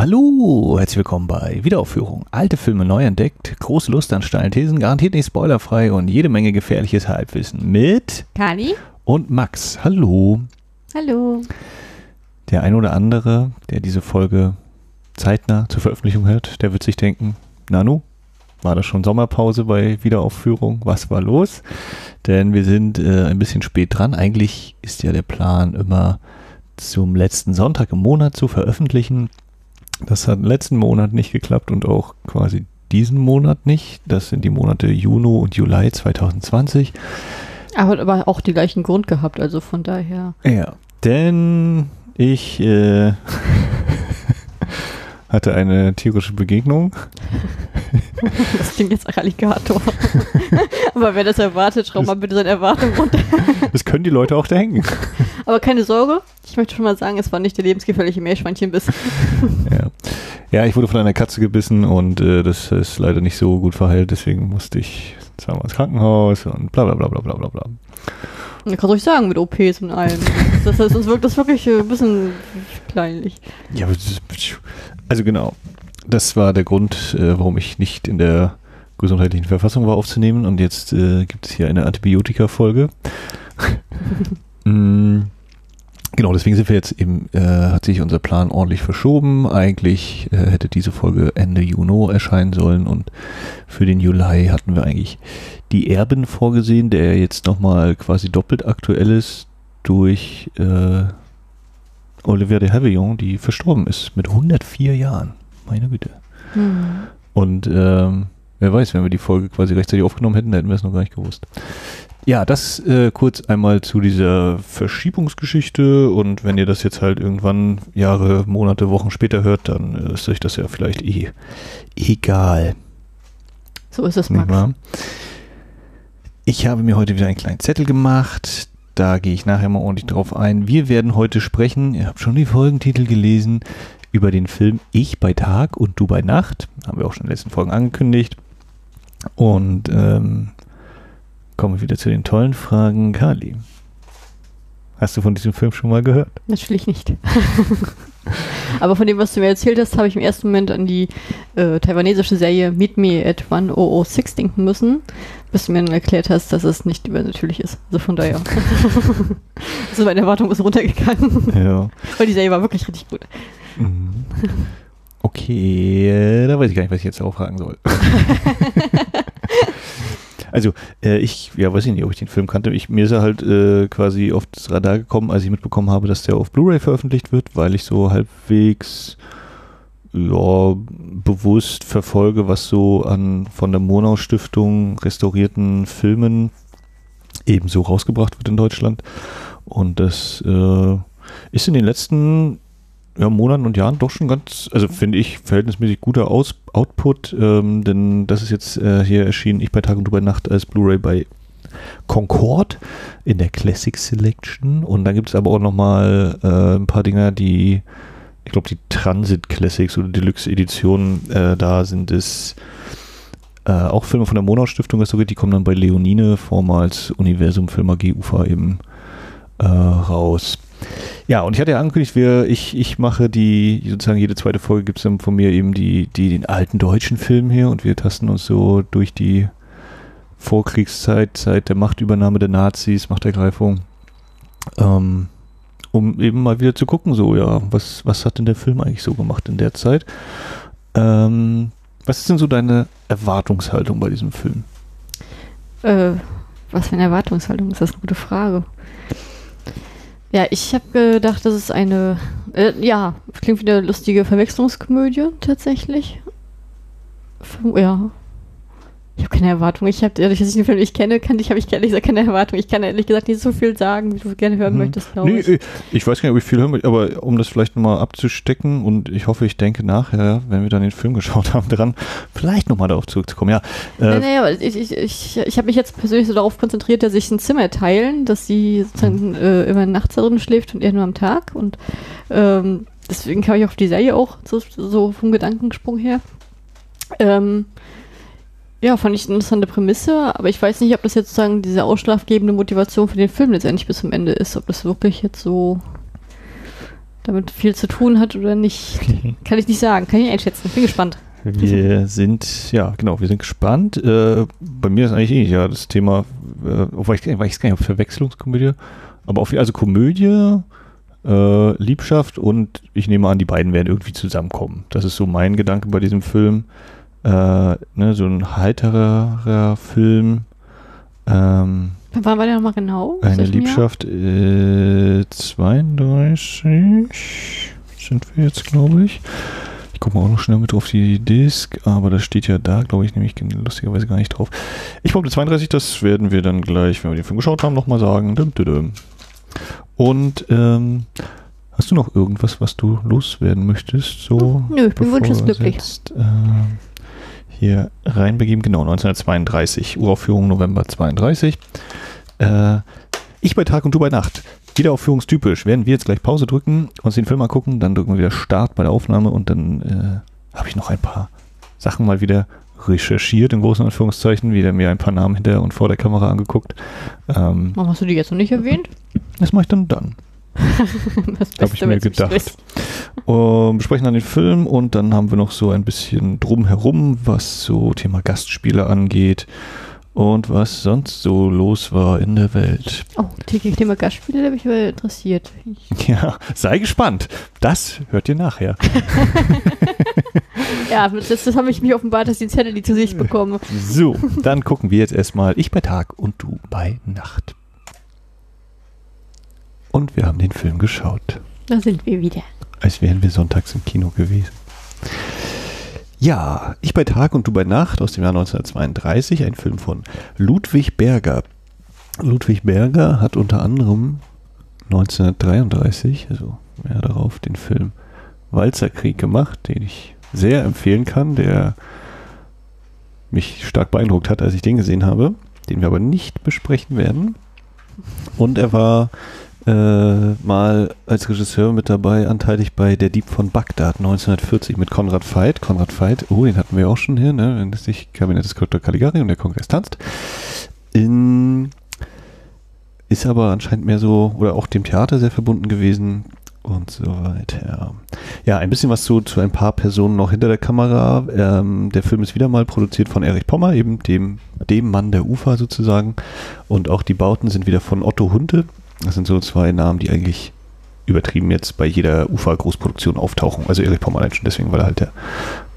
Hallo, herzlich willkommen bei Wiederaufführung. Alte Filme neu entdeckt, große Lust an steilen Thesen, garantiert nicht spoilerfrei und jede Menge gefährliches Halbwissen mit Kali. und Max. Hallo. Hallo. Der ein oder andere, der diese Folge zeitnah zur Veröffentlichung hört, der wird sich denken, Nanu, war das schon Sommerpause bei Wiederaufführung? Was war los? Denn wir sind äh, ein bisschen spät dran. Eigentlich ist ja der Plan immer zum letzten Sonntag im Monat zu veröffentlichen. Das hat letzten Monat nicht geklappt und auch quasi diesen Monat nicht. Das sind die Monate Juni und Juli 2020. Aber hat aber auch die gleichen Grund gehabt, also von daher. Ja, denn ich äh, hatte eine tierische Begegnung. Das klingt jetzt nach Alligator. aber wer das erwartet, schraub mal bitte seine Erwartung runter. Das können die Leute auch da hängen. Aber keine Sorge, ich möchte schon mal sagen, es war nicht der lebensgefährliche Meerschweinchenbiss. Ja. ja, ich wurde von einer Katze gebissen und äh, das ist leider nicht so gut verheilt, deswegen musste ich zweimal ins Krankenhaus und bla bla bla bla bla bla bla. Man kann ruhig sagen, mit OPs und allem. Das heißt, uns wirkt das wirklich äh, ein bisschen kleinlich. Ja, also genau. Das war der Grund, äh, warum ich nicht in der gesundheitlichen Verfassung war aufzunehmen und jetzt äh, gibt es hier eine Antibiotika-Folge. Mm, Genau, deswegen sind wir jetzt eben, äh, hat sich unser Plan ordentlich verschoben. Eigentlich äh, hätte diese Folge Ende Juni erscheinen sollen und für den Juli hatten wir eigentlich die Erben vorgesehen, der jetzt nochmal quasi doppelt aktuell ist durch äh, Olivia de Havilland, die verstorben ist mit 104 Jahren. Meine Güte. Hm. Und ähm, wer weiß, wenn wir die Folge quasi rechtzeitig aufgenommen hätten, hätten wir es noch gar nicht gewusst. Ja, das äh, kurz einmal zu dieser Verschiebungsgeschichte und wenn ihr das jetzt halt irgendwann Jahre, Monate, Wochen später hört, dann äh, ist euch das ja vielleicht eh egal. So ist es, Max. Ich habe mir heute wieder einen kleinen Zettel gemacht. Da gehe ich nachher mal ordentlich drauf ein. Wir werden heute sprechen, ihr habt schon die Folgentitel gelesen, über den Film Ich bei Tag und Du bei Nacht. Haben wir auch schon in den letzten Folgen angekündigt. Und ähm, kommen wir wieder zu den tollen Fragen. Kali, hast du von diesem Film schon mal gehört? Natürlich nicht. Aber von dem, was du mir erzählt hast, habe ich im ersten Moment an die äh, taiwanesische Serie Meet Me at 1006 denken müssen, bis du mir dann erklärt hast, dass es nicht übernatürlich ist. Also von daher. also meine Erwartung ist runtergegangen. Ja. Weil die Serie war wirklich richtig gut. Mhm. Okay, da weiß ich gar nicht, was ich jetzt auch fragen soll. also, äh, ich, ja, weiß ich nicht, ob ich den Film kannte. Ich, mir ist er halt äh, quasi auf das Radar gekommen, als ich mitbekommen habe, dass der auf Blu-ray veröffentlicht wird, weil ich so halbwegs ja, bewusst verfolge, was so an von der Monau Stiftung restaurierten Filmen ebenso rausgebracht wird in Deutschland. Und das äh, ist in den letzten ja, Monaten und Jahren doch schon ganz, also finde ich, verhältnismäßig guter Aus Output, ähm, denn das ist jetzt äh, hier erschienen, ich bei Tag und du bei Nacht als Blu-ray bei Concord in der Classic Selection und dann gibt es aber auch nochmal äh, ein paar Dinger, die, ich glaube, die Transit Classics oder Deluxe Editionen, äh, da sind es äh, auch Filme von der Monau Stiftung restauriert, die kommen dann bei Leonine, vormals Universum Film AG UFA eben äh, raus. Ja, und ich hatte ja angekündigt, wir, ich, ich mache die, sozusagen jede zweite Folge gibt es dann von mir eben die, die, den alten deutschen Film hier und wir tasten uns so durch die Vorkriegszeit, Zeit der Machtübernahme der Nazis, Machtergreifung, ähm, um eben mal wieder zu gucken, so, ja, was, was hat denn der Film eigentlich so gemacht in der Zeit? Ähm, was ist denn so deine Erwartungshaltung bei diesem Film? Äh, was für eine Erwartungshaltung ist das eine gute Frage. Ja, ich habe gedacht, das ist eine, äh, ja, klingt wie eine lustige Verwechslungskomödie tatsächlich. Ja. Ich habe keine Erwartung. Ich habe, dadurch, dass ich den Film nicht kenne, kann ich, habe ich ehrlich gesagt keine Erwartung. Ich kann ehrlich gesagt nicht so viel sagen, wie du gerne hören Mhm. möchtest, glaube Nee, ich. äh, ich weiß gar nicht, ob ich viel hören möchte, aber um das vielleicht nochmal abzustecken und ich hoffe, ich denke nachher, wenn wir dann den Film geschaut haben, dran, vielleicht nochmal darauf zurückzukommen. Ja, äh, nee, aber ich, ich, ich, ich habe mich jetzt persönlich so darauf konzentriert, dass sich ein Zimmer teilen, dass sie sozusagen äh, immer nachts darin schläft und er nur am Tag. Und ähm, deswegen kam ich auf die Serie auch so, so vom Gedankensprung her. Ähm, ja, fand ich eine interessante Prämisse, aber ich weiß nicht, ob das jetzt sozusagen diese ausschlaggebende Motivation für den Film letztendlich bis zum Ende ist, ob das wirklich jetzt so damit viel zu tun hat oder nicht, kann ich nicht sagen. Kann ich einschätzen. Bin gespannt. Wir sind, ja, genau, wir sind gespannt. Äh, bei mir ist eigentlich ähnlich, ja, das Thema, äh, wobei ich, weiß gar nicht, ob Verwechslungskomödie, aber auf, also Komödie, äh, Liebschaft und ich nehme an, die beiden werden irgendwie zusammenkommen. Das ist so mein Gedanke bei diesem Film. Äh, ne, so ein heiterer Film. Ähm, Wann war der nochmal genau? Eine? Liebschaft äh, 32 sind wir jetzt, glaube ich. Ich gucke mal auch noch schnell mit auf die Disk, aber das steht ja da, glaube ich, nämlich lustigerweise gar nicht drauf. Ich behaupte 32, das werden wir dann gleich, wenn wir den Film geschaut haben, nochmal sagen. Dum, dum, dum. Und ähm, hast du noch irgendwas, was du loswerden möchtest? So, Nö, ich bin wunschensglücklich. Äh, hier reinbegeben, genau, 1932, Uraufführung November 32. Äh, ich bei Tag und du bei Nacht. Wiederaufführungstypisch. Werden wir jetzt gleich Pause drücken, uns den Film angucken, dann drücken wir wieder Start bei der Aufnahme und dann äh, habe ich noch ein paar Sachen mal wieder recherchiert, in großen Anführungszeichen, wieder mir ein paar Namen hinter und vor der Kamera angeguckt. Ähm, Warum hast du die jetzt noch nicht erwähnt? das mache ich dann dann. Das Habe ich mir gedacht. Ähm, besprechen dann den Film und dann haben wir noch so ein bisschen drumherum, was so Thema Gastspiele angeht und was sonst so los war in der Welt. Oh, Thema Gastspiele, da bin ich aber interessiert. Ich, Ja, sei gespannt. Das hört ihr nachher. ja, das, das habe ich mich offenbart, dass die Zettel die zu sich bekomme. So, dann gucken wir jetzt erstmal ich bei Tag und du bei Nacht. Und wir haben den Film geschaut. Da sind wir wieder. als wären wir sonntags im Kino gewesen. Ja, ich bei Tag und du bei Nacht aus dem Jahr 1932, ein Film von Ludwig Berger. Ludwig Berger hat unter anderem 1933, also mehr darauf, den Film Walzerkrieg gemacht, den ich sehr empfehlen kann, der mich stark beeindruckt hat, als ich den gesehen habe, den wir aber nicht besprechen werden. Und er war äh, mal als Regisseur mit dabei, anteilig bei Der Dieb von Bagdad 1940 mit Konrad Veit. Konrad Veit, oh, den hatten wir auch schon hier, ne? wenn das nicht Kabinett des Dr. Caligari und der Kongress tanzt. In, ist aber anscheinend mehr so, oder auch dem Theater sehr verbunden gewesen und so weiter. Ja, ein bisschen was zu, zu ein paar Personen noch hinter der Kamera. Ähm, der Film ist wieder mal produziert von Erich Pommer, eben dem, dem Mann der Ufer sozusagen. Und auch die Bauten sind wieder von Otto Hunte. Das sind so zwei Namen, die eigentlich übertrieben jetzt bei jeder Ufer-Großproduktion auftauchen. Also Erich Pommer allein schon deswegen, weil er halt der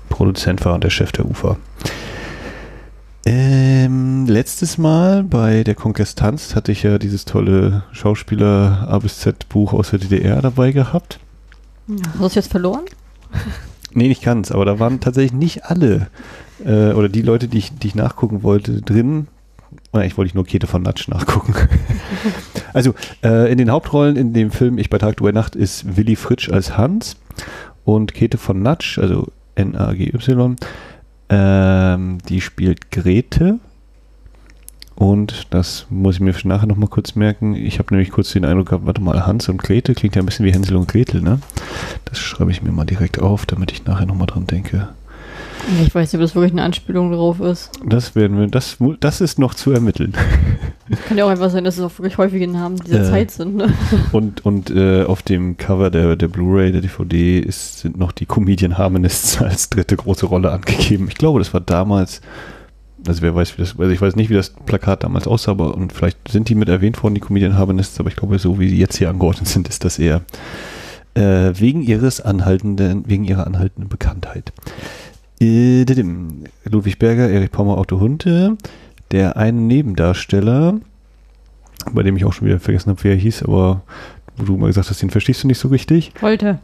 Produzent war und der Chef der Ufer. Ähm, letztes Mal bei der Kongress tanzt hatte ich ja dieses tolle Schauspieler A bis Z Buch aus der DDR dabei gehabt. Hast du es jetzt verloren? Nee, nicht ganz, aber da waren tatsächlich nicht alle äh, oder die Leute, die ich, die ich nachgucken wollte, drin. Oder ich wollte nur Käthe von Natsch nachgucken. also äh, in den Hauptrollen in dem Film Ich bei Tag, du bei Nacht ist Willy Fritsch als Hans und Käthe von Natsch, also N-A-G-Y, ähm, die spielt Grete. Und das muss ich mir nachher nochmal kurz merken. Ich habe nämlich kurz den Eindruck gehabt, warte mal, Hans und Grete klingt ja ein bisschen wie Hänsel und Gretel, ne? Das schreibe ich mir mal direkt auf, damit ich nachher nochmal dran denke. Ich weiß nicht, ob das wirklich eine Anspielung drauf ist. Das werden wir, das, das ist noch zu ermitteln. Kann ja auch einfach sein, dass es auch wirklich häufige Namen dieser Äh. Zeit sind. Ne? Und, und äh, auf dem Cover der, der Blu-ray, der DVD, ist, sind noch die Comedian Harmonists als dritte große Rolle angegeben. Ich glaube, das war damals, also wer weiß, wie das, also ich weiß nicht, wie das Plakat damals aussah, aber und vielleicht sind die mit erwähnt worden, die Comedian Harmonists, aber ich glaube, so wie sie jetzt hier angeordnet sind, ist das eher äh, wegen ihres anhaltenden, wegen ihrer anhaltenden Bekanntheit. Ludwig Berger, Erich Pommer, Otto Hunte, der eine Nebendarsteller, bei dem ich auch schon wieder vergessen habe, wie er hieß, aber wo du mal gesagt hast, den verstehst du nicht so richtig. Wollte.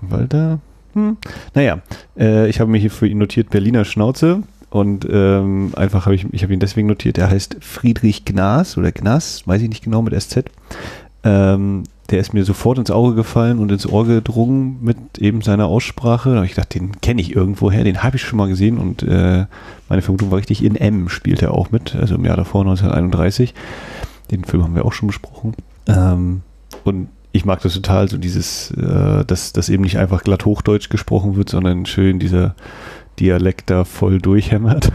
Walter? Hm. Naja, äh, ich habe mir hier für ihn notiert Berliner Schnauze und ähm, einfach habe ich, ich habe ihn deswegen notiert, er heißt Friedrich Gnas oder Gnas, weiß ich nicht genau mit SZ. Ähm, der ist mir sofort ins Auge gefallen und ins Ohr gedrungen mit eben seiner Aussprache. Da habe ich gedacht, den kenne ich irgendwoher, den habe ich schon mal gesehen und äh, meine Vermutung war richtig, in M spielt er auch mit, also im Jahr davor, 1931. Den Film haben wir auch schon besprochen. Ähm, und ich mag das total, so dieses, äh, dass, dass eben nicht einfach glatt Hochdeutsch gesprochen wird, sondern schön dieser Dialekt da voll durchhämmert.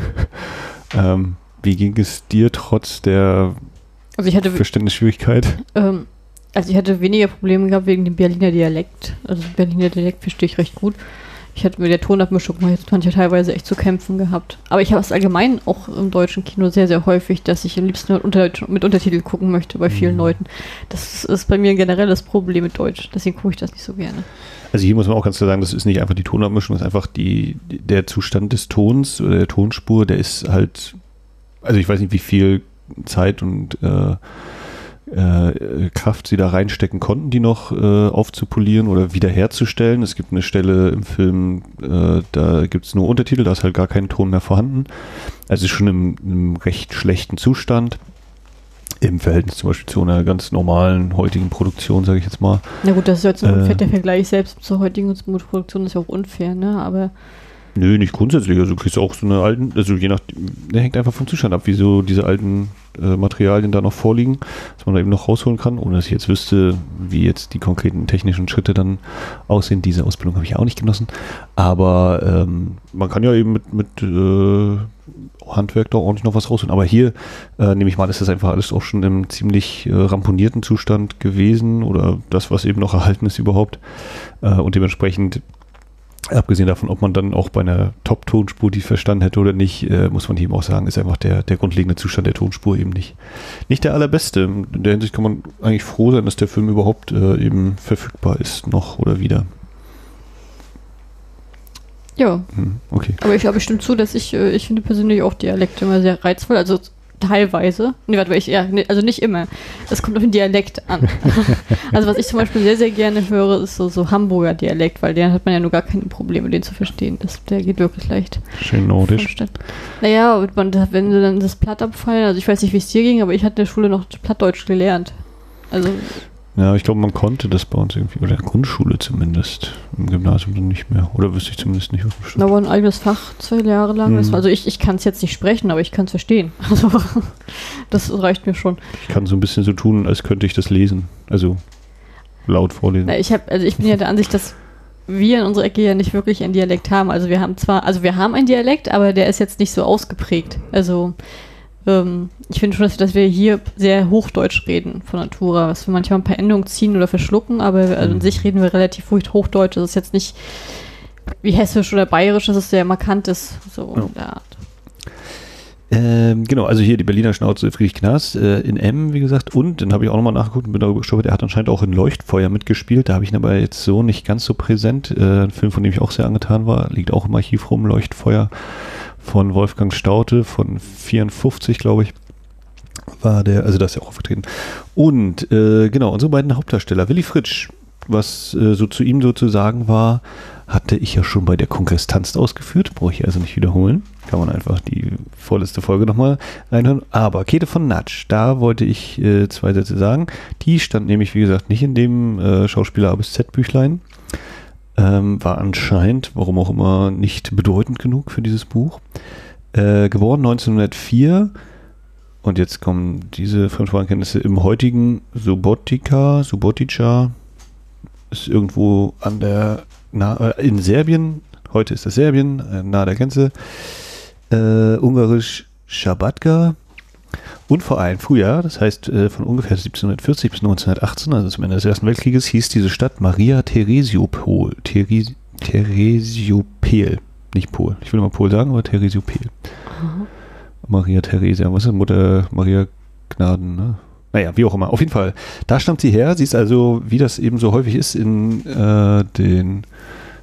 ähm, wie ging es dir trotz der Also ich hatte, Verständnisschwierigkeit? ähm, also ich hatte weniger Probleme gehabt wegen dem Berliner Dialekt. Also Berliner Dialekt verstehe ich recht gut. Ich hatte mit der Tonabmischung mal jetzt manchmal teilweise echt zu kämpfen gehabt. Aber ich habe es allgemein auch im deutschen Kino sehr, sehr häufig, dass ich am liebsten mit, unter, mit Untertitel gucken möchte bei vielen Mhm. Leuten. Das ist bei mir ein generelles Problem mit Deutsch. Deswegen gucke ich das nicht so gerne. Also hier muss man auch ganz klar sagen, das ist nicht einfach die Tonabmischung, das ist einfach die, der Zustand des Tons oder der Tonspur, der ist halt, also ich weiß nicht, wie viel Zeit und äh, äh, Kraft sie da reinstecken konnten, die noch äh, aufzupolieren oder wiederherzustellen. Es gibt eine Stelle im Film, äh, da gibt es nur Untertitel, da ist halt gar kein Ton mehr vorhanden. Also ist schon im, im recht schlechten Zustand. Im Verhältnis zum Beispiel zu einer ganz normalen heutigen Produktion, sage ich jetzt mal. Na gut, das ist jetzt so Äh. Vergleich selbst zur heutigen Produktion ist ja auch unfair, ne? Aber Nö, nicht grundsätzlich. Also du kriegst auch so eine alten, also je nach, der hängt einfach vom Zustand ab, wie so diese alten äh, Materialien da noch vorliegen, dass man da eben noch rausholen kann, ohne dass ich jetzt wüsste, wie jetzt die konkreten technischen Schritte dann aussehen. Diese Ausbildung habe ich auch nicht genossen. Aber ähm, man kann ja eben mit, mit äh, Handwerk da ordentlich noch was rausholen. Aber hier äh, nehme ich mal, ist das einfach alles auch schon im ziemlich äh, ramponierten Zustand gewesen oder das, was eben noch erhalten ist überhaupt. Äh, und dementsprechend Abgesehen davon, ob man dann auch bei einer Top-Tonspur die verstanden hätte oder nicht, äh, muss man eben auch sagen, ist einfach der, der grundlegende Zustand der Tonspur eben nicht, nicht der allerbeste. In der Hinsicht kann man eigentlich froh sein, dass der Film überhaupt äh, eben verfügbar ist, noch oder wieder. ja, Hm, okay. aber ich glaube, ich stimme zu, dass ich, äh, ich finde persönlich auch Dialekte immer sehr reizvoll. Also teilweise. Nee, warte, ich, ja, also nicht immer. Es kommt auf den Dialekt an. also was ich zum Beispiel sehr, sehr gerne höre, ist so, so Hamburger Dialekt, weil den hat man ja nur gar keine Probleme, den zu verstehen. Das, der geht wirklich leicht. Schön nordisch. Naja, man, wenn sie dann das Platt abfallen, also ich weiß nicht, wie es dir ging, aber ich hatte in der Schule noch Plattdeutsch gelernt. Also, Ja, ich glaube, man konnte das bei uns irgendwie, oder in der Grundschule zumindest, im Gymnasium dann nicht mehr. Oder wüsste ich zumindest nicht. auf dem Schritt. da war ein eigenes Fach zwei Jahre lang. Mhm. also ich, ich kann es jetzt nicht sprechen, aber ich kann es verstehen. Also, das reicht mir schon. Ich kann so ein bisschen so tun, als könnte ich das lesen. Also laut vorlesen. Na, ich habe, also ich bin ja der Ansicht, dass wir in unserer Ecke ja nicht wirklich einen Dialekt haben. Also wir haben zwar, also wir haben einen Dialekt, aber der ist jetzt nicht so ausgeprägt. Also ähm, ich finde schon, dass, dass wir hier sehr Hochdeutsch reden von Natura, was wir manchmal ein paar Endungen ziehen oder verschlucken, aber also an Mhm. sich reden wir relativ Hochdeutsch. Das ist jetzt nicht wie Hessisch oder Bayerisch, das ist sehr markant ist, so Ja. in der Art. Ähm, genau, also hier die Berliner Schnauze Friedrich Knaas äh, in M, wie gesagt. Und dann habe ich auch nochmal nachgeguckt und bin darüber gestolpert, er hat anscheinend auch in Leuchtfeuer mitgespielt. Da habe ich ihn aber jetzt so nicht ganz so präsent. Äh, ein Film, von dem ich auch sehr angetan war, liegt auch im Archiv rum, Leuchtfeuer von Wolfgang Staute von 54, glaube ich. War der, also da ist er auch aufgetreten. Und äh, genau, unsere beiden Hauptdarsteller, Willy Fritsch, was äh, so zu ihm sozusagen war, hatte ich ja schon bei der Kongress ausgeführt, brauche ich also nicht wiederholen. Kann man einfach die vorletzte Folge nochmal reinhören. Aber Käthe von Natsch, da wollte ich äh, zwei Sätze sagen. Die stand nämlich, wie gesagt, nicht in dem äh, Schauspieler A bis Z Büchlein. Ähm, war anscheinend, warum auch immer, nicht bedeutend genug für dieses Buch. Äh, geboren 1904 und jetzt kommen diese Fremdsprachenkenntnisse im heutigen Subotica, Subotica, ist irgendwo an der, na, äh, in Serbien, heute ist das Serbien, äh, nahe der Grenze, äh, ungarisch Schabatka und vor allem früher, das heißt äh, von ungefähr 1740 bis 1918, also zum Ende des Ersten Weltkrieges, hieß diese Stadt Maria Theresiopol, Theresi, Theresiopel, nicht Pol, ich will mal Pol sagen, aber Theresiopel. Maria Theresia, was ist Mutter Maria Gnaden, ne? Naja, wie auch immer. Auf jeden Fall, da stammt sie her. Sie ist also, wie das eben so häufig ist, in äh, den,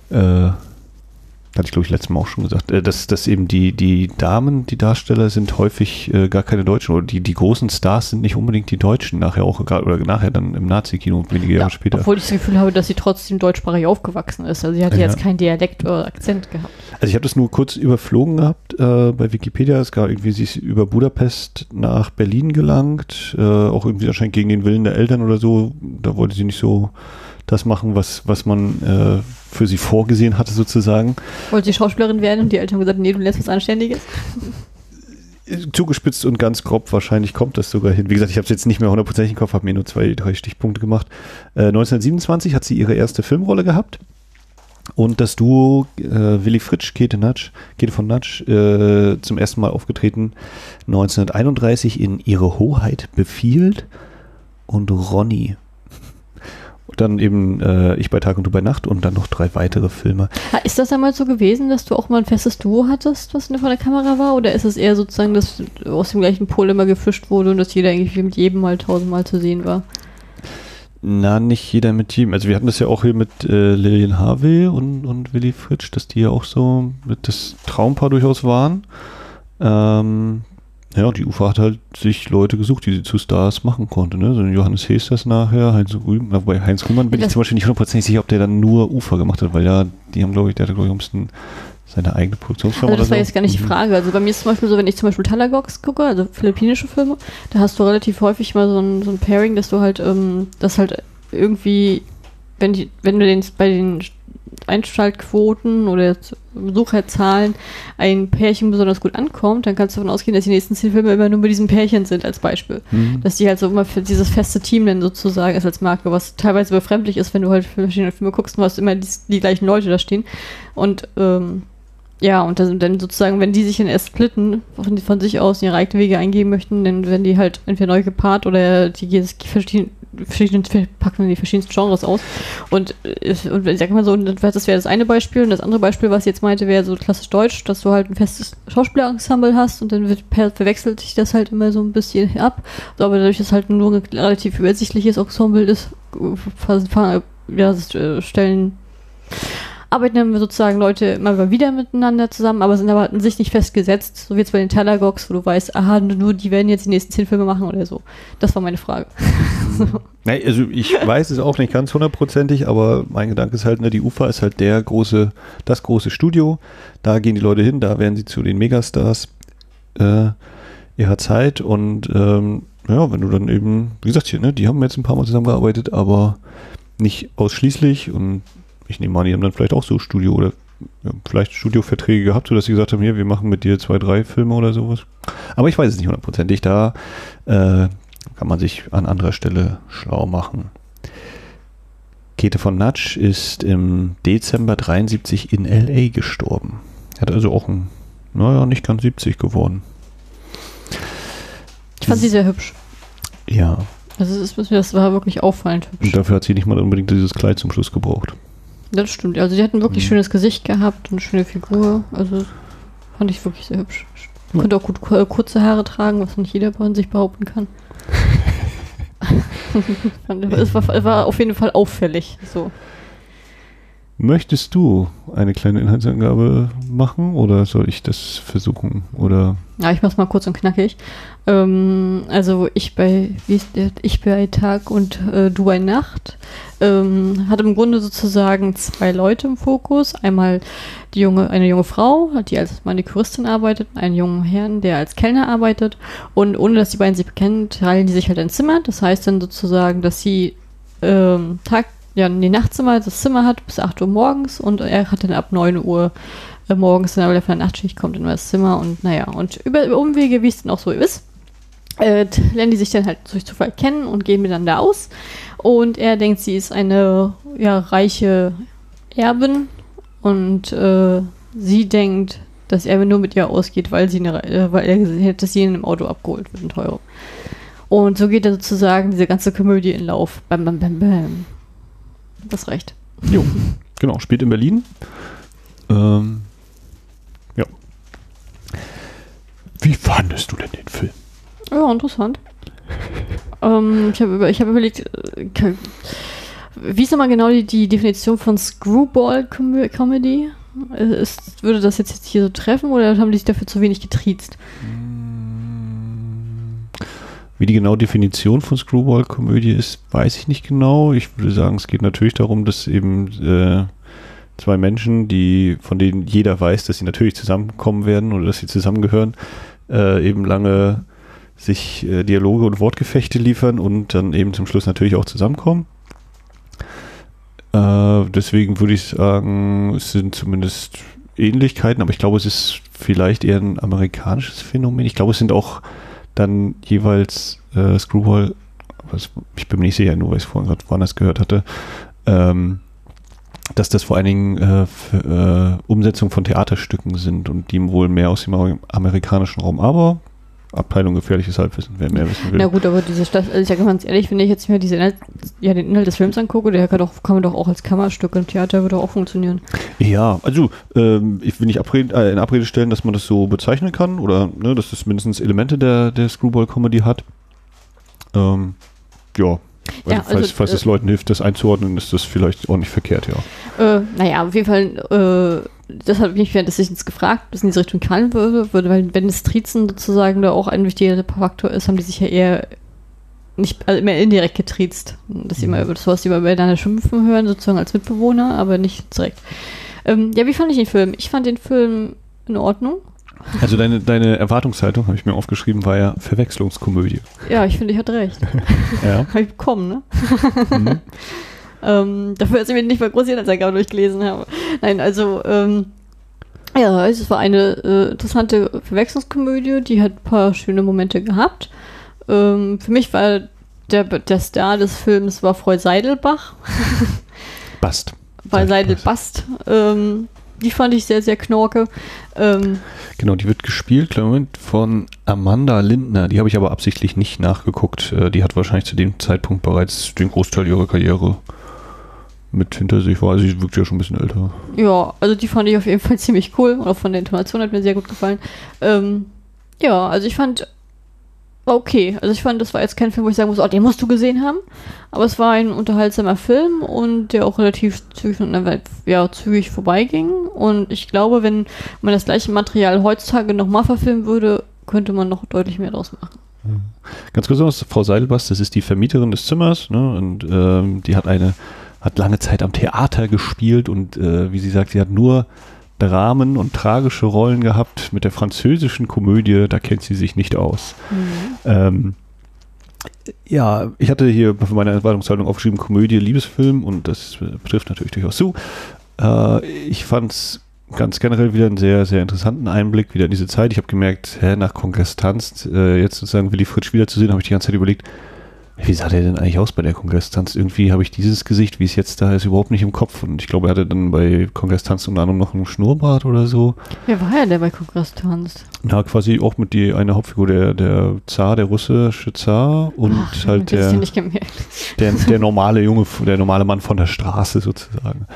äh, hatte ich glaube ich letztes Mal auch schon gesagt, äh, dass, dass eben die, die Damen, die Darsteller sind häufig äh, gar keine Deutschen oder die, die großen Stars sind nicht unbedingt die Deutschen, nachher auch, oder nachher dann im Nazi-Kino wenige Jahre später. Obwohl ich das Gefühl habe, dass sie trotzdem deutschsprachig aufgewachsen ist. Also sie hatte Ja. jetzt keinen Dialekt oder Akzent gehabt. Also ich habe das nur kurz überflogen gehabt äh, bei Wikipedia. Es gab irgendwie, sie ist über Budapest nach Berlin gelangt, äh, auch irgendwie anscheinend gegen den Willen der Eltern oder so. Da wollte sie nicht so das machen, was, was man äh, für sie vorgesehen hatte sozusagen. Wollte sie Schauspielerin werden und die Eltern haben gesagt, nee, du lernst was Anständiges. Zugespitzt und ganz grob wahrscheinlich kommt das sogar hin. Wie gesagt, ich habe es jetzt nicht mehr hundertprozentig im Kopf, habe mir nur zwei, drei Stichpunkte gemacht. Äh, 1927 hat sie ihre erste Filmrolle gehabt. Und das Duo äh, Willy Fritsch, Käthe Natsch, Käthe von Natsch, äh, zum ersten Mal aufgetreten 1931 in Ihre Hoheit befiehlt und Ronny. Dann eben äh, Ich bei Tag und Du bei Nacht und dann noch drei weitere Filme. Ist das einmal so gewesen, dass du auch mal ein festes Duo hattest, was vor der Kamera war? Oder ist es eher sozusagen, dass aus dem gleichen Pol immer gefischt wurde und dass jeder eigentlich mit jedem mal tausendmal zu sehen war? Na, nicht jeder mit Team. Also wir hatten das ja auch hier mit äh, Lillian Harvey und, und Willy Fritsch, dass die ja auch so mit das Traumpaar durchaus waren. Ähm, ja, und die UFA hat halt sich Leute gesucht, die sie zu Stars machen konnte. Ne? So Johannes Hesters nachher, Heinz Rühmann, wobei Heinz Rühmann bin ich das- zum Beispiel nicht hundertprozentig sicher, ob der dann nur UFA gemacht hat, weil ja, die haben, glaube ich, der hatte, glaube ich, umsten seine eigene Produktionsfirma Also das war so. jetzt gar nicht die. Frage. Also bei mir ist zum Beispiel so, wenn ich zum Beispiel Talagox gucke, also philippinische Filme, da hast du relativ häufig mal so ein, so ein Pairing, dass du halt, ähm, das halt irgendwie, wenn, die, wenn du den bei den Einschaltquoten oder Besucherzahlen ein Pärchen besonders gut ankommt, dann kannst du davon ausgehen, dass die nächsten zehn Filme immer nur mit diesem Pärchen sind als Beispiel. Mhm. Dass die halt so immer für dieses feste Team dann sozusagen ist als Marke, was teilweise befremdlich ist, wenn du halt für verschiedene Filme guckst und hast immer die, die gleichen Leute da stehen. Und ähm, ja, und dann, dann sozusagen, wenn die sich dann erst splitten, von, von sich aus ihre eigenen Wege eingehen möchten, dann werden die halt entweder neu gepaart oder die jedes verschiedene, verschiedene packen die verschiedensten Genres aus. Und, äh, und ich sag mal so, das wäre das eine Beispiel. Und das andere Beispiel, was ich jetzt meinte, wäre so klassisch deutsch, dass du halt ein festes Schauspielerensemble hast und dann wird verwechselt sich das halt immer so ein bisschen ab. So, aber dadurch, dass halt nur ein relativ übersichtliches Ensemble ist, äh, ja, äh, stellen arbeiten dann sozusagen Leute immer wieder miteinander zusammen, aber sind aber in sich nicht festgesetzt, so wie jetzt bei den Talagogs, wo du weißt, aha, nur die werden jetzt die nächsten zehn Filme machen oder so. Das war meine Frage. Nee, also ich weiß es auch nicht ganz hundertprozentig, aber mein Gedanke ist halt, ne, die UFA ist halt der große, das große Studio. Da gehen die Leute hin, da werden sie zu den Megastars äh, ihrer Zeit und ähm, ja, wenn du dann eben, wie gesagt, hier, ne, die haben jetzt ein paar Mal zusammengearbeitet, aber nicht ausschließlich und ich nehme an, die haben dann vielleicht auch so Studio oder ja, vielleicht Studioverträge gehabt, sodass sie gesagt haben, hier, wir machen mit dir zwei, drei Filme oder sowas. Aber ich weiß es nicht hundertprozentig. Da äh, kann man sich an anderer Stelle schlau machen. Käthe von Natsch ist im Dezember 73 in L.A. gestorben. Hat also auch ein, naja, nicht ganz 70 geworden. Ich fand sie sehr hübsch. Ja, Also das war wirklich auffallend hübsch. und dafür hat sie nicht mal unbedingt dieses Kleid zum Schluss gebraucht. Das stimmt. Also sie hat ein wirklich Mhm. schönes Gesicht gehabt und eine schöne Figur. Also fand ich wirklich sehr hübsch. Ja. Konnte auch gut ku- kurze Haare tragen, was nicht jeder von sich behaupten kann. Es, war, es war auf jeden Fall auffällig. So. Möchtest du eine kleine Inhaltsangabe machen oder soll ich das versuchen? Oder Ja, ich mach's mal kurz und knackig. Ähm, also ich bei wie ist der, ich bei Tag und äh, du bei Nacht ähm, hat im Grunde sozusagen zwei Leute im Fokus. Einmal die junge, eine junge Frau, die als Manikuristin arbeitet, einen jungen Herrn, der als Kellner arbeitet. Und ohne dass die beiden sich bekennen, teilen die sich halt ein Zimmer. Das heißt dann sozusagen, dass sie ähm, Tag, ja, nee, Nachtzimmer, das Zimmer hat bis 8 Uhr morgens und er hat dann ab 9 Uhr äh, morgens, dann aber der von der Nachtschicht kommt in das Zimmer und naja, und über, über Umwege, wie es dann auch so ist, äh, lernen die sich dann halt durch Zufall kennen und gehen miteinander aus. Und er denkt, sie ist eine ja, reiche Erbin und äh, sie denkt, dass er nur mit ihr ausgeht, weil sie eine, äh, weil er gesehen hat, dass sie in einem Auto abgeholt wird, ein teure. Und so geht dann sozusagen diese ganze Komödie in Lauf. Bam, bam, bam, bam. Das reicht. Jo, genau, spielt in Berlin. Ähm, ja. Wie fandest du denn den Film? Ja, interessant. ähm, ich habe über, ich hab überlegt, äh, wie ist nochmal genau die, die Definition von Screwball-Comedy? Äh, Ist, würde das jetzt, jetzt hier so treffen oder haben die sich dafür zu wenig getriezt? Wie die genaue Definition von Screwball-Komödie ist, weiß ich nicht genau. Ich würde sagen, es geht natürlich darum, dass eben äh, zwei Menschen, die von denen jeder weiß, dass sie natürlich zusammenkommen werden oder dass sie zusammengehören, äh, eben lange sich äh, Dialoge und Wortgefechte liefern und dann eben zum Schluss natürlich auch zusammenkommen. Äh, deswegen würde ich sagen, es sind zumindest Ähnlichkeiten, aber ich glaube, es ist vielleicht eher ein amerikanisches Phänomen. Ich glaube, es sind auch dann jeweils äh, Screwball, was, ich bin mir nicht sicher, nur weil ich es vorhin gerade woanders gehört hatte, ähm, dass das vor allen Dingen äh, für, äh, Umsetzung von Theaterstücken sind und die wohl mehr aus dem Amer- amerikanischen Raum, aber Abteilung gefährliches Halbwissen, wer mehr wissen will. Na gut, aber diese Stadt, also ich sage ganz ehrlich, wenn ich jetzt mir diese Inhalt, ja, den Inhalt des Films angucke, der kann, doch, kann man doch auch als Kammerstück im Theater würde auch funktionieren. Ja, also ähm, ich will nicht Abrede, äh, in Abrede stellen, dass man das so bezeichnen kann oder ne, dass das mindestens Elemente der, der Screwball-Comedy hat. Ähm, ja. Also, Ja, falls, also, falls es Leuten hilft, das einzuordnen, ist das vielleicht auch nicht verkehrt, ja. Äh, naja, auf jeden Fall, äh, das hat mich während des Sichtens gefragt, bis in diese Richtung fallen würde, würde, weil wenn das Triezen sozusagen da auch ein wichtiger Faktor ist, haben die sich ja eher nicht, also immer indirekt getriezt. Dass sie immer über das, was sie übereinander schimpfen hören, sozusagen als Mitbewohner, aber nicht direkt. Ähm, ja, wie fand ich den Film? Ich fand den Film in Ordnung. Also deine, deine Erwartungshaltung, habe ich mir aufgeschrieben, war ja Verwechslungskomödie. Ja, ich finde, ich hatte recht. Ja. Habe ich bekommen, ne? Mhm. Ähm, dafür, dass ich mir nicht mal groß Inhaltsangabe durchgelesen habe. Nein, also, ähm, ja, es war eine äh, interessante Verwechslungskomödie, die hat ein paar schöne Momente gehabt. Ähm, für mich war der, der Star des Films war Frau Seidelbach, Bast. bei Seidelbast. Seidelbast. Ähm, die fand ich sehr, sehr knorke. Ähm, Genau, die wird gespielt, kleinen Moment, von Amanda Lindner. Die habe ich aber absichtlich nicht nachgeguckt. Äh, Die hat wahrscheinlich zu dem Zeitpunkt bereits den Großteil ihrer Karriere mit hinter sich. War. Also sie wirkt ja schon ein bisschen älter. Ja, also die fand ich auf jeden Fall ziemlich cool. Und auch von der Intonation hat mir sehr gut gefallen. Ähm, ja, also ich fand, okay. Also ich fand, das war jetzt kein Film, wo ich sagen muss, oh, den musst du gesehen haben. Aber es war ein unterhaltsamer Film und der auch relativ zügig, ja, zügig vorbeiging. Und ich glaube, wenn man das gleiche Material heutzutage nochmal verfilmen würde, könnte man noch deutlich mehr draus machen. Ganz kurz noch, Frau Seidelbast, das ist die Vermieterin des Zimmers, ne? Und ähm, die hat eine, hat lange Zeit am Theater gespielt und äh, wie sie sagt, sie hat nur Dramen und tragische Rollen gehabt. Mit der französischen Komödie, da kennt sie sich nicht aus. Ähm, ja, ich hatte hier für meine Erwartungshaltung aufgeschrieben Komödie, Liebesfilm und das betrifft natürlich durchaus zu. Äh, ich fand es ganz generell wieder einen sehr, sehr interessanten Einblick wieder in diese Zeit. Ich habe gemerkt, hä, nach Kongress tanzt, äh, jetzt sozusagen Willy Fritsch wiederzusehen, habe ich die ganze Zeit überlegt, wie sah der denn eigentlich aus bei der Kongress tanzt? Irgendwie habe ich dieses Gesicht, wie es jetzt da ist, überhaupt nicht im Kopf. Und ich glaube, er hatte dann bei Kongress tanzt unter anderem noch einen Schnurrbart oder so. Wer war ja der bei Kongress tanzt? Na, quasi auch mit die eine Hauptfigur, der, der Zar, der russische Zar und Ach, halt der, ich nicht gemerkt. der, der normale Junge, der normale Mann von der Straße sozusagen.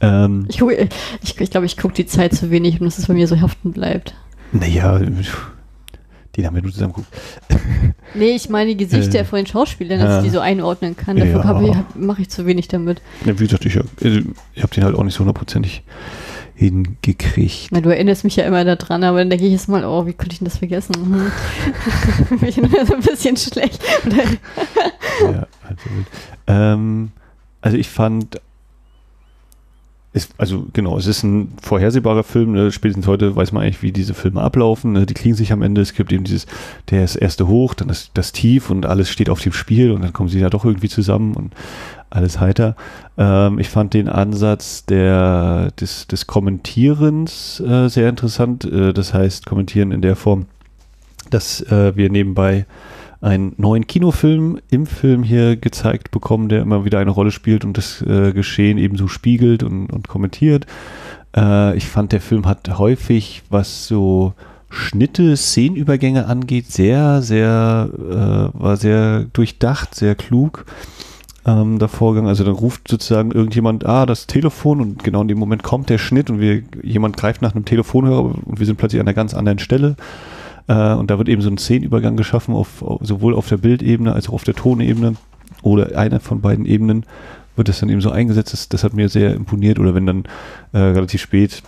Ähm, Ich glaube, ich, ich, glaub, ich gucke die Zeit zu wenig und dass es bei mir so haften bleibt. naja, den haben wir nur zusammen geguckt. Nee, ich meine die Gesichter Äh, von den Schauspielern, dass ja. ich die so einordnen kann. Dafür Ja. mache ich zu wenig damit. Ja, wie gesagt, ich, also, ich habe den halt auch nicht so hundertprozentig hingekriegt. Na, du erinnerst mich ja immer daran, aber dann denke ich jetzt mal, oh, wie konnte ich denn das vergessen? Hm. Bin ich immer so ein bisschen schlecht. Ja, also, ähm, also ich fand, es, also genau, es ist ein vorhersehbarer Film. Ne? Spätestens heute weiß man eigentlich, wie diese Filme ablaufen. Ne? Die kriegen sich am Ende. Es gibt eben dieses, der ist erste hoch, dann das, das Tief und alles steht auf dem Spiel und dann kommen sie ja doch irgendwie zusammen und alles heiter. Ähm, ich fand den Ansatz der, des, des Kommentierens äh, sehr interessant. Äh, das heißt, kommentieren in der Form, dass äh, wir nebenbei einen neuen Kinofilm im Film hier gezeigt bekommen, der immer wieder eine Rolle spielt und das äh, Geschehen ebenso spiegelt und, und kommentiert. Äh, ich fand, der Film hat häufig, was so Schnitte, Szenenübergänge angeht, sehr, sehr, äh, war sehr durchdacht, sehr klug. Ähm, der Vorgang, also dann ruft sozusagen irgendjemand, ah, das Telefon und genau in dem Moment kommt der Schnitt und wir, jemand greift nach einem Telefonhörer und wir sind plötzlich an einer ganz anderen Stelle. Äh, und da wird eben so ein Szenenübergang geschaffen, auf, sowohl auf der Bildebene als auch auf der Tonebene oder einer von beiden Ebenen wird das dann eben so eingesetzt. Das, das hat mir sehr imponiert. Oder wenn dann äh, relativ spät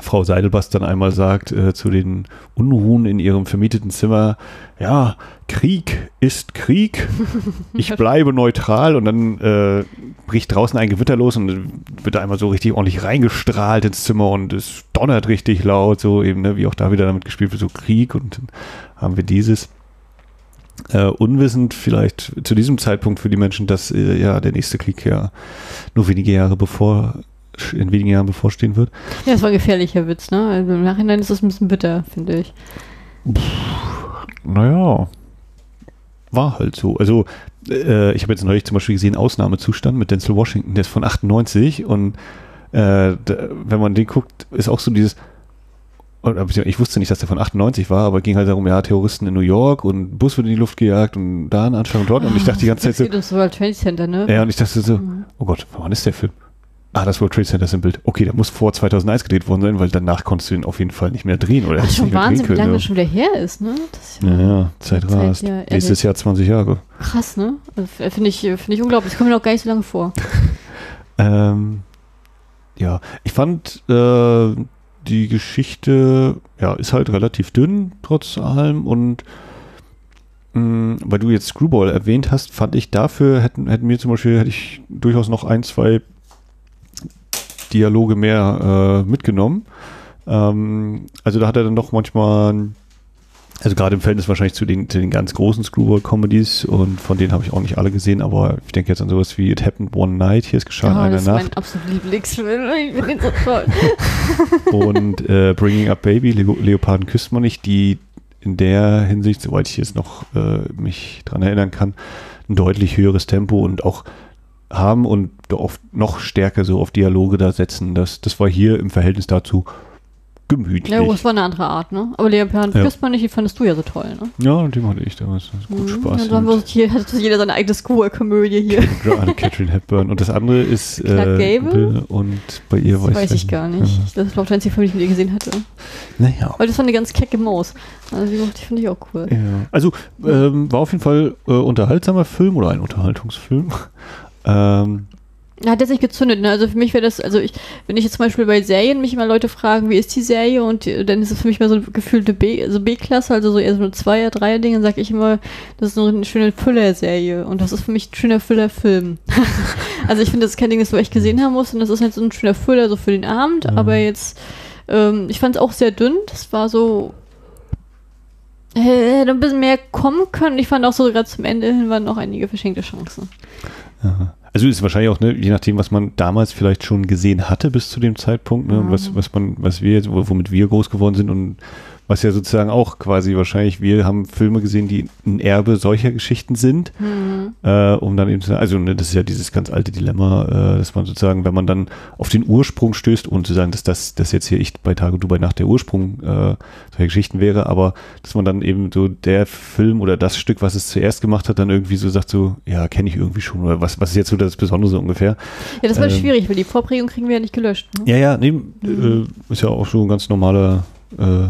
Frau Seidelbast dann einmal sagt äh, zu den Unruhen in ihrem vermieteten Zimmer, ja, Krieg ist Krieg, ich bleibe neutral und dann äh, bricht draußen ein Gewitter los und wird da einmal so richtig ordentlich reingestrahlt ins Zimmer und es donnert richtig laut, so eben, ne, wie auch da wieder damit gespielt wird, so Krieg und dann haben wir dieses. Äh, unwissend vielleicht zu diesem Zeitpunkt für die Menschen, dass äh, ja der nächste Krieg ja nur wenige Jahre bevor in wenigen Jahren bevorstehen wird. ja, das war ein gefährlicher Witz, ne? Also im Nachhinein ist das ein bisschen bitter, finde ich. Naja, war halt so. Also, äh, ich habe jetzt neulich zum Beispiel gesehen, Ausnahmezustand mit Denzel Washington, der ist von 98 und äh, da, wenn man den guckt, ist auch so dieses, ich wusste nicht, dass der von 98 war, aber ging halt darum, ja, Terroristen in New York und Bus wird in die Luft gejagt und da ein Anschlag und dort. Und ich dachte die ganze Zeit so. Das geht ums World Trade Center, ne? Ja, und ich dachte so, mhm. oh Gott, wann ist der Film? Ah, das World Trade Center ist im Bild. Okay, der muss vor 2001 gedreht worden sein, weil danach konntest du ihn auf jeden Fall nicht mehr drehen. Oder Ach, schon Wahnsinn, wie lange das schon wieder her ist, ne? Ist ja, ja, Zeit, rast. Ja, Nächstes Jahr 20 Jahre. Krass, ne? Also, Finde ich, find ich unglaublich. Das kommt mir noch gar nicht so lange vor. ähm, ja, ich fand äh, die Geschichte, ja, ist halt relativ dünn, trotz allem. Und mm, weil du jetzt Screwball erwähnt hast, fand ich dafür, hätten, hätten mir zum Beispiel, hätte ich durchaus noch ein, zwei Dialoge mehr äh, mitgenommen. Ähm, also da hat er dann doch manchmal, also gerade im Verhältnis wahrscheinlich zu den, zu den ganz großen Screwball-Comedies und von denen habe ich auch nicht alle gesehen, aber ich denke jetzt an sowas wie It Happened One Night, hier ist geschah oh, in einer Nacht. Das ist mein absoluter Lieblingsfilm, ich finde den so toll. und äh, Bringing Up Baby, Le Leoparden küsst man nicht, die in der Hinsicht, soweit ich jetzt noch äh, mich dran erinnern kann, ein deutlich höheres Tempo und auch haben und oft noch stärker so auf Dialoge da setzen. Das, das war hier im Verhältnis dazu gemütlich. Ja, das war eine andere Art, ne? Aber Leopard ja. küsst man nicht, die fandest du ja so toll, ne? Ja, und dem hatte ich damals gut mhm. Spaß. Ja, dann haben hier, hat jeder seine eigene School-Komödie hier. Gerade Catherine Hepburn. Und das andere ist Clark äh, Gable. Und bei ihr das weiß, weiß ich gar nicht. Ja. Das ist glaube ich der einzige Film, den ich mit ihr gesehen hatte. Naja. Aber das war eine ganz kecke Maus. Also die, die finde ich auch cool. Ja. Also ähm, war auf jeden Fall äh, unterhaltsamer Film oder ein Unterhaltungsfilm. Ähm, hat jetzt nicht gezündet, ne? Also für mich wäre das, also ich, wenn ich jetzt zum Beispiel bei Serien mich mal Leute fragen, wie ist die Serie und die, dann ist es für mich mal so gefühlte B, also B-Klasse, also so eher so eine Zweier-, Dreier-Ding, dann sage ich immer, das ist so eine schöne Füller-Serie und das ist für mich ein schöner Füller-Film. also ich finde, das ist kein Ding, das du echt gesehen haben musst und das ist halt so ein schöner Füller so für den Abend, mhm. aber jetzt, ähm, ich fand es auch sehr dünn, das war so, hätte ein bisschen mehr kommen können. Ich fand auch so gerade zum Ende hin waren noch einige verschenkte Chancen. Aha. Also ist wahrscheinlich auch, ne, je nachdem, was man damals vielleicht schon gesehen hatte bis zu dem Zeitpunkt, ne, mhm. und was, was man, was wir jetzt, womit wir groß geworden sind und was ja sozusagen auch quasi wahrscheinlich, wir haben Filme gesehen, die ein Erbe solcher Geschichten sind, mhm. äh, um dann eben zu also ne, das ist ja dieses ganz alte Dilemma, äh, dass man sozusagen, wenn man dann auf den Ursprung stößt, ohne zu sagen, dass das, das jetzt hier ich bei Tage du bei Nacht der Ursprung äh, solcher Geschichten wäre, aber dass man dann eben so der Film oder das Stück, was es zuerst gemacht hat, dann irgendwie so sagt so, ja, kenne ich irgendwie schon oder was, was ist jetzt so das Besondere so ungefähr. Ja, das war ähm, schwierig, weil die Vorprägung kriegen wir ja nicht gelöscht. Ne? Ja, ja, nee, mhm. äh, ist ja auch so ein ganz normaler äh,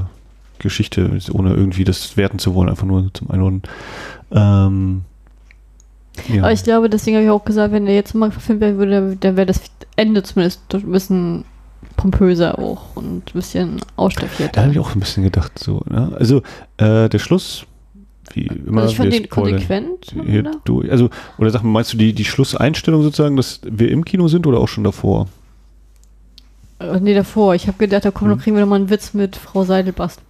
Geschichte, ohne irgendwie das werten zu wollen, einfach nur zum Einordnen. Ähm, ja. Aber ich glaube, deswegen habe ich auch gesagt, wenn der jetzt mal verfilmt werden würde, dann wäre das Ende zumindest ein bisschen pompöser auch und ein bisschen ausstaffierter. Da habe ich auch ein bisschen gedacht, so. Ne? Also, äh, der Schluss, wie immer. Also ich fand den konsequent. Hier, du, also, oder sag mal, meinst du die, die Schlusseinstellung sozusagen, dass wir im Kino sind oder auch schon davor? Äh, nee, davor. Ich habe gedacht, da kommen, hm. kriegen wir nochmal einen Witz mit Frau Seidelbast.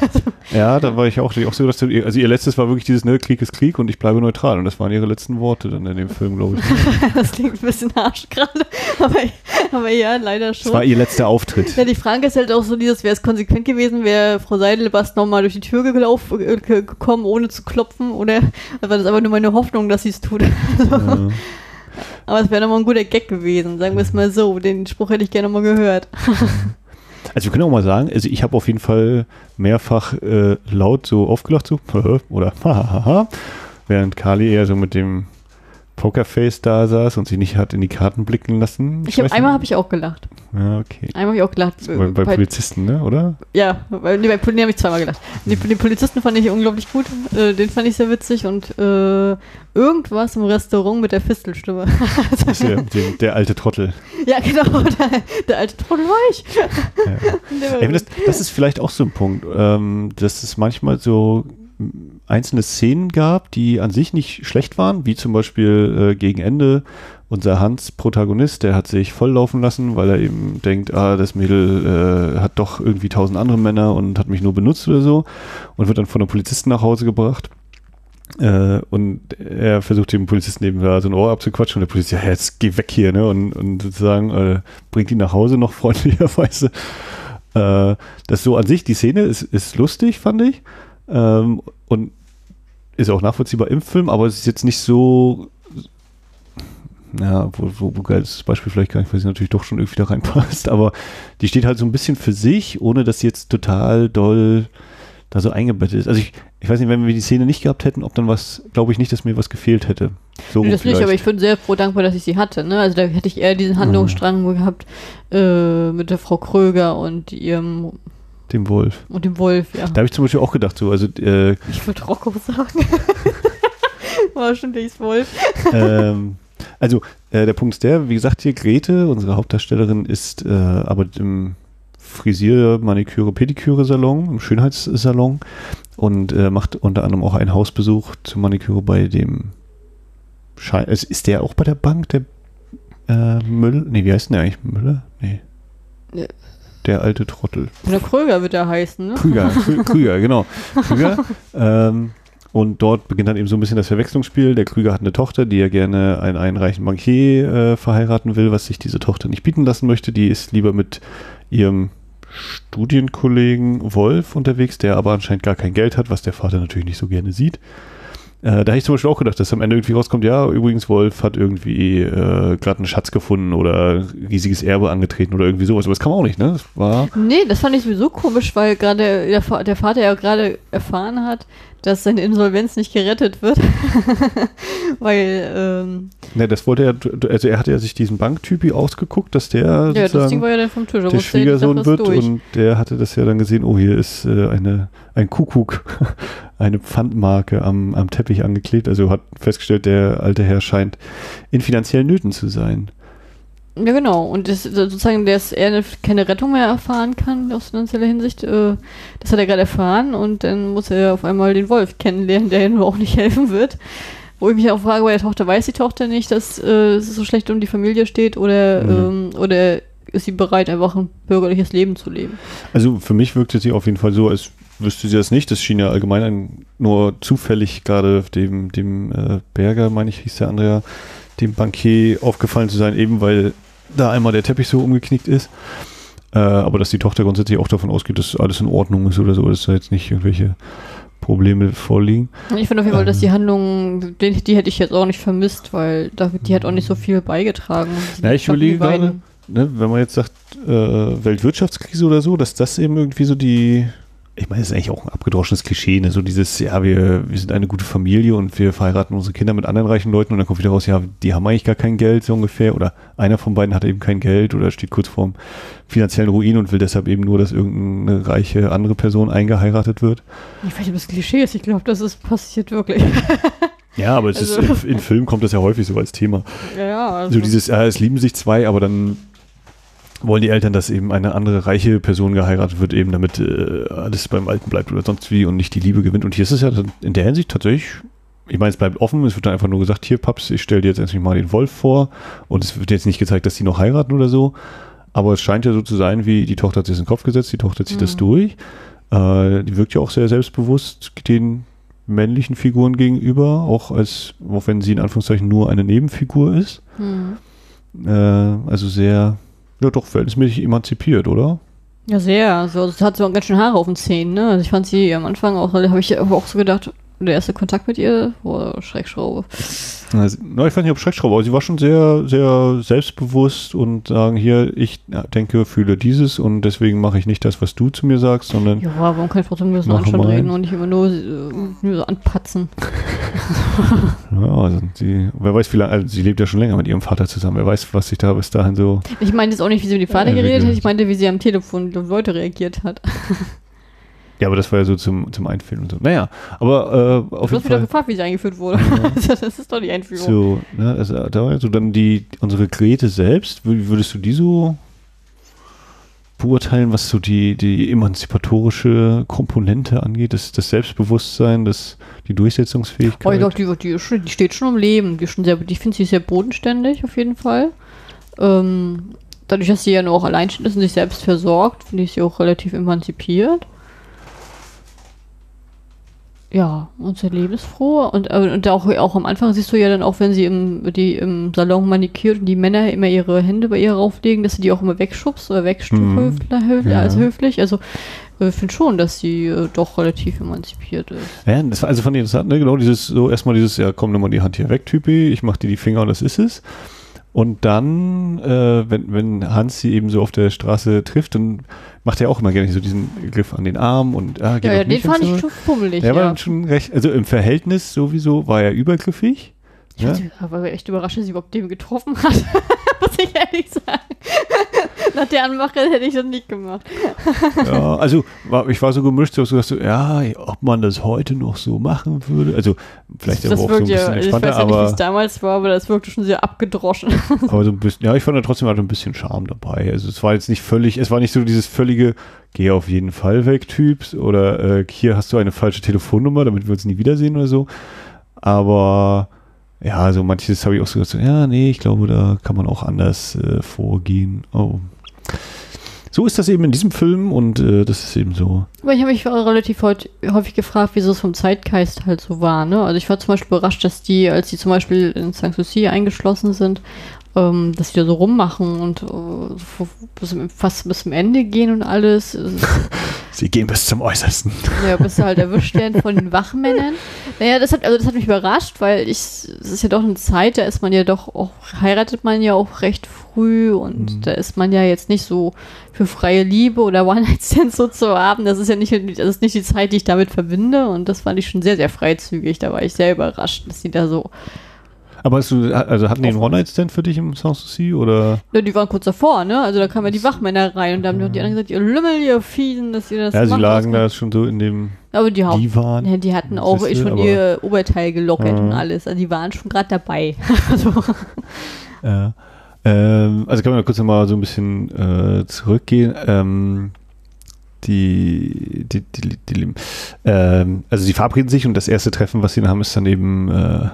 ja, da war ich auch, auch so, dass du, also ihr letztes war wirklich dieses, ne, Krieg ist Krieg und ich bleibe neutral. Und das waren ihre letzten Worte dann in dem Film, glaube ich. das klingt ein bisschen harsch gerade. Aber, aber ja, leider schon. Das war ihr letzter Auftritt. Ja, die Frage ist halt auch so dieses, wäre es konsequent gewesen, wäre Frau Seidelbast nochmal durch die Tür gelaufen, äh, gekommen, ohne zu klopfen, oder war das aber nur meine Hoffnung, dass sie es tut. Also, ja. Aber es wäre nochmal ein guter Gag gewesen, sagen wir es mal so. Den Spruch hätte ich gerne mal gehört. Also wir können auch mal sagen, also ich habe auf jeden Fall mehrfach äh, laut so aufgelacht, so oder hahaha, während Kali eher so mit dem Pokerface da saß und sie nicht hat in die Karten blicken lassen. Ich, ich habe einmal habe ich auch gelacht. Ja, okay. Einmal habe ich auch gelacht. Bei, bei, Polizisten, ne, oder? Ja, bei, nee, bei Polizisten habe ich zweimal gelacht. Den, den, Polizisten fand ich unglaublich gut. Äh, den fand ich sehr witzig und äh, irgendwas im Restaurant mit der Fistelstimme. ja, der, der, alte Trottel. Ja, genau, der, der alte Trottel war ich. Ja. Ey, das, das, ist vielleicht auch so ein Punkt, ähm, dass es manchmal so einzelne Szenen gab, die an sich nicht schlecht waren, wie zum Beispiel äh, gegen Ende unser Hans Protagonist, der hat sich volllaufen lassen, weil er eben denkt, ah, das Mädel äh, hat doch irgendwie tausend andere Männer und hat mich nur benutzt oder so und wird dann von einem Polizisten nach Hause gebracht. Äh, und er versucht dem Polizisten eben so ein Ohr abzuquatschen und der Polizist, ja, jetzt geh weg hier, ne? Und, und sozusagen äh, bringt ihn nach Hause noch freundlicherweise. Äh, das so an sich, die Szene ist, ist lustig, fand ich. Ähm, und ist auch nachvollziehbar im Film, aber es ist jetzt nicht so ja, wo, wo, wo geiles Beispiel vielleicht gar nicht, weil sie natürlich doch schon irgendwie da reinpasst, aber die steht halt so ein bisschen für sich, ohne dass sie jetzt total doll da so eingebettet ist. Also ich, ich weiß nicht, wenn wir die Szene nicht gehabt hätten, ob dann was, glaube ich nicht, dass mir was gefehlt hätte. So nee, das vielleicht. nicht, aber ich bin sehr froh dankbar, dass ich sie hatte. Ne? Also da hätte ich eher diesen Handlungsstrang mhm. gehabt äh, mit der Frau Kröger und ihrem dem Wolf. Und dem Wolf, ja. Da habe ich zum Beispiel auch gedacht, so, also äh, Ich würde Rocco sagen. War schon der Wolf. ähm, also äh, der Punkt ist der, wie gesagt, hier Grete, unsere Hauptdarstellerin, ist äh, aber im Frisier-, Maniküre-, Pediküre-Salon, im Schönheitssalon und äh, macht unter anderem auch einen Hausbesuch zur Maniküre bei dem Schein. Also ist der auch bei der Bank, der äh, Müll? Nee, wie heißt denn der eigentlich? Müller? Nee. Ja. Der alte Trottel. Oder Kröger wird er heißen, ne? Krüger, Krüger, genau. Krüger. ähm, und dort beginnt dann eben so ein bisschen das Verwechslungsspiel. Der Krüger hat eine Tochter, die er gerne einen, einen Bankier äh, verheiraten will, was sich diese Tochter nicht bieten lassen möchte. Die ist lieber mit ihrem Studienkollegen Wolf unterwegs, der aber anscheinend gar kein Geld hat, was der Vater natürlich nicht so gerne sieht. Äh, da hätte ich zum Beispiel auch gedacht, dass am Ende irgendwie rauskommt, ja, übrigens, Wolf hat irgendwie äh, gerade einen Schatz gefunden oder riesiges Erbe angetreten oder irgendwie sowas. Aber das kann man auch nicht, ne? Das war nee, das fand ich sowieso komisch, weil gerade der, der Vater ja gerade erfahren hat, dass seine Insolvenz nicht gerettet wird. Weil, ähm, Ne, das wollte er, also er hatte ja sich diesen Banktypi ausgeguckt, dass der ja, das Ding war ja dann vom Tisch, der Schwiegersohn wird durch. und der hatte das ja dann gesehen, oh, hier ist äh, eine, ein Kuckuck, eine Pfandmarke am, am Teppich angeklebt, also hat festgestellt, der alte Herr scheint in finanziellen Nöten zu sein. Ja, genau. Und das, sozusagen, dass er keine Rettung mehr erfahren kann aus finanzieller Hinsicht, äh, das hat er gerade erfahren und dann muss er auf einmal den Wolf kennenlernen, der ihm auch nicht helfen wird. Wo ich mich auch frage, bei der Tochter weiß die Tochter nicht, dass äh, es so schlecht um die Familie steht oder, mhm. ähm, oder ist sie bereit, einfach ein bürgerliches Leben zu leben? Also für mich wirkte sie auf jeden Fall so, als wüsste sie das nicht. Das schien ja allgemein ein, nur zufällig gerade dem, dem äh, Berger, meine ich, hieß der andere ja, dem Bankier aufgefallen zu sein, eben weil da einmal der Teppich so umgeknickt ist. Äh, aber dass die Tochter grundsätzlich auch davon ausgeht, dass alles in Ordnung ist oder so, dass da jetzt nicht irgendwelche Probleme vorliegen. Ich finde auf jeden Fall, ähm, dass die Handlung, die, die, hätte ich jetzt auch nicht vermisst, weil da, die hat auch nicht so viel beigetragen. Ja, ich überlege gerade, ne, wenn man jetzt sagt, äh, Weltwirtschaftskrise oder so, dass das eben irgendwie so die, ich meine, das ist eigentlich auch ein abgedroschenes Klischee, ne? so dieses, ja, wir, wir sind eine gute Familie und wir verheiraten unsere Kinder mit anderen reichen Leuten und dann kommt wieder raus, ja, die haben eigentlich gar kein Geld, so ungefähr, oder einer von beiden hat eben kein Geld oder steht kurz vorm finanziellen Ruin und will deshalb eben nur, dass irgendeine reiche andere Person eingeheiratet wird. Ich weiß nicht, ob das Klischee ist, ich glaube, das ist passiert wirklich. Ja, aber es also. ist, in, in Filmen kommt das ja häufig so als Thema. Ja, ja. Also so dieses, ja, es lieben sich zwei, aber dann wollen die Eltern, dass eben eine andere reiche Person geheiratet wird, eben damit äh, alles beim Alten bleibt oder sonst wie und nicht die Liebe gewinnt. Und hier ist es ja in der Hinsicht tatsächlich, ich meine, es bleibt offen, es wird dann einfach nur gesagt, hier Paps, ich stelle dir jetzt endlich mal den Wolf vor und es wird jetzt nicht gezeigt, dass die noch heiraten oder so, aber es scheint ja so zu sein, wie die Tochter hat sich in den Kopf gesetzt, die Tochter zieht mhm. das durch. Äh, die wirkt ja auch sehr selbstbewusst den männlichen Figuren gegenüber, auch als, auch wenn sie in Anführungszeichen nur eine Nebenfigur ist. Mhm. Äh, also sehr ja doch verhältnismäßig emanzipiert, oder? Ja, sehr. Also, es hat so ganz schön Haare auf den Zähnen, ne? Also ich fand sie am Anfang auch, da habe ich auch so gedacht, der erste Kontakt mit ihr, boah, Schreckschraube. Also, na, ich weiß nicht, ob Schreckschraube, aber sie war schon sehr, sehr selbstbewusst und sagen, hier, ich denke, fühle dieses und deswegen mache ich nicht das, was du zu mir sagst, sondern. Ja, warum kann ich trotzdem ein bisschen Anstand reden und nicht immer nur, äh, nur so anpatzen? ja, also sie, wer weiß, wie lange, also sie lebt ja schon länger mit ihrem Vater zusammen, wer weiß, was sich da bis dahin so. Ich meine jetzt auch nicht, wie sie mit dem Vater geredet hat, ich meinte, wie sie am Telefon auf Leute reagiert hat. Ja, aber das war ja so zum, zum Einführen und so. Naja, aber äh, auf du hast wieder gefragt, wie sie eingeführt wurde. Ja. das ist doch die Einführung. So, ne, also da war so dann die, unsere Grete selbst, wie würdest du die so beurteilen, was so die, die emanzipatorische Komponente angeht, das, das Selbstbewusstsein, das, die Durchsetzungsfähigkeit? Oh, ich glaube, die, die, die, steht schon im Leben. Die, schon sehr, ich finde sie sehr bodenständig auf jeden Fall. Ähm, dadurch, dass sie ja nur auch allein steht und sich selbst versorgt, finde ich sie auch relativ emanzipiert ja, und sehr lebensfroh. Und, äh, und auch, auch am Anfang siehst du ja dann auch, wenn sie im, die im Salon manikiert und die Männer immer ihre Hände bei ihr rauflegen, dass sie die auch immer wegschubst oder wegstuft, mhm. höflich, ja. als höflich. Also ich äh, finde schon, dass sie äh, doch relativ emanzipiert ist. Ja, das war also von interessant, ne? Genau dieses, so erstmal dieses, ja komm, nimm mal die Hand hier weg, Typi, ich mach dir die Finger und das ist es. Und dann, äh, wenn, wenn Hans sie eben so auf der Straße trifft, dann macht er auch immer gerne so diesen Griff an den Arm und ah, geht Ja, ja, den fand so. ich schon fummelig. Der war ja. dann schon recht, also im Verhältnis sowieso war er übergriffig. Ich Ja? war- echt überrascht, dass sie überhaupt den getroffen hat. Muss ich ehrlich sagen. Nach der Anmache hätte ich das nicht gemacht. Ja, also war, ich war so gemischt, dass so, ja, ob man das heute noch so machen würde. Also vielleicht das aber auch so ein wirkt ja, bisschen also ich entspannter, weiß ja nicht, wie es damals war, aber das wirkte schon sehr abgedroschen. aber so ein bisschen, ja, ich fand da trotzdem halt ein bisschen Charme dabei. Also es war jetzt nicht völlig, es war nicht so dieses völlige, geh auf jeden Fall weg Typs oder äh, hier hast du eine falsche Telefonnummer, damit wir uns nie wiedersehen oder so. Aber ja, so manches habe ich auch so gesagt, ja, nee, ich glaube, da kann man auch anders äh, vorgehen. Oh. So ist das eben in diesem Film und äh, das ist eben so. Aber ich habe mich relativ häufig gefragt, wieso es vom Zeitgeist halt so war. Ne? Also ich war zum Beispiel überrascht, dass die, als die zum Beispiel in Sanssouci eingeschlossen sind, ähm, dass die da so rummachen und äh, bis, fast bis zum Ende gehen und alles. Sie gehen bis zum Äußersten. Ja, bis sie halt erwischt werden von den Wachmännern. Naja, das hat, also das hat mich überrascht, weil ich, es ist ja doch eine Zeit, da ist man ja doch auch, heiratet man ja auch recht früh und Mhm. da ist man ja jetzt nicht so für freie Liebe oder One-Night-Stands so zu haben. Das ist ja nicht, das ist nicht die Zeit, die ich damit verbinde und das fand ich schon sehr, sehr freizügig. Da war ich sehr überrascht, dass die da so, Aber hast du, also hatten die einen One-Night-Stand für dich im Sanssouci oder? ja, die waren kurz davor, ne? Also da kamen ja die Wachmänner rein und da haben die anderen gesagt, ihr Lümmel, ihr Fiesen, dass ihr das ja, sie macht, lagen da schon so in dem Aber die Haupt Divan. Ja, die hatten auch Siehste, schon ihr Oberteil gelockert Mhm. und alles. Also die waren schon gerade dabei. also, Ja. Ähm, also kann man kurz nochmal so ein bisschen äh, zurückgehen. Ähm, die, die, die, die, die ähm, also sie verabreden sich und das erste Treffen, was sie dann haben, ist dann eben äh,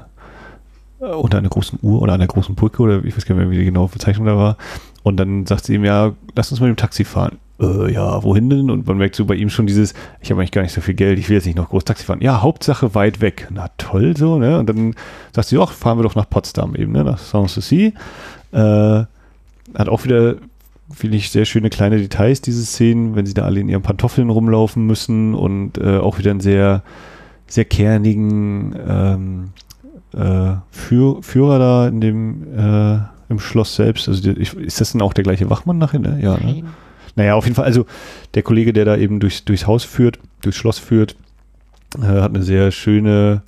unter einer großen Uhr oder einer großen Brücke oder ich weiß gar nicht mehr, wie die genaue Bezeichnung da war. Und dann sagt sie ihm, ja, lass uns mit dem Taxi fahren. Äh, ja, wohin denn? Und man merkt so bei ihm schon dieses, ich habe eigentlich gar nicht so viel Geld, ich will jetzt nicht noch groß Taxi fahren. Ja, Hauptsache weit weg. Na toll, so, ne? Und dann sagt sie, ach, fahren wir doch nach Potsdam eben, ne? Nach Sanssouci. Äh, hat auch wieder, finde ich, sehr schöne kleine Details, diese Szenen, wenn sie da alle in ihren Pantoffeln rumlaufen müssen und äh, auch wieder einen sehr, sehr kernigen ähm, äh, Führ Führer da in dem, äh, im Schloss selbst. Also die, ich, ist das denn auch der gleiche Wachmann nachher? Ne? Ja, ne? Naja, auf jeden Fall, also der Kollege, der da eben durchs, durchs Haus führt, durchs Schloss führt, äh, hat eine sehr schöne,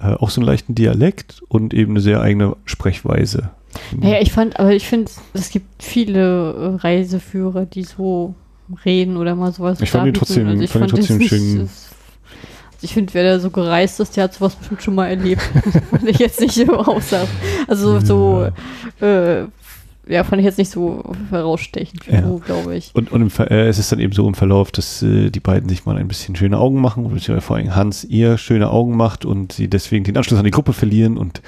äh, auch so einen leichten Dialekt und eben eine sehr eigene Sprechweise. Naja, ich fand, aber ich finde, es gibt viele äh, Reiseführer, die so reden oder mal sowas. Ich fand ihn trotzdem- ich fand ihn trotzdem schön- also ich finde, wer da so gereist ist, der hat sowas bestimmt schon mal erlebt. fand ich jetzt nicht so aussah. Also so, äh, ja, fand ich jetzt nicht so herausstechend, Ja. glaube ich. Und, und äh, es ist dann eben so im Verlauf, dass äh, die beiden sich mal ein bisschen schöne Augen machen, beziehungsweise vor allem Hans ihr schöne Augen macht und sie deswegen den Anschluss an die Gruppe verlieren und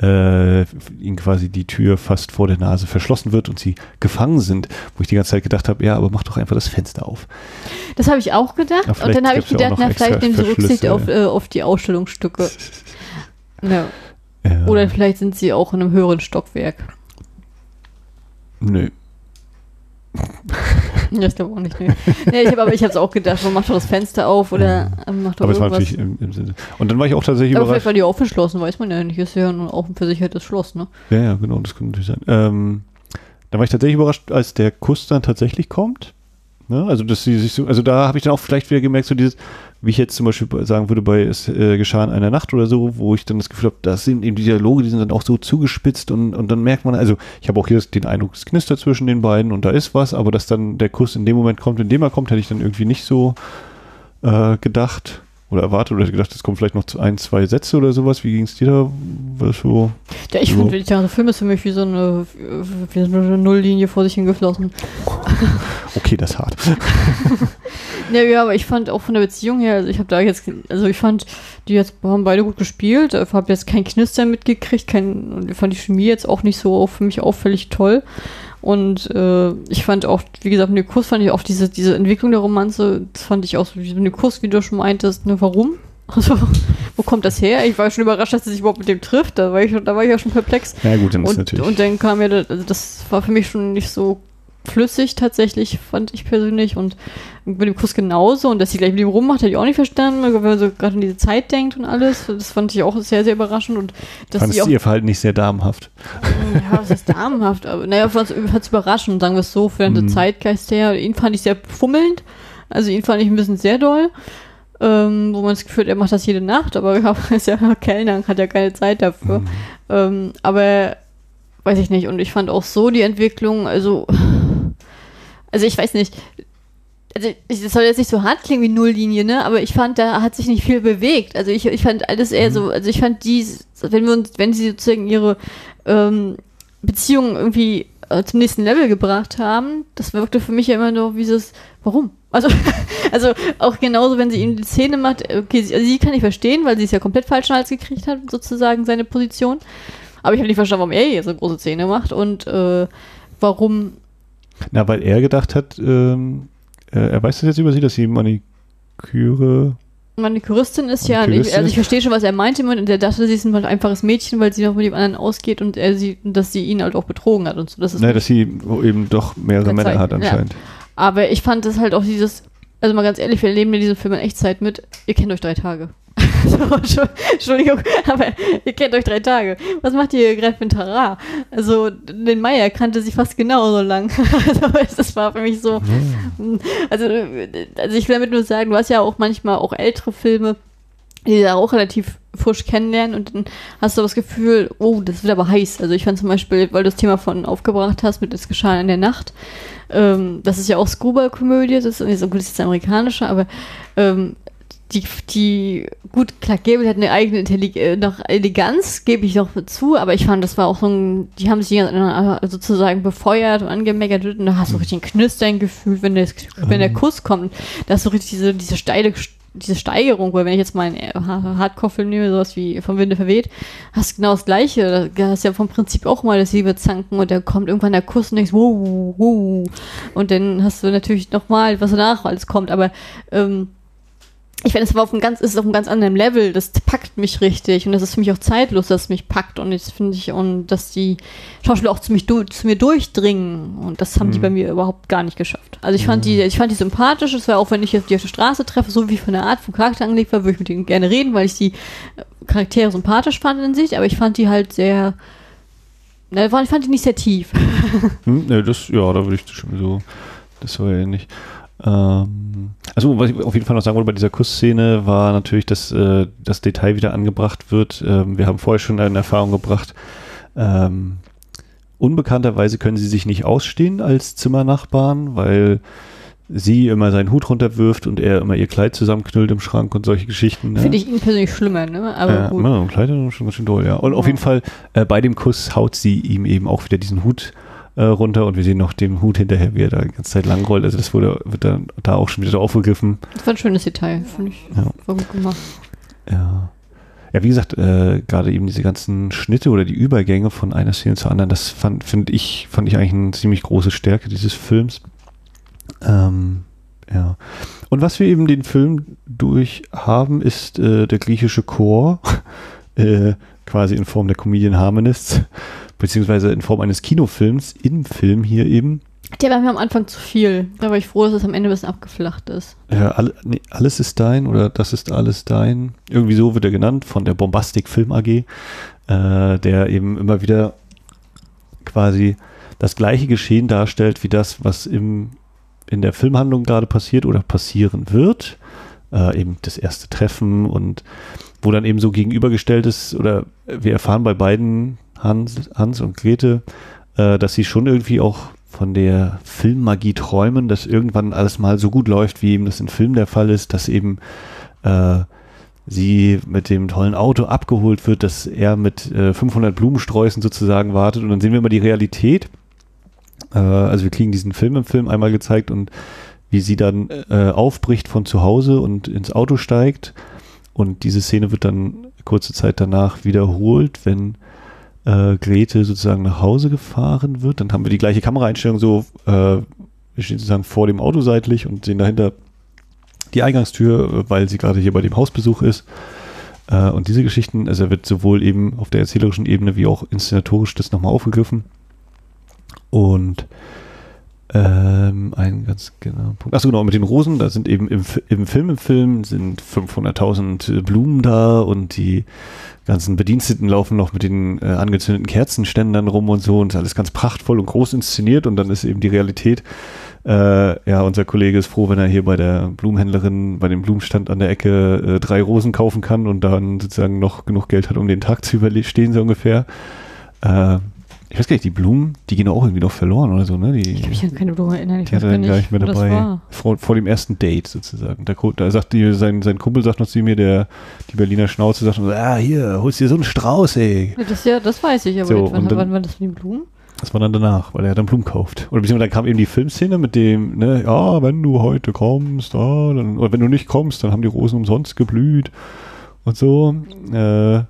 äh, ihnen quasi die Tür fast vor der Nase verschlossen wird und sie gefangen sind, wo ich die ganze Zeit gedacht habe, ja, aber mach doch einfach das Fenster auf. Das habe ich auch gedacht. Ja, und dann habe ich gedacht, na, vielleicht nehmen sie Rücksicht auf, äh, auf die Ausstellungsstücke. Ja. Oder vielleicht sind sie auch in einem höheren Stockwerk. Nö. Ja, ich glaube auch nicht. Nee. nee, ich habe aber ich habe es auch gedacht, man macht doch das Fenster auf oder ähm, macht doch Aber es war irgendwas. natürlich im, im Sinne. Und dann war ich auch tatsächlich aber vielleicht überrascht. war die auch verschlossen, weiß man ja nicht. Ist ja nur auch ein versichertes Schloss, ne? Ja, ja, genau, das könnte natürlich sein. Ähm, da war ich tatsächlich überrascht, als der Kuss dann tatsächlich kommt. Ne? Also, dass sie sich so, also da habe ich dann auch vielleicht wieder gemerkt, so dieses, wie ich jetzt zum Beispiel sagen würde, bei Es äh, geschah in einer Nacht oder so, wo ich dann das Gefühl habe, das sind eben die Dialoge, die sind dann auch so zugespitzt und, und dann merkt man, also ich habe auch hier den Eindruck, es knistert zwischen den beiden und da ist was, aber dass dann der Kuss in dem Moment kommt, in dem er kommt, hätte ich dann irgendwie nicht so äh, gedacht oder erwartet oder gedacht, es kommen vielleicht noch ein, zwei Sätze oder sowas. Wie ging es dir da? War das so? Ja, ich So. finde, der Film ist für mich wie so eine, wie so eine Nulllinie vor sich hingeflossen. Okay, das ist hart. Ja, ja, aber ich fand auch von der Beziehung her, also ich habe da jetzt, also ich fand, die jetzt haben beide gut gespielt, habe jetzt kein Knistern mitgekriegt, kein, und ich fand die Chemie jetzt auch nicht so für mich auffällig toll. Und äh, ich fand auch, wie gesagt, mit dem Kurs fand ich auch diese, diese Entwicklung der Romanze, das fand ich auch so, wie mit dem Kurs, wie du schon meintest, ne, warum? Also, wo kommt das her? Ich war schon überrascht, dass sie sich überhaupt mit dem trifft, da war ich, da war ich ja schon perplex. Ja gut, dann ist Und, natürlich. und dann kam ja, das- also das war für mich schon nicht so flüssig tatsächlich, fand ich persönlich. Und mit dem Kuss genauso. Und dass sie gleich mit ihm rummacht, hätte ich auch nicht verstanden, wenn man so gerade an diese Zeit denkt und alles. Das fand ich auch sehr, sehr überraschend. Und dass Fandest sie auch, ihr Verhalten nicht sehr damenhaft? ja, was ist damenhaft? Aber naja, fand es überraschend, sagen wir es so, für den Mhm. Zeitgeist her. Ihn fand ich sehr fummelnd. Also ihn fand ich ein bisschen sehr doll. Ähm, wo man das Gefühl hat, er macht das jede Nacht, aber ja, er ist ja Kellner, hat ja keine Zeit dafür. Mhm. Ähm, aber weiß ich nicht. Und ich fand auch so die Entwicklung, also, also ich weiß nicht. Also, ich- das soll jetzt nicht so hart klingen wie Nulllinie, ne? Aber ich fand, da hat sich nicht viel bewegt. Also ich, ich fand alles eher so, also ich fand die, wenn wir uns, wenn sie sozusagen ihre ähm, Beziehung irgendwie äh, zum nächsten Level gebracht haben, das wirkte für mich ja immer nur wie dieses, warum? Also, also auch genauso, wenn sie ihm die Szene macht, okay, sie, also sie kann ich verstehen, weil sie es ja komplett falsch Hals gekriegt hat, sozusagen seine Position. Aber ich habe nicht verstanden, warum er jetzt so große Szene macht und äh, warum. Na, weil er gedacht hat, ähm, äh, er weiß das jetzt über sie, dass sie Maniküre. Manikuristin ist ja, Manikuristin ich, also ich verstehe schon, was er meinte und er dachte, sie ist ein halt einfaches Mädchen, weil sie noch mit dem anderen ausgeht und er sie, dass sie ihn halt auch betrogen hat und so. Das ist Ne, dass sie eben doch mehrere Männer Verzeihen, hat ja. anscheinend. Aber ich fand das halt auch dieses, also mal ganz ehrlich, wir erleben ja diesen Film in Echtzeit mit, ihr kennt euch drei Tage. so, Entschu- Entschuldigung, aber ihr kennt euch drei Tage. Was macht ihr Gräfin Tara? Also, den Meier kannte sie fast genauso lang. also, das war für mich so, also, also ich will damit nur sagen, du hast ja auch manchmal auch ältere Filme, die da auch relativ frisch kennenlernen und dann hast du das Gefühl, oh, das wird aber heiß. Also ich fand zum Beispiel, weil du das Thema von aufgebracht hast mit Es geschah in der Nacht, ähm, das ist ja auch Scuba-Komödie, das ist nicht so gut, das ist jetzt amerikanische, aber ähm, die, die, gut, klar, Gable hat eine eigene Intellig äh, noch Eleganz, gebe ich noch zu, aber ich fand, das war auch so ein, die haben sich sozusagen befeuert und angemeckert und da hast du richtig ein Knistern gefühlt, wenn der, wenn der Kuss kommt, da hast du richtig diese, diese steile, diese Steigerung, weil wenn ich jetzt mal einen äh, Ha- Hardcore-Film nehme, sowas wie Vom Winde verweht, hast du genau das Gleiche, da hast du ja vom Prinzip auch mal das Liebezanken und da kommt irgendwann der Kuss und denkst, wow, wow, und dann hast du natürlich nochmal, was danach alles kommt, aber, ähm, ich finde, es war auf einem ganz, es ist auf einem ganz anderen Level. Das packt mich richtig und das ist für mich auch zeitlos, dass es mich packt und das finde ich und dass die Schauspieler auch zu, mich, du- zu mir durchdringen und das haben die Mhm. bei mir überhaupt gar nicht geschafft. Also ich fand die, ich fand die sympathisch. Es war auch, wenn ich jetzt die auf der Straße treffe, so wie von der Art vom Charakter angelegt war, würde ich mit denen gerne reden, weil ich die äh, Charaktere sympathisch fand in sich. Aber ich fand die halt sehr, ne, ich fand die nicht sehr tief. Hm, ne, das, ja, da würde ich schon so. Das war ja nicht. Ähm, also, was ich auf jeden Fall noch sagen wollte bei dieser Kussszene, war natürlich, dass äh, das Detail wieder angebracht wird. Ähm, wir haben vorher schon eine Erfahrung gebracht. Ähm, unbekannterweise können sie sich nicht ausstehen als Zimmernachbarn, weil sie immer seinen Hut runterwirft und er immer ihr Kleid zusammenknüllt im Schrank und solche Geschichten. Ne? Finde ich ihn persönlich schlimmer, ne? Aber ja, gut. ja, Kleid ist schon ganz schön doll, ja. Und auf Ja. jeden Fall äh, bei dem Kuss haut sie ihm eben auch wieder diesen Hut äh, runter und wir sehen noch den Hut hinterher, wie er da die ganze Zeit lang rollt. Also das wurde, wird dann da auch schon wieder so aufgegriffen. Das war ein schönes Detail, finde ich. Ja. War gut gemacht. Ja. Ja, wie gesagt, äh, gerade eben diese ganzen Schnitte oder die Übergänge von einer Szene zur anderen, das fand, finde ich, fand ich eigentlich eine ziemlich große Stärke dieses Films. Ähm, ja. Und was wir eben den Film durch haben, ist äh, der griechische Chor, äh, quasi in Form der Comedian Harmonists, beziehungsweise in Form eines Kinofilms, im Film hier eben. Der war mir am Anfang zu viel. Da war ich froh, dass es am Ende ein bisschen abgeflacht ist. Ja, all, nee, alles ist dein oder das ist alles dein. Irgendwie so wird er genannt von der Bombastic Film AG, äh, der eben immer wieder quasi das gleiche Geschehen darstellt wie das, was im, in der Filmhandlung gerade passiert oder passieren wird. Äh, eben das erste Treffen und wo dann eben so gegenübergestellt ist, oder wir erfahren bei beiden, Hans, Hans und Grete, äh, dass sie schon irgendwie auch von der Filmmagie träumen, dass irgendwann alles mal so gut läuft, wie eben das in Filmen der Fall ist, dass eben äh, sie mit dem tollen Auto abgeholt wird, dass er mit äh, 500 Blumensträußen sozusagen wartet und dann sehen wir immer die Realität. Äh, also wir kriegen diesen Film im Film einmal gezeigt und wie sie dann äh, aufbricht von zu Hause und ins Auto steigt und diese Szene wird dann kurze Zeit danach wiederholt, wenn äh, Grete sozusagen nach Hause gefahren wird. Dann haben wir die gleiche Kameraeinstellung so, äh, wir stehen sozusagen vor dem Auto seitlich und sehen dahinter die Eingangstür, weil sie gerade hier bei dem Hausbesuch ist. Äh, und diese Geschichten, also wird sowohl eben auf der erzählerischen Ebene wie auch inszenatorisch das nochmal aufgegriffen. Und Ähm, ein ganz genau Punkt. Achso, genau, mit den Rosen, da sind eben im, im Film, im Film sind 500.000 Blumen da und die ganzen Bediensteten laufen noch mit den äh, angezündeten Kerzenständern rum und so und alles ganz prachtvoll und groß inszeniert und dann ist eben die Realität, äh, ja, unser Kollege ist froh, wenn er hier bei der Blumenhändlerin, bei dem Blumenstand an der Ecke äh, drei Rosen kaufen kann und dann sozusagen noch genug Geld hat, um den Tag zu überstehen, so ungefähr. Äh, ich weiß gar nicht, die Blumen, die gehen auch irgendwie noch verloren oder so, ne? Die, Ich kann mich an keine Blume erinnern. Ich die hat er dann gar gar nicht mehr wo das dabei. war. Vor, vor dem ersten Date sozusagen. Da, da sagt die, sein, sein Kumpel sagt noch zu mir, der, die Berliner Schnauze sagt, noch so, ah, hier, holst dir so einen Strauß, ey. Das, ja, das weiß ich, aber So, jetzt, wann, dann- wann waren das mit den Blumen? Das war dann danach, weil er dann Blumen kauft. Oder beziehungsweise dann kam eben die Filmszene mit dem, ne, ja, wenn du heute kommst, ah, dann, oder wenn du nicht kommst, dann haben die Rosen umsonst geblüht und so. Äh,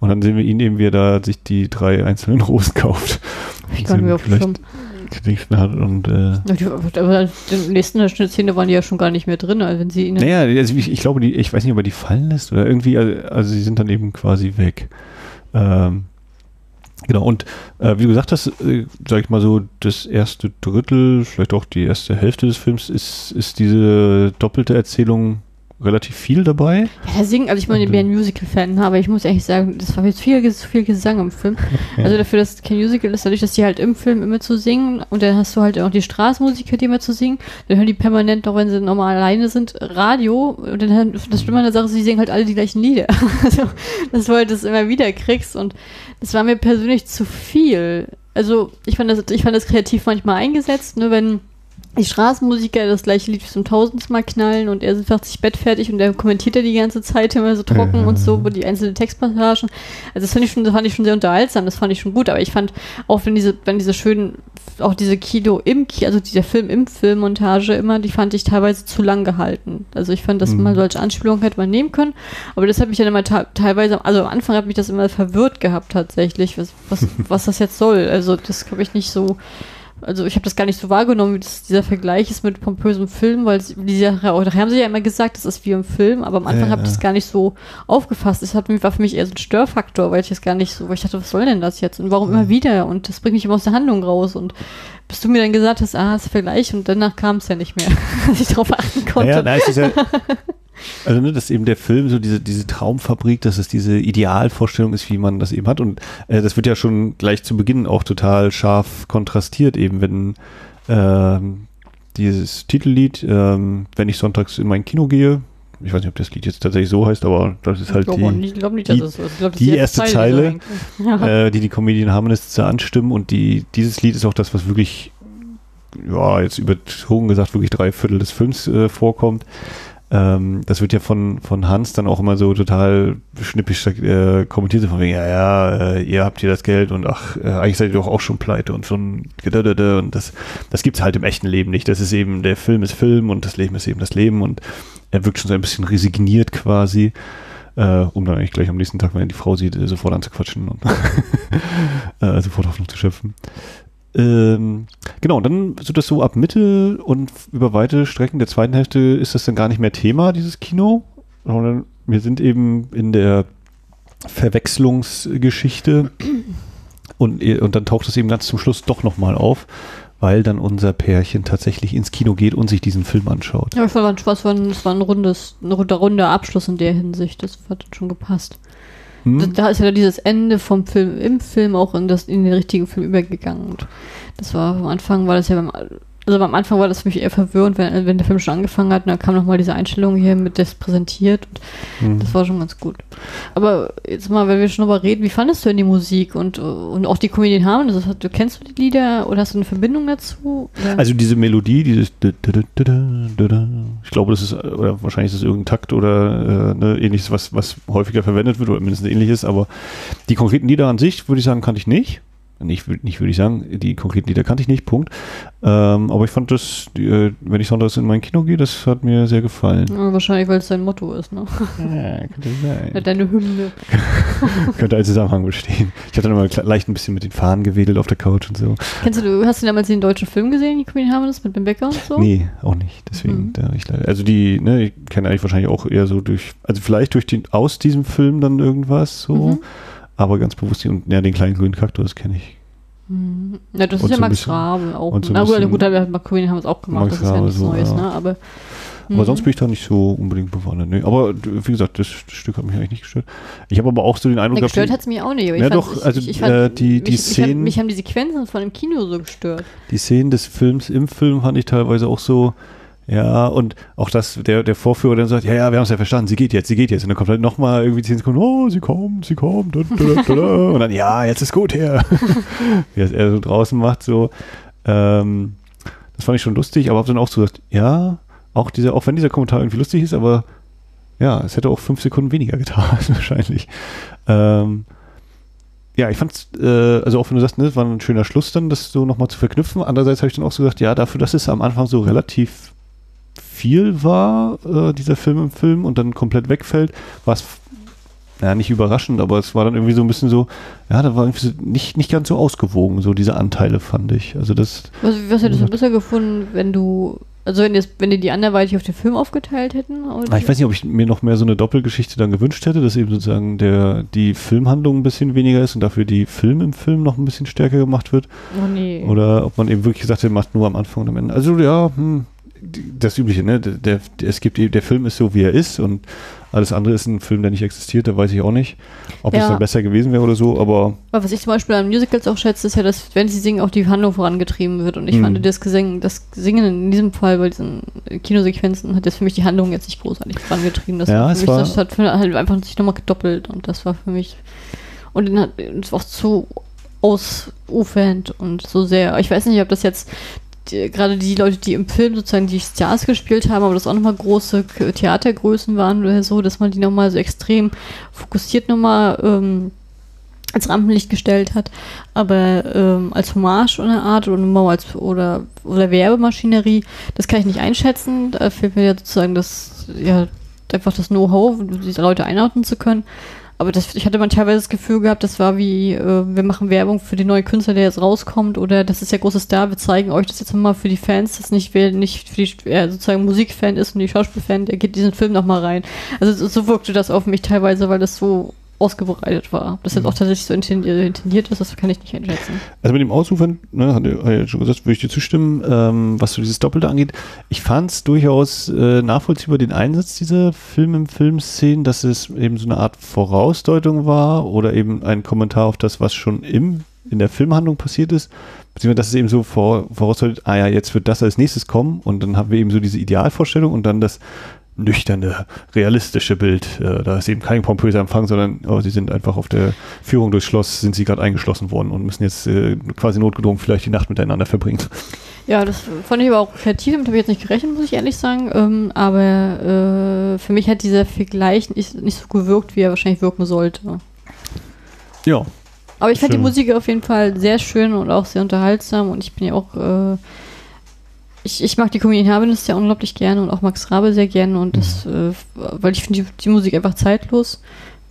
und dann sehen wir ihn eben, wie er da sich die drei einzelnen Rosen kauft. Ich auf dem Schirm. Schirm. hat und äh, Aber in der nächsten Schnittszene waren die ja schon gar nicht mehr drin, also wenn sie ihn. Naja, also ich, ich glaube, die, ich weiß nicht, ob er die fallen lässt oder irgendwie, also, also sie sind dann eben quasi weg. Ähm, genau, und äh, wie du gesagt hast, äh, sag ich mal so, das erste Drittel, vielleicht auch die erste Hälfte des Films, ist, ist diese doppelte Erzählung relativ viel dabei. Ja, singen, also ich meine, ich bin ein Musical-Fan, aber ich muss ehrlich sagen, das war jetzt viel, zu viel Gesang im Film. Also dafür, dass es kein Musical ist, dadurch, dass die halt im Film immer zu singen und dann hast du halt auch die Straßenmusiker, die immer zu singen, dann hören die permanent, auch wenn sie normal alleine sind, Radio und dann hören- das Schlimme an der Sache ist, sie singen halt alle die gleichen Lieder. Also, dass du halt das immer wieder kriegst und das war mir persönlich zu viel. Also ich fand das, ich fand das kreativ manchmal eingesetzt, ne, wenn die Straßenmusiker das gleiche Lied zum tausendsten Mal knallen und er macht sich bettfertig und der kommentiert er die ganze Zeit immer so trocken Ja. und so über die einzelnen Textpassagen. Also das fand ich schon, das fand ich schon sehr unterhaltsam, das fand ich schon gut, aber ich fand auch wenn diese, wenn diese schönen, auch diese Kino im also dieser Film im Filmmontage immer, die fand ich teilweise zu lang gehalten. Also ich fand, dass Mhm. man so als Anspielung hätte man nehmen können, aber das hat mich dann immer teilweise, also am Anfang hat mich das immer verwirrt gehabt tatsächlich, was, was, was das jetzt soll. Also das habe ich nicht so, also ich habe das gar nicht so wahrgenommen, wie das, dieser Vergleich ist mit pompösem Film, weil sie- die Sache auch, nachher haben sie ja immer gesagt, das ist wie im Film, aber am Anfang Ja. habe ich das gar nicht so aufgefasst. Es hat, war für mich eher so ein Störfaktor, weil ich das gar nicht so, weil ich dachte, was soll denn das jetzt und warum immer wieder und das bringt mich immer aus der Handlung raus und bis du mir dann gesagt hast, ah, das ist Vergleich und danach kam es ja nicht mehr, dass ich darauf achten konnte. Naja, nein, es ist ja, also ne, dass eben der Film so diese, diese Traumfabrik, dass es diese Idealvorstellung ist, wie man das eben hat. Und äh, das wird ja schon gleich zu Beginn auch total scharf kontrastiert, eben wenn ähm, dieses Titellied, ähm, wenn ich sonntags in mein Kino gehe, ich weiß nicht, ob das Lied jetzt tatsächlich so heißt, aber das ist halt glaube die, nicht, nicht, ist. Glaub, erste Zeile, hängt. ja. äh, die die Comedian Harmonists da anstimmen und die, dieses Lied ist auch das, was wirklich, ja, jetzt überzogen gesagt, wirklich drei Viertel des Films äh, vorkommt. Ähm, das wird ja von, von Hans dann auch immer so total schnippisch äh, kommentiert, so von wegen, ja, ja, äh, ihr habt hier das Geld und ach, äh, eigentlich seid ihr doch auch schon pleite und schon gedödödö und das, das gibt's halt im echten Leben nicht. Das ist eben, der Film ist Film und das Leben ist eben das Leben und er wirkt schon so ein bisschen resigniert quasi, äh, um dann eigentlich gleich am nächsten Tag, wenn er die Frau sieht, äh, sofort anzuquatschen und äh, sofort Hoffnung zu schöpfen. Ähm, genau, und dann wird das so ab Mitte und über weite Strecken der zweiten Hälfte ist das dann gar nicht mehr Thema, dieses Kino, sondern wir sind eben in der Verwechslungsgeschichte und, und dann taucht es eben ganz zum Schluss doch nochmal auf, weil dann unser Pärchen tatsächlich ins Kino geht und sich diesen Film anschaut. Ja, ich fand, es war, ein- war ein rundes, ein runder, runder Abschluss in der Hinsicht. Das hat schon gepasst. Hm? Da, ist ja dieses Ende vom Film im Film auch in, das, in den richtigen Film übergegangen. Und das war am Anfang war das ja beim also am Anfang war das für mich eher verwirrend, wenn, wenn der Film schon angefangen hat und dann kam nochmal diese Einstellung hier mit das präsentiert und Hm. das war schon ganz gut. Aber jetzt mal, wenn wir schon darüber reden, wie fandest du denn die Musik und, und auch die Comedian Harmon? Hat, du kennst du die Lieder oder hast du eine Verbindung dazu? Oder? Also diese Melodie, dieses ich glaube, das ist, oder wahrscheinlich ist es irgendein Takt oder äh, ne, ähnliches, was, was häufiger verwendet wird oder mindestens ähnliches, aber die konkreten Lieder an sich, würde ich sagen, kannte ich nicht. Nicht, nicht würde ich sagen, die konkreten Lieder kannte ich nicht, Punkt. Ähm, aber ich fand das, die, äh, wenn ich sonntags in mein Kino gehe, das hat mir sehr gefallen. Ja, wahrscheinlich, weil es dein Motto ist, ne? Ja, könnte sein. Deine Hymne. könnte ein Zusammenhang bestehen. Ich habe dann immer leicht ein bisschen mit den Fahnen gewedelt auf der Couch und so. Kennst du, hast du damals den deutschen Film gesehen, die Comedian Harmonies mit Ben Becker und so? Nee, auch nicht. Deswegen, Mhm. da ich leider, also die, ne, ich kenne eigentlich wahrscheinlich auch eher so durch, also vielleicht durch den, aus diesem Film dann irgendwas so, Mhm. Aber ganz bewusst, die, und ja, den kleinen grünen Kaktus kenne ich Hm. Ja, das Und ist ja Max bisschen- Rabe auch. so Na gut, gut, McQueen haben es auch gemacht, Max das ist ja Rabe nichts so, Neues, ja. ne? Aber, Aber Mhm. sonst bin ich da nicht so unbedingt bewandert. Nee. Aber wie gesagt, das Stück hat mich eigentlich nicht gestört. Ich habe aber auch so den Eindruck gehabt, gestört hat es mich auch nicht. Aber Ja fand, doch, ich, also, ich, ich äh, die- die mich, Szenen- Mich, haben, mich haben die Sequenzen von dem Kino so gestört. die Szenen des Films im Film fand ich teilweise auch so, ja, und auch das, der, der Vorführer dann sagt, ja, ja, wir haben es ja verstanden, sie geht jetzt, sie geht jetzt. Und dann kommt halt nochmal irgendwie 10 Sekunden, oh, sie kommt, sie kommt, und dann, ja, jetzt ist gut her. Wie er so draußen macht, so. Ähm, das fand ich schon lustig, aber habe dann auch so gesagt, ja, auch dieser, auch wenn dieser Kommentar irgendwie lustig ist, aber ja, es hätte auch fünf Sekunden weniger getan, wahrscheinlich. Ähm, ja, ich fand's, äh, also auch wenn du sagst, ne, das war ein schöner Schluss dann, das so nochmal zu verknüpfen. Andererseits habe ich dann auch so gesagt, ja, dafür, dass es am Anfang so relativ viel war, äh, dieser Film im Film und dann komplett wegfällt, war es, ja, nicht überraschend, aber es war dann irgendwie so ein bisschen so, ja, da war irgendwie so nicht, nicht ganz so ausgewogen, so diese Anteile, fand ich. Also das, Was, was hättest Mhm. du besser gefunden, wenn du, also wenn, jetzt, wenn die die anderweitig auf den Film aufgeteilt hätten? Oder? Ah, Ich weiß nicht, ob ich mir noch mehr so eine Doppelgeschichte dann gewünscht hätte, dass eben sozusagen der, die Filmhandlung ein bisschen weniger ist und dafür die Film im Film noch ein bisschen stärker gemacht wird. Oh nee. Oder ob man eben wirklich gesagt hat, macht nur am Anfang und am Ende. Also ja, hm, das Übliche, ne? Der, der, es gibt der Film ist so, wie er ist und alles andere ist ein Film, der nicht existiert, da weiß ich auch nicht, ob es Ja. dann besser gewesen wäre oder so, aber Aber was ich zum Beispiel an Musicals auch schätze, ist ja, dass, wenn sie singen, auch die Handlung vorangetrieben wird. Und ich Mhm. fand das Gesingen, das Singen in diesem Fall bei diesen Kinosequenzen hat jetzt für mich die Handlung jetzt nicht großartig vorangetrieben. Das, Ja, es mich, war- das hat halt einfach sich nochmal gedoppelt und das war für mich und es war auch zu ausufernd und so sehr. Ich weiß nicht, ob das jetzt die, gerade die Leute, die im Film sozusagen die Stars gespielt haben, aber das auch nochmal große Theatergrößen waren oder so, dass man die nochmal so extrem fokussiert nochmal ähm, als Rampenlicht gestellt hat, aber ähm, als Hommage oder Art oder als oder oder Werbemaschinerie, das kann ich nicht einschätzen. Da fehlt mir ja sozusagen das ja einfach das Know-how, diese Leute einordnen zu können. Aber das, ich hatte man teilweise das Gefühl gehabt, das war wie, äh, wir machen Werbung für den neuen Künstler, der jetzt rauskommt, oder das ist der große Star, wir zeigen euch das jetzt nochmal für die Fans, das nicht, wer nicht für die, wer sozusagen Musikfan ist und die Schauspielfan, der geht diesen Film nochmal rein. Also so, so wirkte das auf mich teilweise, weil das so ausgebreitet war. Ob das jetzt auch tatsächlich so intendiert, intendiert ist, das kann ich nicht einschätzen. Also mit dem Ausufern, ne, hat hat er ja schon gesagt, würde ich dir zustimmen, ähm, was so dieses Doppelte angeht. Ich fand es durchaus äh, nachvollziehbar, den Einsatz dieser Film im Film-Szenen, dass es eben so eine Art Vorausdeutung war oder eben ein Kommentar auf das, was schon im, in der Filmhandlung passiert ist. Beziehungsweise, dass es eben so vor, vorausdeutet, ah ja, jetzt wird das als nächstes kommen und dann haben wir eben so diese Idealvorstellung und dann das nüchterne, realistische Bild. Äh, da ist eben kein pompöser Empfang, sondern oh, sie sind einfach auf der Führung durchs Schloss, sind sie gerade eingeschlossen worden und müssen jetzt äh, quasi notgedrungen vielleicht die Nacht miteinander verbringen. Ja, das fand ich aber auch kreativ, damit habe ich jetzt nicht gerechnet, muss ich ehrlich sagen. Ähm, aber äh, für mich hat dieser Vergleich nicht, nicht so gewirkt, wie er wahrscheinlich wirken sollte. Ja. Aber ich fand die. Musik auf jeden Fall sehr schön und auch sehr unterhaltsam und ich bin ja auch, äh, ich, ich mag die Comedian Habenes ja unglaublich gerne und auch Max Rabe sehr gerne und das, äh, weil ich finde die, die Musik einfach zeitlos.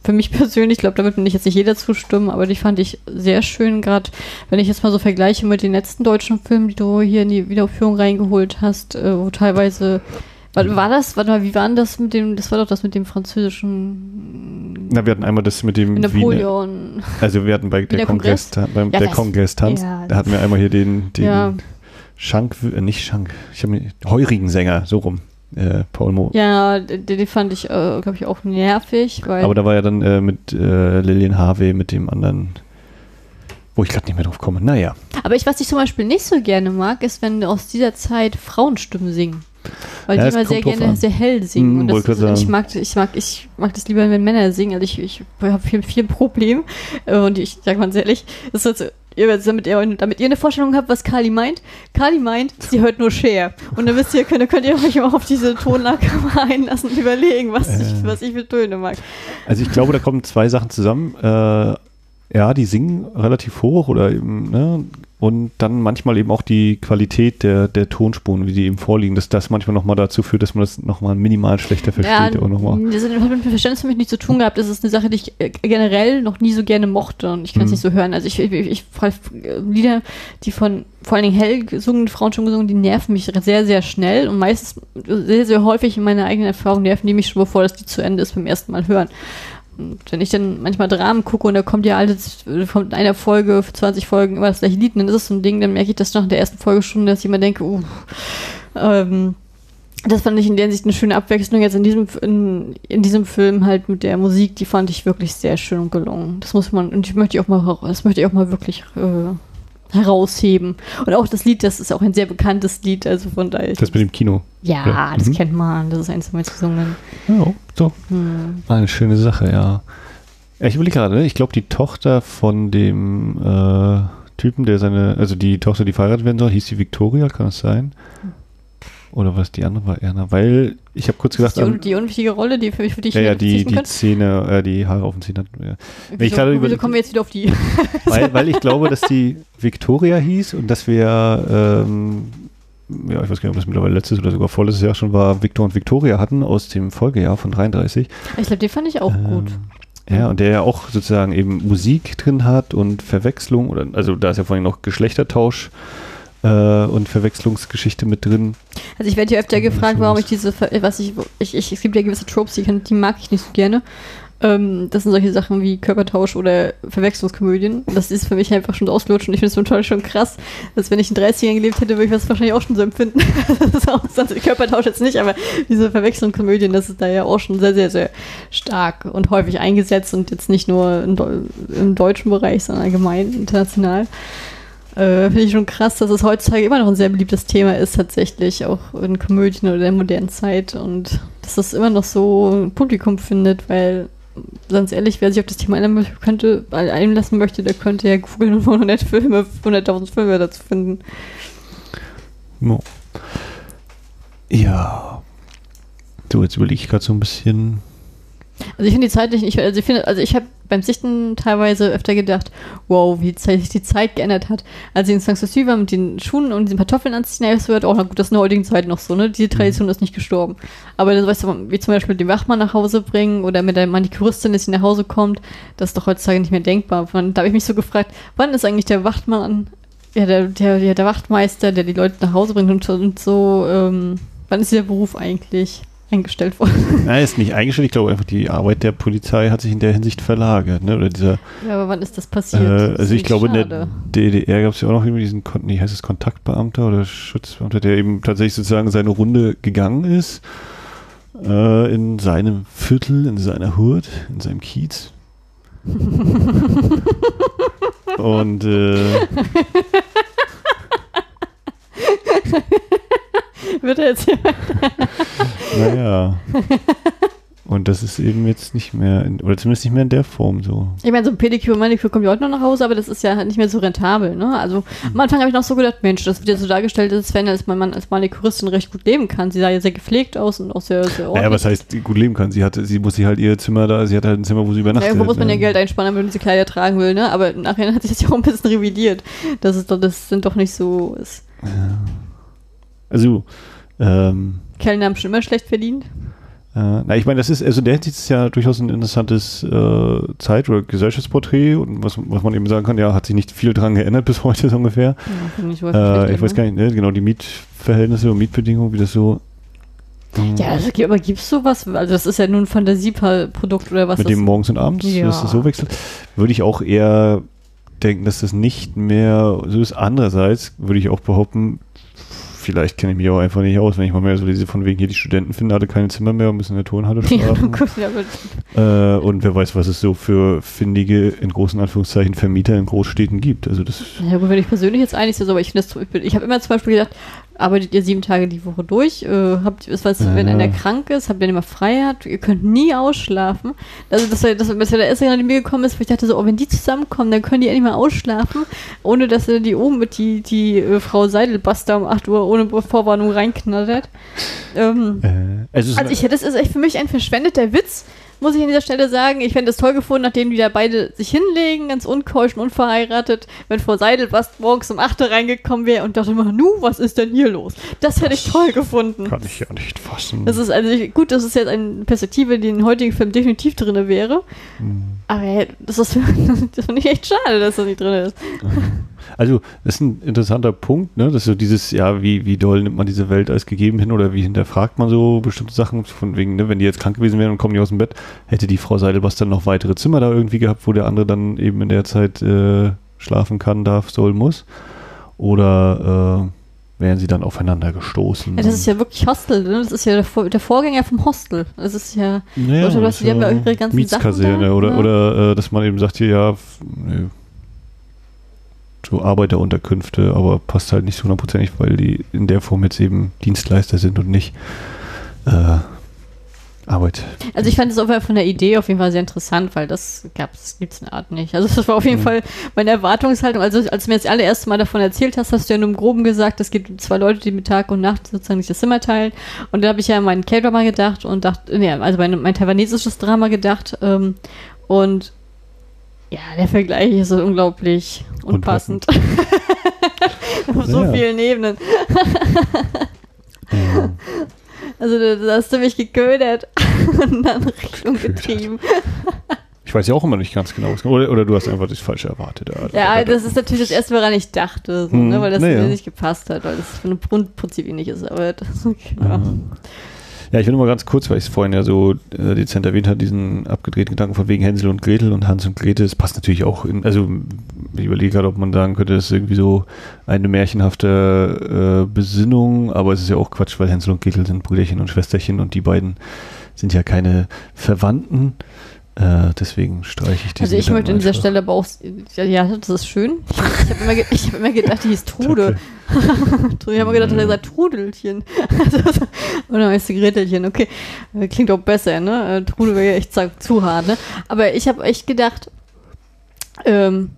Für mich persönlich, ich glaube, damit ich jetzt nicht jeder zustimmen, aber die fand ich sehr schön, gerade wenn ich jetzt mal so vergleiche mit den letzten deutschen Filmen, die du hier in die Wiederaufführung reingeholt hast, äh, wo teilweise, war, war das, warte mal, wie war denn das mit dem, das war doch das mit dem französischen Na, wir hatten einmal das mit dem Wiener, Napoleon. also wir hatten bei der Wiener Kongress, beim Ja, der das- Kongress-Tanz, ja, da hatten wir einmal hier den, den Ja. Schank, äh, nicht Schank, ich habe Heurigen Sänger, so rum, äh, Paul Mo. Ja, den, den fand ich, äh, glaube ich, auch nervig. Aber da war ja dann äh, mit äh, Lillian Harvey, mit dem anderen, wo ich gerade nicht mehr drauf komme. Naja. aber ich, was ich zum Beispiel nicht so gerne mag, ist, wenn aus dieser Zeit Frauenstimmen singen. Weil Ja, die immer sehr gerne an. sehr hell singen. Hm, und das ich, mag, ich, mag, ich mag das lieber, wenn Männer singen. Also ich, ich habe viel, viel, Problem. Äh, Und ich sage ganz ehrlich, das ist jetzt, ihr, damit, ihr, damit ihr eine Vorstellung habt, was Kali meint. Kali meint, sie hört nur Cher. Und dann wisst ihr, könnt, könnt ihr euch auch auf diese Tonlage mal einlassen und überlegen, was, ich, Äh. was ich für Töne mag. Also ich glaube, da kommen zwei Sachen zusammen. Äh, ja, die singen relativ hoch oder eben, ne? Und dann manchmal eben auch die Qualität der, der Tonspuren, wie die eben vorliegen, dass das manchmal nochmal dazu führt, dass man das nochmal minimal schlechter versteht. auch noch mal. das hat mit Verständnis für mich nichts zu tun gehabt. Das ist eine Sache, die ich äh, generell noch nie so gerne mochte und ich kann es Mhm. nicht so hören. Also ich, ich, ich, ich Lieder, die von vor allen Dingen hell gesungenen Frauen schon gesungen, die nerven mich sehr, sehr schnell und meistens sehr, sehr häufig in meiner eigenen Erfahrung nerven die mich schon bevor das Lied zu Ende ist beim ersten Mal hören. Und wenn ich dann manchmal Dramen gucke und da kommt ja alles, kommt in einer Folge, für 20 Folgen immer das gleiche Lied, und dann ist es so ein Ding, dann merke ich das nach der ersten Folge schon, dass ich immer denke, uh, ähm, das fand ich in der Hinsicht eine schöne Abwechslung. Jetzt in diesem, in, in diesem Film halt mit der Musik, die fand ich wirklich sehr schön und gelungen. Das muss man, und ich möchte auch mal, das möchte ich auch mal wirklich äh, herausheben. Und auch das Lied, das ist auch ein sehr bekanntes Lied, also von daher. Das mit dem Kino. Ja, Ja. das Mhm. kennt man. Das ist eins meiner gesungen. Ja, so. Hm. War eine schöne Sache, ja. ich überlege gerade, ich glaube, die Tochter von dem äh, Typen, der seine, also die Tochter, die verheiratet werden soll, hieß die Victoria, kann das sein? Oder was die andere war Erna? Weil ich habe kurz gedacht, die, an, die unwichtige Rolle, die für mich für dich ja, ja, die, die. Zähne, äh, die Haare auf den Zähnen hat. Ja. ich Wieso, wieso über- kommen wir jetzt wieder auf die? Weil, weil ich glaube, dass die Victoria hieß und dass wir, ähm, ja, ich weiß gar nicht, ob das mittlerweile letztes oder sogar vorletztes Jahr schon war, Victor und Victoria hatten aus dem Folgejahr von 33. Ich glaube, den fand ich auch gut. Ähm, Ja, und der ja auch sozusagen eben Musik drin hat und Verwechslung, oder also da ist ja vor allem noch Geschlechtertausch und Verwechslungsgeschichte mit drin. Also ich werde hier öfter gefragt, warum ich diese, Ver- was ich, ich, ich, es gibt ja gewisse Tropes, die, kann, die mag ich nicht so gerne. Ähm, das sind solche Sachen wie Körpertausch oder Verwechslungskomödien. Das ist für mich einfach schon ausgelutscht und ich finde es total schon krass, dass wenn ich in den 30ern gelebt hätte, würde ich das wahrscheinlich auch schon so empfinden. das ist auch, sonst, Körpertausch jetzt nicht, aber diese Verwechslungskomödien, das ist da ja auch schon sehr, sehr, sehr stark und häufig eingesetzt und jetzt nicht nur im, im deutschen Bereich, sondern allgemein international. Äh, Finde ich schon krass, dass es heutzutage immer noch ein sehr beliebtes Thema ist, tatsächlich, auch in Komödien oder der modernen Zeit. Und dass das immer noch so ein Publikum findet, weil, ganz ehrlich, wer sich auf das Thema könnte, äh, einlassen möchte, der könnte ja googeln und 100 Filme, 100.000 Filme dazu finden. No. Ja. So, jetzt überlege ich gerade so ein bisschen. Also ich finde die zeitlich nicht, also ich finde, also ich habe beim Sichten teilweise öfter gedacht, wow, wie sich die Zeit geändert hat. Als ich in St. Sophie war mit den Schuhen und diesen Pantoffeln anziehen, ja, das wird auch, na gut, das ist in der heutigen Zeit noch so, ne? Diese Tradition ist nicht gestorben. Aber dann, weißt du, wie zum Beispiel den Wachmann nach Hause bringen oder mit der Manikuristin, dass sie nach Hause kommt, das ist doch heutzutage nicht mehr denkbar. Da habe ich mich so gefragt, wann ist eigentlich der Wachtmann, ja, der, der, der, der Wachtmeister, der die Leute nach Hause bringt und, und so, ähm, wann ist dieser Beruf eigentlich eingestellt worden? Nein, ist nicht eingestellt. Ich glaube einfach, die Arbeit der Polizei hat sich in der Hinsicht verlagert. Ne? Oder dieser, Ja, aber wann ist das passiert? äh, Das also ich echt glaube, in der schade. DDR gab es ja auch noch diesen, nee, heißt es Kontaktbeamter oder Schutzbeamter, der eben tatsächlich sozusagen seine Runde gegangen ist. Äh, in seinem Viertel, in seiner Hut, in seinem Kiez. Und äh, Wird er jetzt naja. Und das ist eben jetzt nicht mehr, in, oder zumindest nicht mehr in der Form so. Ich meine, so ein Pediküre und Maniküre kommt ja heute noch nach Hause, aber das ist ja halt nicht mehr so rentabel, ne? Also am Anfang habe ich noch so gedacht, Mensch, das wird ja so dargestellt, als wenn als man als Manikuristin recht gut leben kann. Sie sah ja sehr gepflegt aus und auch sehr, sehr Naja, was heißt, gut leben kann? Sie hatte, sie muss sich halt ihr Zimmer da, sie hat halt ein Zimmer, wo sie Ja, übernachtet. irgendwo muss man ja ne? Geld einsparen, wenn man diese Kleider tragen will, ne? Aber nachher hat sich das ja auch ein bisschen revidiert. Das ist doch, das sind doch nicht so. Ist, Also, ähm, Kellner haben schon immer schlecht verdient. Äh, na, ich meine, das ist, also der Hinsicht ist es ja durchaus ein interessantes äh, Zeit- oder Gesellschaftsporträt und was, was man eben sagen kann, ja, hat sich nicht viel dran geändert bis heute so ungefähr. Ja, ich, Äh, ich weiß gar nicht, ne, genau, die Mietverhältnisse und Mietbedingungen, wie das so ähm, Ja, also, aber gibt's sowas? Also das ist ja nur ein Fantasieprodukt oder was mit dem morgens und abends, Ja. dass das so wechselt, würde ich auch eher denken, dass das nicht mehr so ist. Andererseits würde ich auch behaupten, vielleicht kenne ich mich auch einfach nicht aus, wenn ich mal mehr so lese, von wegen hier die Studenten finden alle keine Zimmer mehr und müssen in der Turnhalle Ja, schlafen. gut, ja, aber Äh, und wer weiß, was es so für findige, in großen Anführungszeichen, Vermieter in Großstädten gibt. Also das, Ja gut, wenn ich persönlich jetzt einig bin, aber ich finde das, ich, bin- ich habe immer zum Beispiel gedacht, arbeitet ihr sieben Tage die Woche durch, äh, habt, was, wenn Ja. einer krank ist, habt ihr immer frei hat, ihr könnt nie ausschlafen. Also das, das, das war der erste, der mir gekommen ist, wo ich dachte so, oh, wenn die zusammenkommen, dann können die endlich mal ausschlafen, ohne dass er die oben mit die, die äh, Frau Seidelbuster um 8 Uhr ohne Vorwarnung reinknattert. Ähm, äh, also, also ich, das ist echt für mich ein verschwendeter Witz, muss ich an dieser Stelle sagen. Ich fände es toll gefunden, nachdem die da beide sich hinlegen, ganz unkeusch und unverheiratet, wenn Frau Seidel was morgens um 8 Uhr reingekommen wäre und dachte immer, nu, was ist denn hier los? Das hätte ich toll gefunden. kann ich ja nicht fassen. Das ist also ich, gut, das ist jetzt eine Perspektive, die in heutigen Film definitiv drin wäre. Hm. Aber das ist das finde ich echt schade, dass das nicht drin ist. Also, das ist ein interessanter Punkt, ne? Das ist so dieses, ja, wie, wie doll nimmt man diese Welt als gegeben hin oder wie hinterfragt man so bestimmte Sachen, von wegen, ne, wenn die jetzt krank gewesen wären und kommen nicht aus dem Bett, hätte die Frau Seidelbast dann noch weitere Zimmer da irgendwie gehabt, wo der andere dann eben in der Zeit äh, schlafen kann, darf, soll, muss. Oder äh, wären sie dann aufeinander gestoßen. Ja, das ist ja wirklich Hostel, ne? Das ist ja der, Vor der Vorgänger vom Hostel. Das ist ja, naja, Leute, das die haben ja ihre ganzen Mietskaserne Sachen da, oder, ne? oder äh, dass man eben sagt, hier, ja, nee, so Arbeiterunterkünfte, aber passt halt nicht so hundertprozentig, weil die in der Form jetzt eben Dienstleister sind und nicht äh, Arbeit. Also ich fand es auf jeden Fall von der Idee auf jeden Fall sehr interessant, weil das gab's, gibt's eine Art nicht. Also das war auf jeden Mhm. Fall meine Erwartungshaltung. Also als du mir das allererste Mal davon erzählt hast, hast du ja nur im Groben gesagt, es gibt zwei Leute, die mit Tag und Nacht sozusagen sich das Zimmer teilen. Und da habe ich ja an meinen K-Drama gedacht und dachte, nee, also mein, mein taiwanesisches Drama gedacht. Ähm, und ja, der Vergleich ist so unglaublich unpassend. Auf so Ja. vielen Ebenen. Ja. Also da, hast du mich geködert und andere Richtung Geködert. getrieben. Ich weiß ja auch immer nicht ganz genau, was- oder, oder du hast einfach das Falsche erwartet. Ja, das ist natürlich das erste, woran ich dachte, so, Hm, ne, weil das mir nicht gepasst hat, weil das für eine Grundprinzip nicht ist. Aber das, ja. Ja. Ja, ich will nur mal ganz kurz, weil ich es vorhin ja so äh, dezent erwähnt habe, diesen abgedrehten Gedanken von wegen Hänsel und Gretel und Hans und Gretel, das passt natürlich auch in, also ich überlege gerade, ob man sagen könnte, das ist irgendwie so eine märchenhafte äh, Besinnung, aber es ist ja auch Quatsch, weil Hänsel und Gretel sind Brüderchen und Schwesterchen und die beiden sind ja keine Verwandten. Äh, deswegen streiche ich diesen Also ich möchte an dieser Gedanken Stelle aber auch, ja, ja das ist schön. Ich, ich habe immer, ge- ich hab immer gedacht, die hieß Trude. Ich habe immer gedacht, er sagt Trudelchen. Oder heißt sie Gretelchen, okay. Äh, Klingt auch besser, ne? Äh, Trudel wäre ja echt zu- zu hart, ne? Aber ich habe echt gedacht, ähm,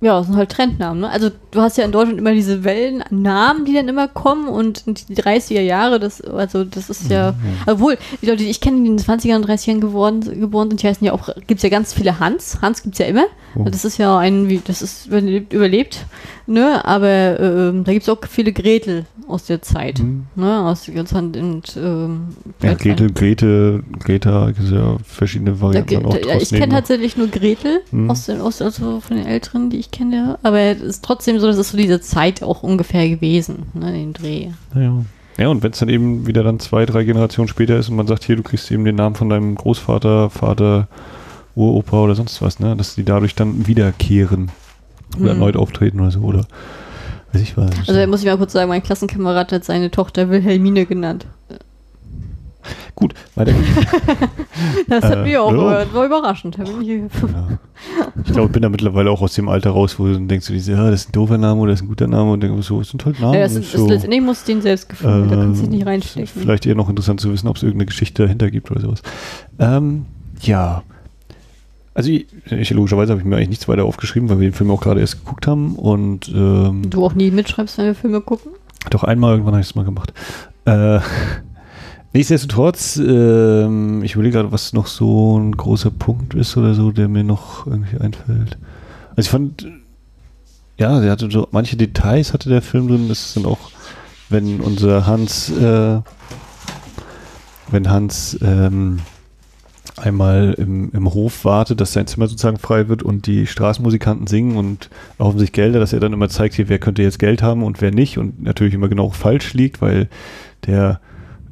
ja, das sind halt Trendnamen, ne? Also du hast ja in Deutschland immer diese Wellen an Namen, die dann immer kommen und die 30er Jahre, das, also das ist ja, obwohl, die Leute, die ich kenne, die in den 20ern und 30ern geworden, geboren sind, die heißen ja auch, gibt es ja ganz viele Hans. Hans gibt es ja immer. Oh. Das ist ja ein, wie, das ist überlebt, überlebt ne? Aber ähm, da gibt es auch viele Gretel aus der Zeit. Hm. Ne? Aus Zeit und ähm, Ja, Gretel, Grete, Greta, gibt ja verschiedene da, Varianten. auch da, ja, ich kenne tatsächlich nur Gretel Hm. aus den, aus, also von den Älteren, die ich kenne, aber es ist trotzdem so, das ist so diese Zeit auch ungefähr gewesen, ne, den Dreh. Ja, ja und wenn es dann eben wieder dann zwei, drei Generationen später ist und man sagt, hier, du kriegst eben den Namen von deinem Großvater, Vater, Uropa oder sonst was, ne, dass die dadurch dann wiederkehren oder Hm. erneut auftreten oder so, oder weiß ich was. Also da muss ich mal kurz sagen, mein Klassenkamerad hat seine Tochter Wilhelmine genannt. Gut, weiter geht's. Das hat Äh, mich auch ja. gehört, war überraschend. Ich. Ich glaube, ich bin da mittlerweile auch aus dem Alter raus, wo du denkst, du ja, das ist ein doofer Name oder das ist ein guter Name und denkst so, das sind halt Namen. ja, das ist, so. letztendlich muss den selbst gefühlt, da kannst du dich nicht Ähm, reinstecken. Vielleicht eher noch interessant zu wissen, ob es irgendeine Geschichte dahinter gibt oder sowas. Ähm, ja. Also ich, ich, logischerweise habe ich mir eigentlich nichts weiter aufgeschrieben, weil wir den Film auch gerade erst geguckt haben und ähm, Du auch nie mitschreibst, wenn wir Filme gucken? doch einmal irgendwann habe ich es mal gemacht. Äh, nichtsdestotrotz, ähm, ich überlege gerade, was noch so ein großer Punkt ist oder so, der mir noch irgendwie einfällt. Also ich fand, ja, der hatte so manche Details hatte der Film drin. Das sind auch, wenn unser Hans, äh, wenn Hans ähm, einmal im, im Hof wartet, dass sein Zimmer sozusagen frei wird und die Straßenmusikanten singen und erhoffen sich Gelder, dass er dann immer zeigt, hier, wer könnte jetzt Geld haben und wer nicht und natürlich immer genau falsch liegt, weil der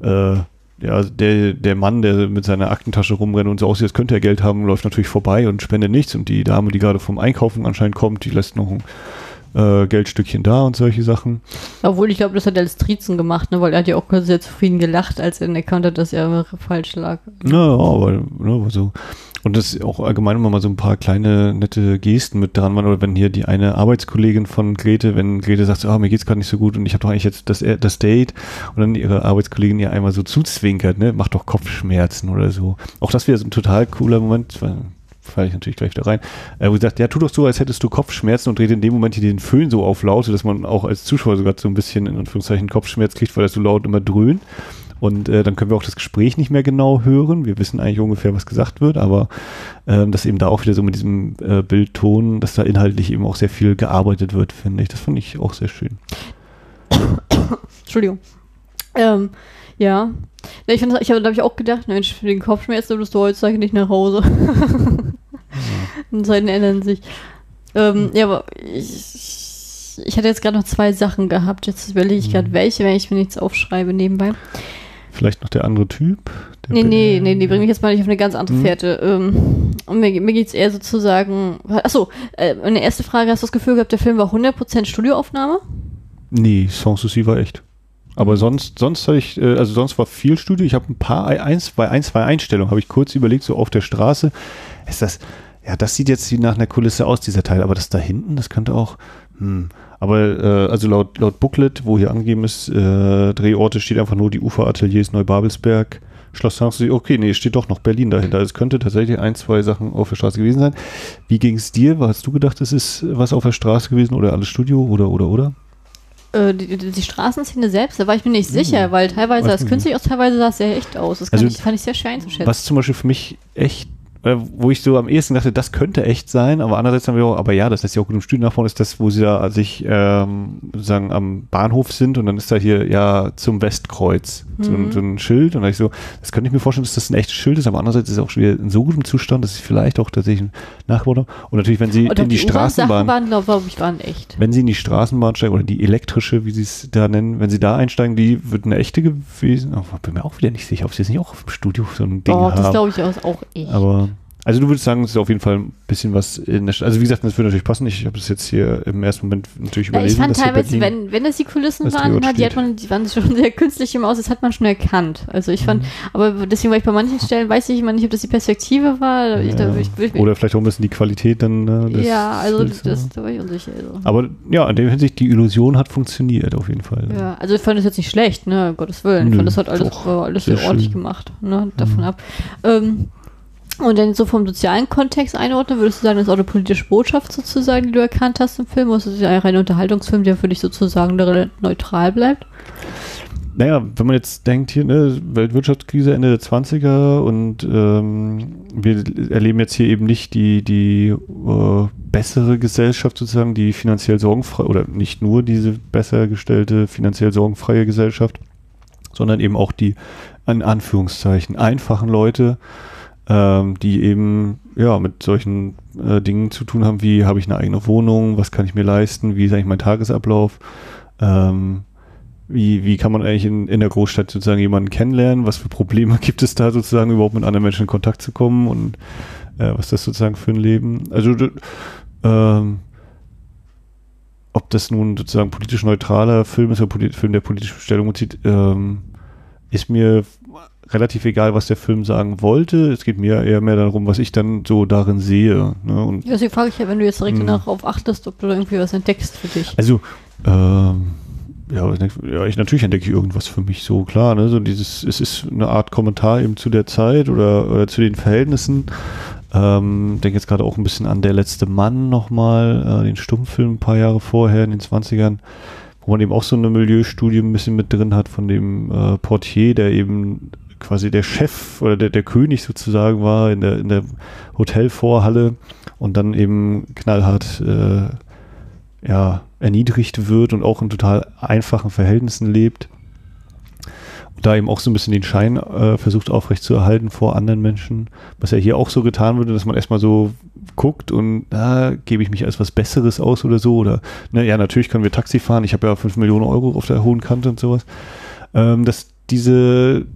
äh, ja, der, der Mann, der mit seiner Aktentasche rumrennt und so aussieht, als könnte er Geld haben, läuft natürlich vorbei und spendet nichts. Und die Dame, die gerade vom Einkaufen anscheinend kommt, die lässt noch ein äh, Geldstückchen da und solche Sachen. Obwohl, ich glaube, das hat er als Trizen gemacht, ne? weil er hat ja auch sehr zufrieden gelacht, als er erkannt hat, dass er falsch lag. Ja, aber ne, so. Und das auch allgemein immer mal so ein paar kleine nette Gesten mit dran waren. Oder wenn hier die eine Arbeitskollegin von Grete, wenn Grete sagt, so, ah, mir geht's gerade nicht so gut und ich habe doch eigentlich jetzt das, das Date und dann ihre Arbeitskollegin ihr einmal so zuzwinkert, ne, macht doch Kopfschmerzen oder so. Auch das wäre so ein total cooler Moment, weil falle ich natürlich gleich wieder rein, äh, wo sie sagt, ja, tu doch so, als hättest du Kopfschmerzen und dreht in dem Moment hier den Föhn so auf laut, dass man auch als Zuschauer sogar so ein bisschen in Anführungszeichen Kopfschmerz kriegt, weil das so laut immer dröhnt. Und äh, dann können wir auch das Gespräch nicht mehr genau hören. Wir wissen eigentlich ungefähr, was gesagt wird, aber ähm, dass eben da auch wieder so mit diesem äh, Bildton, dass da inhaltlich eben auch sehr viel gearbeitet wird, finde ich. Das fand ich auch sehr schön. Entschuldigung. Ähm, ja. ja ich ich habe, da habe ich auch gedacht, Mensch, für den Kopfschmerz würdest du heutzutage nicht nach Hause. Und Zeiten ändern sich. Ähm, ja, aber ich, ich, hatte jetzt gerade noch zwei Sachen gehabt. Jetzt überlege ich gerade, Mhm. welche, wenn ich mir nichts aufschreibe nebenbei. Vielleicht noch der andere Typ? Der Nee, nee, nee, nee, bring mich jetzt mal nicht auf eine ganz andere Mhm. Fährte. Ähm, und mir, mir geht es eher sozusagen. Achso, äh, eine erste Frage: Hast du das Gefühl gehabt, der Film war 100% Studioaufnahme? Nee, Sans Souci war echt. Aber sonst, sonst hatte ich, äh, also sonst war viel Studio. Ich habe ein paar, eins, bei ein, zwei Einstellungen habe ich kurz überlegt, so auf der Straße. Ist das, ja, das sieht jetzt wie nach einer Kulisse aus, dieser Teil. Aber das da hinten, das könnte auch, hm. Aber, äh, also laut, laut Booklet, wo hier angegeben ist, äh, Drehorte, steht einfach nur die Uferateliers Neubabelsberg, Schloss Sanssouci. Okay, nee, steht doch noch Berlin dahinter. Es könnte tatsächlich ein, zwei Sachen auf der Straße gewesen sein. Wie ging es dir? Hast du gedacht, es ist was auf der Straße gewesen oder alles Studio oder, oder, oder? Äh, die, die, Straßenszene selbst, da war ich mir nicht Hm. sicher, weil teilweise sah es künstlich aus, teilweise sah es sehr echt aus. Das kann Also, ich, fand ich sehr schwer einzuschätzen. Was zum Beispiel für mich echt, wo ich so am ehesten dachte, das könnte echt sein, aber andererseits haben wir auch, aber ja, das ist ja auch gut im Studio nach vorne, ist das, wo sie da sich ähm, sozusagen am Bahnhof sind und dann ist da hier ja zum Westkreuz so, ein, Mhm. so ein Schild und da ich so, das könnte ich mir vorstellen, dass das ein echtes Schild ist, aber andererseits ist es auch schon wieder in so gutem Zustand, dass ich vielleicht auch tatsächlich nachgebaut habe. Und natürlich, wenn sie auch in die, U-Bahn-Sachen Straßenbahn, waren, glaube glaub ich, waren echt. wenn sie in die Straßenbahn steigen oder die elektrische, wie sie es da nennen, wenn sie da einsteigen, die wird eine echte gewesen. Aber bin mir auch wieder nicht sicher, ob sie jetzt nicht auch im Studio so ein Ding Oh, haben. das glaube ich auch, auch echt. Aber, also du würdest sagen, es ist auf jeden Fall ein bisschen was in der St Also wie gesagt, das würde natürlich passen. Ich habe das jetzt hier im ersten Moment natürlich Ja, überlesen. ich fand teilweise, Berlin- wenn, wenn das die Kulissen waren, hat, die, hat man, die waren schon sehr künstlich im Aus, das hat man schon erkannt. Also ich Mhm. fand, aber deswegen war ich bei manchen Stellen, weiß ich immer nicht, ob das die Perspektive war. Ich, da, ja. ich, ich, Oder vielleicht auch ein bisschen die Qualität dann. äh, ja, also Bildes, das, ja. da war ich unsicher. Also. Aber ja, in der Hinsicht, die Illusion hat funktioniert auf jeden Fall. Ja, also ich fand das jetzt nicht schlecht, ne, um Gottes Willen. Ich fand das hat alles, doch, war alles sehr sehr ordentlich schön. gemacht, ne, davon Mhm. ab. Ähm, und dann so vom sozialen Kontext einordnen, würdest du sagen, das ist auch eine politische Botschaft sozusagen, die du erkannt hast im Film? Oder ist es ja ein Unterhaltungsfilm, der für dich sozusagen neutral bleibt? Naja, wenn man jetzt denkt, hier, ne, Weltwirtschaftskrise Ende der 20er und ähm, wir erleben jetzt hier eben nicht die, die äh, bessere Gesellschaft sozusagen, die finanziell sorgenfrei, oder nicht nur diese besser gestellte, finanziell sorgenfreie Gesellschaft, sondern eben auch die, in Anführungszeichen, einfachen Leute, ähm, die eben ja mit solchen äh, Dingen zu tun haben, wie habe ich eine eigene Wohnung, was kann ich mir leisten, wie ist eigentlich mein Tagesablauf, ähm, wie, wie kann man eigentlich in, in der Großstadt sozusagen jemanden kennenlernen? Was für Probleme gibt es da sozusagen überhaupt mit anderen Menschen in Kontakt zu kommen und äh, was das sozusagen für ein Leben? Also ähm, ob das nun sozusagen politisch neutraler Film ist oder polit Film, der politische Stellung bezieht, ähm, ist mir relativ egal, was der Film sagen wollte. Es geht mir eher mehr darum, was ich dann so darin sehe. Ne? Und Deswegen frage ich ja, wenn du jetzt direkt Hm. darauf achtest, ob du irgendwie was entdeckst für dich. Also, ähm, ja, ja, ich natürlich entdecke ich irgendwas für mich so klar, ne? So dieses, es ist eine Art Kommentar eben zu der Zeit oder, oder zu den Verhältnissen. Ähm, denke jetzt gerade auch ein bisschen an Der letzte Mann nochmal, äh, den Stummfilm ein paar Jahre vorher in den 20ern, wo man eben auch so eine Milieustudie ein bisschen mit drin hat von dem äh, Portier, der eben quasi der Chef oder der, der König sozusagen war in der, in der Hotelvorhalle und dann eben knallhart äh, ja, erniedrigt wird und auch in total einfachen Verhältnissen lebt. Und da eben auch so ein bisschen den Schein äh, versucht aufrechtzuerhalten vor anderen Menschen, was ja hier auch so getan würde, dass man erstmal so guckt und da gebe ich mich als was Besseres aus oder so. Oder, ne, ja, natürlich können wir Taxi fahren, ich habe ja 5 Millionen Euro auf der hohen Kante und sowas. Ähm, dass diese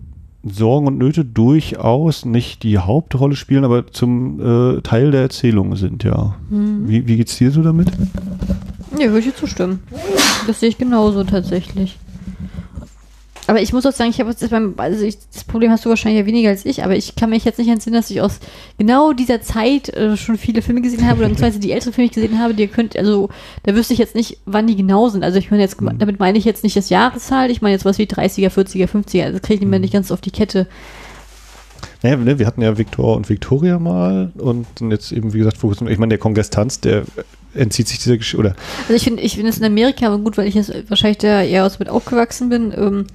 Sorgen und Nöte durchaus nicht die Hauptrolle spielen, aber zum äh, Teil der Erzählung sind, ja. Hm. Wie, wie geht's dir so damit? Ja, würde ich dir zustimmen. Das sehe ich genauso tatsächlich. Aber ich muss auch sagen, ich habe jetzt beim, also ich, das Problem hast du wahrscheinlich ja weniger als ich, aber ich kann mich jetzt nicht entsinnen, dass ich aus genau dieser Zeit äh, schon viele Filme gesehen habe, oder beziehungsweise die älteren Filme die ich gesehen habe, die ihr könnt, also da wüsste ich jetzt nicht, wann die genau sind. Also ich meine jetzt, Mhm. damit meine ich jetzt nicht das Jahreszahl, ich meine jetzt was wie 30er, 40er, 50er, also kriege ich mir Mhm. nicht ganz auf die Kette. Naja, ne, wir hatten ja Victor und Victoria mal und jetzt eben, wie gesagt, kurzem, ich meine, der Kongress Tanz, der entzieht sich dieser Geschichte, oder Also ich finde ich finde es in Amerika, aber gut, weil ich jetzt wahrscheinlich da eher aus mit aufgewachsen bin, ähm,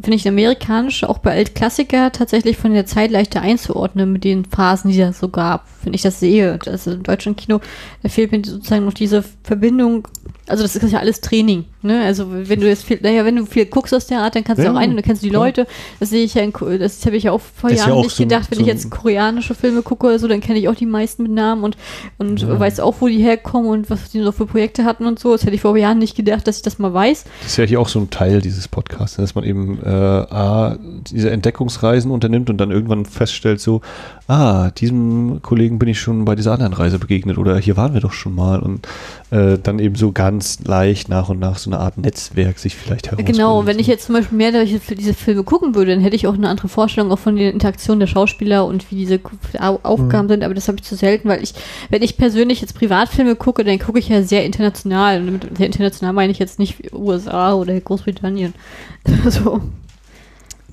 finde ich amerikanische, auch bei Altklassiker, tatsächlich von der Zeit leichter einzuordnen mit den Phasen, die es so gab. Wenn ich das sehe, also im deutschen Kino, da fehlt mir sozusagen noch diese Verbindung, also das ist ja alles Training. Ne? Also wenn du jetzt viel, naja, wenn du viel guckst aus der Art, dann kannst du Ja, auch ein und dann kennst du die klar. Leute. Das sehe ich ja in, das habe ich ja auch vor ja Jahren auch nicht so gedacht. Wenn so ich jetzt koreanische Filme gucke oder so, dann kenne ich auch die meisten mit Namen und, und Ja. weiß auch, wo die herkommen und was die so für Projekte hatten und so. Das hätte ich vor Jahren nicht gedacht, dass ich das mal weiß. Das ist ja hier auch so ein Teil dieses Podcasts, dass man eben äh, A, diese Entdeckungsreisen unternimmt und dann irgendwann feststellt, so, ah, diesem Kollegen bin ich schon bei dieser anderen Reise begegnet oder hier waren wir doch schon mal und äh, dann eben so ganz leicht nach und nach so eine Art Netzwerk sich vielleicht herausbildet. Genau, wenn ich jetzt zum Beispiel mehr solche, diese Filme gucken würde, dann hätte ich auch eine andere Vorstellung auch von den Interaktionen der Schauspieler und wie diese Au- Aufgaben Mhm. sind, aber das habe ich zu selten, weil ich, wenn ich persönlich jetzt Privatfilme gucke, dann gucke ich ja sehr international. Und mit sehr international meine ich jetzt nicht USA oder Großbritannien. so.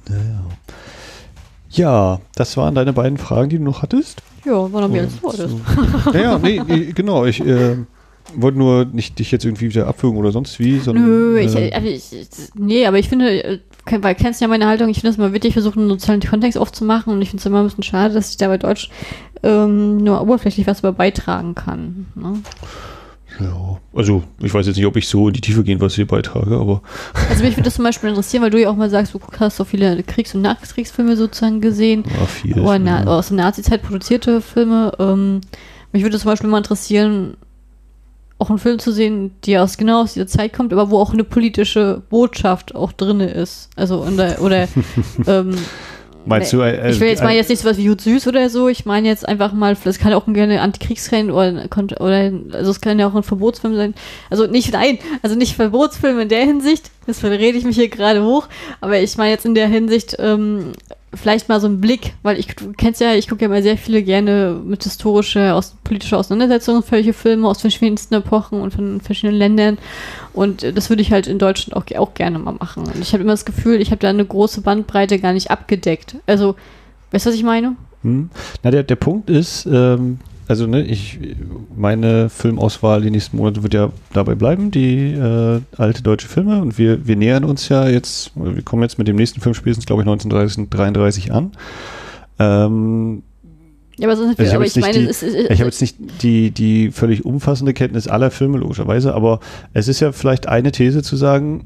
Ja, ja. das waren deine beiden Fragen, die du noch hattest. Ja, war noch mehr als Und vor. Naja, nee, nee, genau. Ich äh, wollte nur nicht dich jetzt irgendwie wieder abwürgen oder sonst wie, sondern. Nö, ich, äh, also ich, nee, aber ich finde, äh, weil kennst ja meine Haltung, ich finde es mal wichtig, versuchen, einen sozialen Kontext aufzumachen und ich finde es immer ein bisschen schade, dass ich da bei Deutsch ähm, nur oberflächlich was über beitragen kann. Ne? ja, also ich weiß jetzt nicht, ob ich so in die Tiefe gehen, was ich hier beitrage, aber Also mich würde das zum Beispiel interessieren, weil du ja auch mal sagst, du hast so viele Kriegs- und Nachkriegsfilme sozusagen gesehen ja, viel. oder na, ja. aus der Nazi-Zeit produzierte Filme. Ähm, mich würde zum Beispiel mal interessieren, auch einen Film zu sehen, der aus genau aus dieser Zeit kommt, aber wo auch eine politische Botschaft auch drin ist. Also in der, oder ähm, Meinst du, äh, ich will jetzt mal äh, jetzt nicht so was wie Jud Süß oder so. Ich meine jetzt einfach mal, das kann auch gerne Antikriegsrennen oder, oder also es kann ja auch ein Verbotsfilm sein. Also nicht, nein, also nicht Verbotsfilm in der Hinsicht, das rede ich mich hier gerade hoch, aber ich meine jetzt in der Hinsicht ähm, vielleicht mal so einen Blick, weil ich, kennst ja, ich gucke ja mal sehr viele gerne mit historischer, aus, politischer Auseinandersetzung solche Filme aus verschiedensten Epochen und von verschiedenen Ländern und äh, das würde ich halt in Deutschland auch, auch gerne mal machen. Und ich habe immer das Gefühl, ich habe da eine große Bandbreite gar nicht abgedeckt. Also, weißt du, was ich meine? Hm? Na, der, der Punkt ist, ähm, also ne, ich, meine Filmauswahl die nächsten Monate wird ja dabei bleiben, die äh, alte deutsche Filme und wir, wir nähern uns ja jetzt, wir kommen jetzt mit dem nächsten Film spätestens, glaube ich, 1933 an. Ähm, Ja, aber, sonst, Also ich aber ich meine, die- es ist, ich habe jetzt nicht die, die völlig umfassende Kenntnis aller Filme, logischerweise, aber es ist ja vielleicht eine These zu sagen,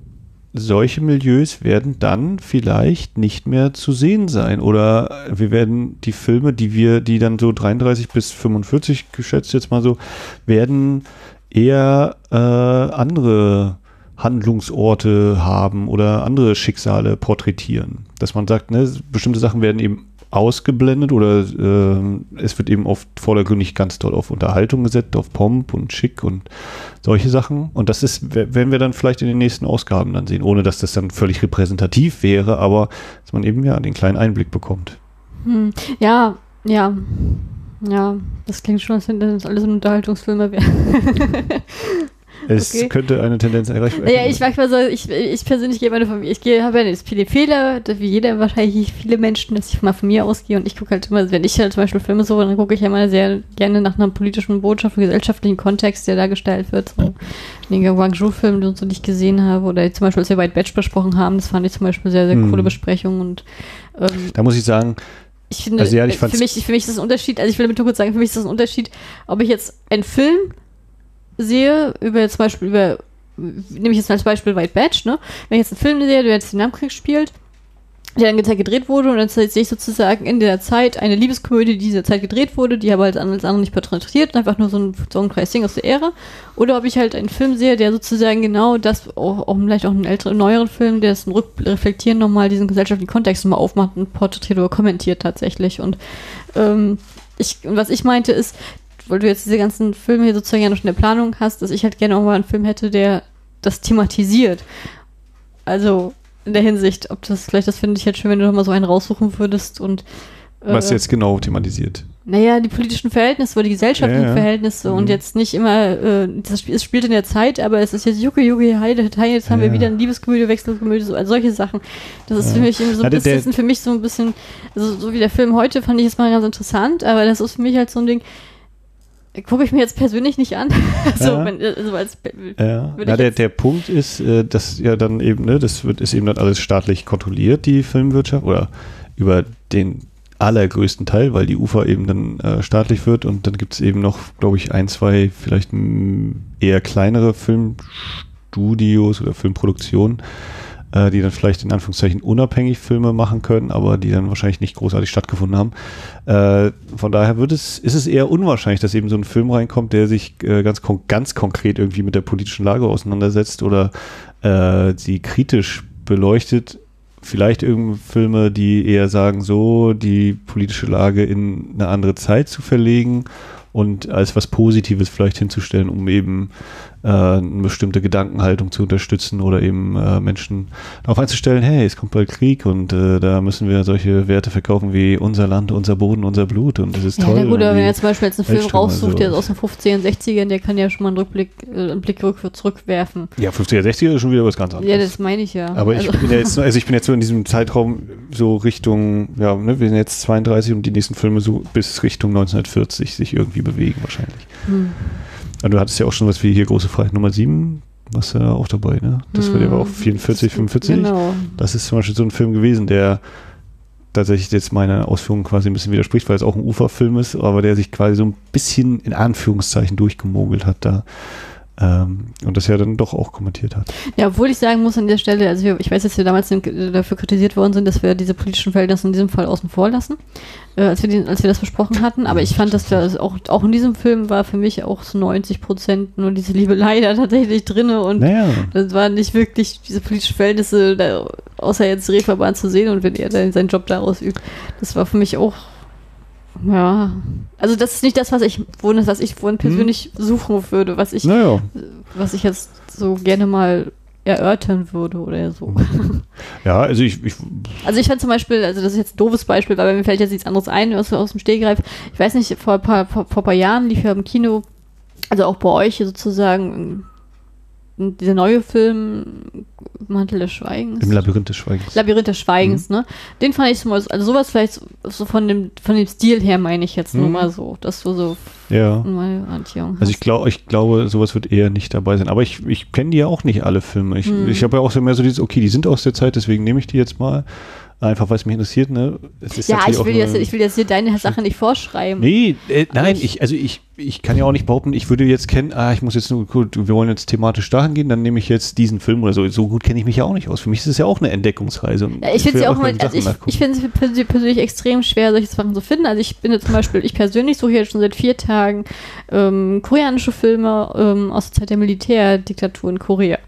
solche Milieus werden dann vielleicht nicht mehr zu sehen sein. Oder wir werden die Filme, die wir, die dann so 33 bis 45 geschätzt jetzt mal so, werden eher äh, andere Handlungsorte haben oder andere Schicksale porträtieren. Dass man sagt, ne, bestimmte Sachen werden eben ausgeblendet oder ähm, es wird eben oft vordergründig ganz doll auf Unterhaltung gesetzt, auf Pomp und Schick und solche Sachen. Und das ist, wer- werden wir dann vielleicht in den nächsten Ausgaben dann sehen, ohne dass das dann völlig repräsentativ wäre, aber dass man eben ja den kleinen Einblick bekommt. hm, ja, ja, ja, das klingt schon, als wenn das alles ein Unterhaltungsfilme wären. Es Okay. könnte eine Tendenz erreicht werden. Ja, ich mag mal so, ich, ich persönlich gehe meine Familie, ich gehe, habe ja jetzt viele Fehler, wie jeder wahrscheinlich viele Menschen, dass ich mal von mir ausgehe und ich gucke halt immer, wenn ich halt zum Beispiel Filme so, dann gucke ich ja mal sehr gerne nach einer politischen Botschaft, einem gesellschaftlichen Kontext, der dargestellt wird, so den Guangzhou-Film, den so nicht gesehen habe, oder zum Beispiel, als wir White Batch besprochen haben, das fand ich zum Beispiel sehr, sehr Hm. coole Besprechung und ähm, Da muss ich sagen, ich finde, Also ja, ich für, mich, für mich ist das ein Unterschied, also ich will damit nur kurz sagen, für mich ist das ein Unterschied, ob ich jetzt einen Film sehe, über zum Beispiel über, nehme ich jetzt als Beispiel White Badge, ne? Wenn ich jetzt einen Film sehe, der jetzt den Namkrieg spielt, der dann gedreht wurde und dann sehe ich sozusagen in der Zeit eine Liebeskomödie, die in dieser Zeit gedreht wurde, die aber als andere nicht porträtiert, einfach nur so ein Songpreis Ding aus der Ära. Oder ob ich halt einen Film sehe, der sozusagen genau das, auch, auch vielleicht auch einen älteren, neueren Film, der es Rückreflektieren nochmal diesen gesellschaftlichen Kontext nochmal aufmacht und porträtiert oder kommentiert tatsächlich. Und ähm, ich, und was ich meinte ist, weil du jetzt diese ganzen Filme hier sozusagen ja noch in der Planung hast, dass ich halt gerne auch mal einen Film hätte, der das thematisiert. Also in der Hinsicht, ob das vielleicht, das finde ich jetzt schön, wenn du noch mal so einen raussuchen würdest und was äh, jetzt genau thematisiert. naja, die politischen Verhältnisse oder die gesellschaftlichen Ja, ja. Verhältnisse Mhm. und jetzt nicht immer, äh, das Spiel, es spielt in der Zeit, aber es ist jetzt Jucke, Jucke, Heide, Heide, jetzt haben Ja. wir wieder eine Liebeskomödie, Wechselkomödie, so, also solche Sachen. Das ist für mich so ein bisschen, der- für mich so ein bisschen, also so wie der Film heute fand ich jetzt mal ganz interessant, aber das ist für mich halt so ein Ding, gucke ich mir jetzt persönlich nicht an. so, Ja. wenn, also als, Ja, Na, der, der Punkt ist, äh, dass ja dann eben, ne, das wird, ist eben dann alles staatlich kontrolliert, die Filmwirtschaft, oder über den allergrößten Teil, weil die UFA eben dann äh, staatlich wird und dann gibt es eben noch, glaube ich, ein, zwei vielleicht eher kleinere Filmstudios oder Filmproduktionen, äh, die dann vielleicht in Anführungszeichen unabhängig Filme machen können, aber die dann wahrscheinlich nicht großartig stattgefunden haben. Äh, von daher wird es, ist es eher unwahrscheinlich, dass eben so ein Film reinkommt, der sich äh, ganz, ganz konkret irgendwie mit der politischen Lage auseinandersetzt oder äh, sie kritisch beleuchtet. Vielleicht irgendeine Filme, die eher sagen, so die politische Lage in eine andere Zeit zu verlegen und als was Positives vielleicht hinzustellen, um eben eine bestimmte Gedankenhaltung zu unterstützen oder eben äh, Menschen darauf einzustellen, hey, es kommt bald Krieg und äh, da müssen wir solche Werte verkaufen wie unser Land, unser Boden, unser Blut und das ist Ja, toll. na gut, aber wenn er zum Beispiel jetzt einen Film Weltstimme, raussucht, also- der ist aus den 50er, 60ern, der kann ja schon mal einen Rückblick, äh, einen Blick rück zurückwerfen. ja, 50er, 60er ist schon wieder was ganz anderes. Ja, das meine ich ja. Aber ich also, bin ja jetzt, also ich bin jetzt so in diesem Zeitraum so Richtung, ja, ne, wir sind jetzt 32 und die nächsten Filme so bis Richtung 1940 sich irgendwie bewegen wahrscheinlich. hm. Und du hattest ja auch schon was wie hier große Freiheit Nummer 7, was ja auch dabei, ne? Das war ja Hm. auch 44, 45. Genau. Das ist zum Beispiel so ein Film gewesen, der tatsächlich jetzt meine Ausführungen quasi ein bisschen widerspricht, weil es auch ein Uferfilm ist, aber der sich quasi so ein bisschen in Anführungszeichen durchgemogelt hat da. Ähm, und das ja dann doch auch kommentiert hat. Ja, obwohl ich sagen muss an der Stelle, also wir, ich weiß, dass wir damals dafür kritisiert worden sind, dass wir diese politischen Verhältnisse in diesem Fall außen vor lassen, äh, als, wir den, als wir das besprochen hatten. Aber ich fand, dass wir also auch, auch in diesem Film war für mich auch so 90 Prozent nur diese Liebelei da tatsächlich drinne und Naja, das waren nicht wirklich diese politischen Verhältnisse, da, außer jetzt Reeperbahn zu sehen und wenn er dann seinen Job da ausübt. Das war für mich auch, ja, also das ist nicht das, was ich, wohin, was ich wohin persönlich suchen würde, was ich, naja. was ich jetzt so gerne mal erörtern würde oder so. Ja, also ich, ich Also ich fand zum Beispiel, also das ist jetzt ein doofes Beispiel, weil mir fällt jetzt nichts anderes ein aus, aus dem Stehgreif. Ich weiß nicht, vor ein paar, vor, vor ein paar Jahren lief ja im Kino, also auch bei euch sozusagen, dieser neue Film Mantel des Schweigens. im Labyrinth des Schweigens. Labyrinth des Schweigens, ne? Den fand ich so, mal- also sowas vielleicht so, von dem, von dem Stil her meine ich jetzt nur Mhm. mal so, dass du so ja. eine Orientierung Also ich hast. glaube, ich glaube, sowas wird eher nicht dabei sein. Aber ich, ich kenne die ja auch nicht alle Filme. Ich, Hm. ich habe ja auch so mehr so dieses, okay, die sind aus der Zeit, deswegen nehme ich die jetzt mal. Einfach weil es mich interessiert, ne? Es ist Ja, ich auch will, jetzt, ich will jetzt hier deine Sache nicht vorschreiben. Nee, äh, nein, ich- ich, also ich, ich kann ja auch nicht behaupten, ich würde jetzt kennen, ah, ich muss jetzt nur, gut, wir wollen jetzt thematisch dahin gehen, dann nehme ich jetzt diesen Film oder so. So gut kenne ich mich ja auch nicht aus. Für mich ist es ja auch eine Entdeckungsreise. Ja, ich finde es ja auch mal mal, also ich, ich finde es persönlich, extrem schwer, solche Sachen zu finden. Also ich bin jetzt zum Beispiel, ich persönlich suche jetzt schon seit vier Tagen ähm, koreanische Filme ähm, aus der Zeit der Militärdiktatur in Korea.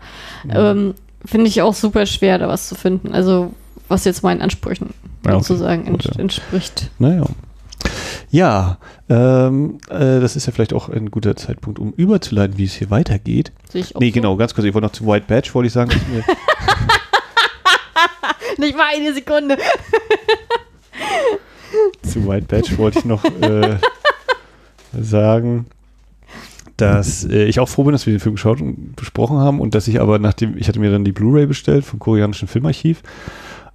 Ähm, finde ich auch super schwer, da was zu finden. Also was jetzt meinen Ansprüchen Ja, okay. sozusagen Gut, ents ja. entspricht. Naja. Ja, ähm, äh, das ist ja vielleicht auch ein guter Zeitpunkt, um überzuleiten, wie es hier weitergeht. Sehe ich auch Nee, so. genau, ganz kurz, ich wollte noch zu White Badge, wollte ich sagen. Nicht mal eine Sekunde. zu White Badge wollte ich noch äh, sagen, dass äh, ich auch froh bin, dass wir den Film geschaut und besprochen haben und dass ich aber nachdem, ich hatte mir dann die Blu-ray bestellt vom koreanischen Filmarchiv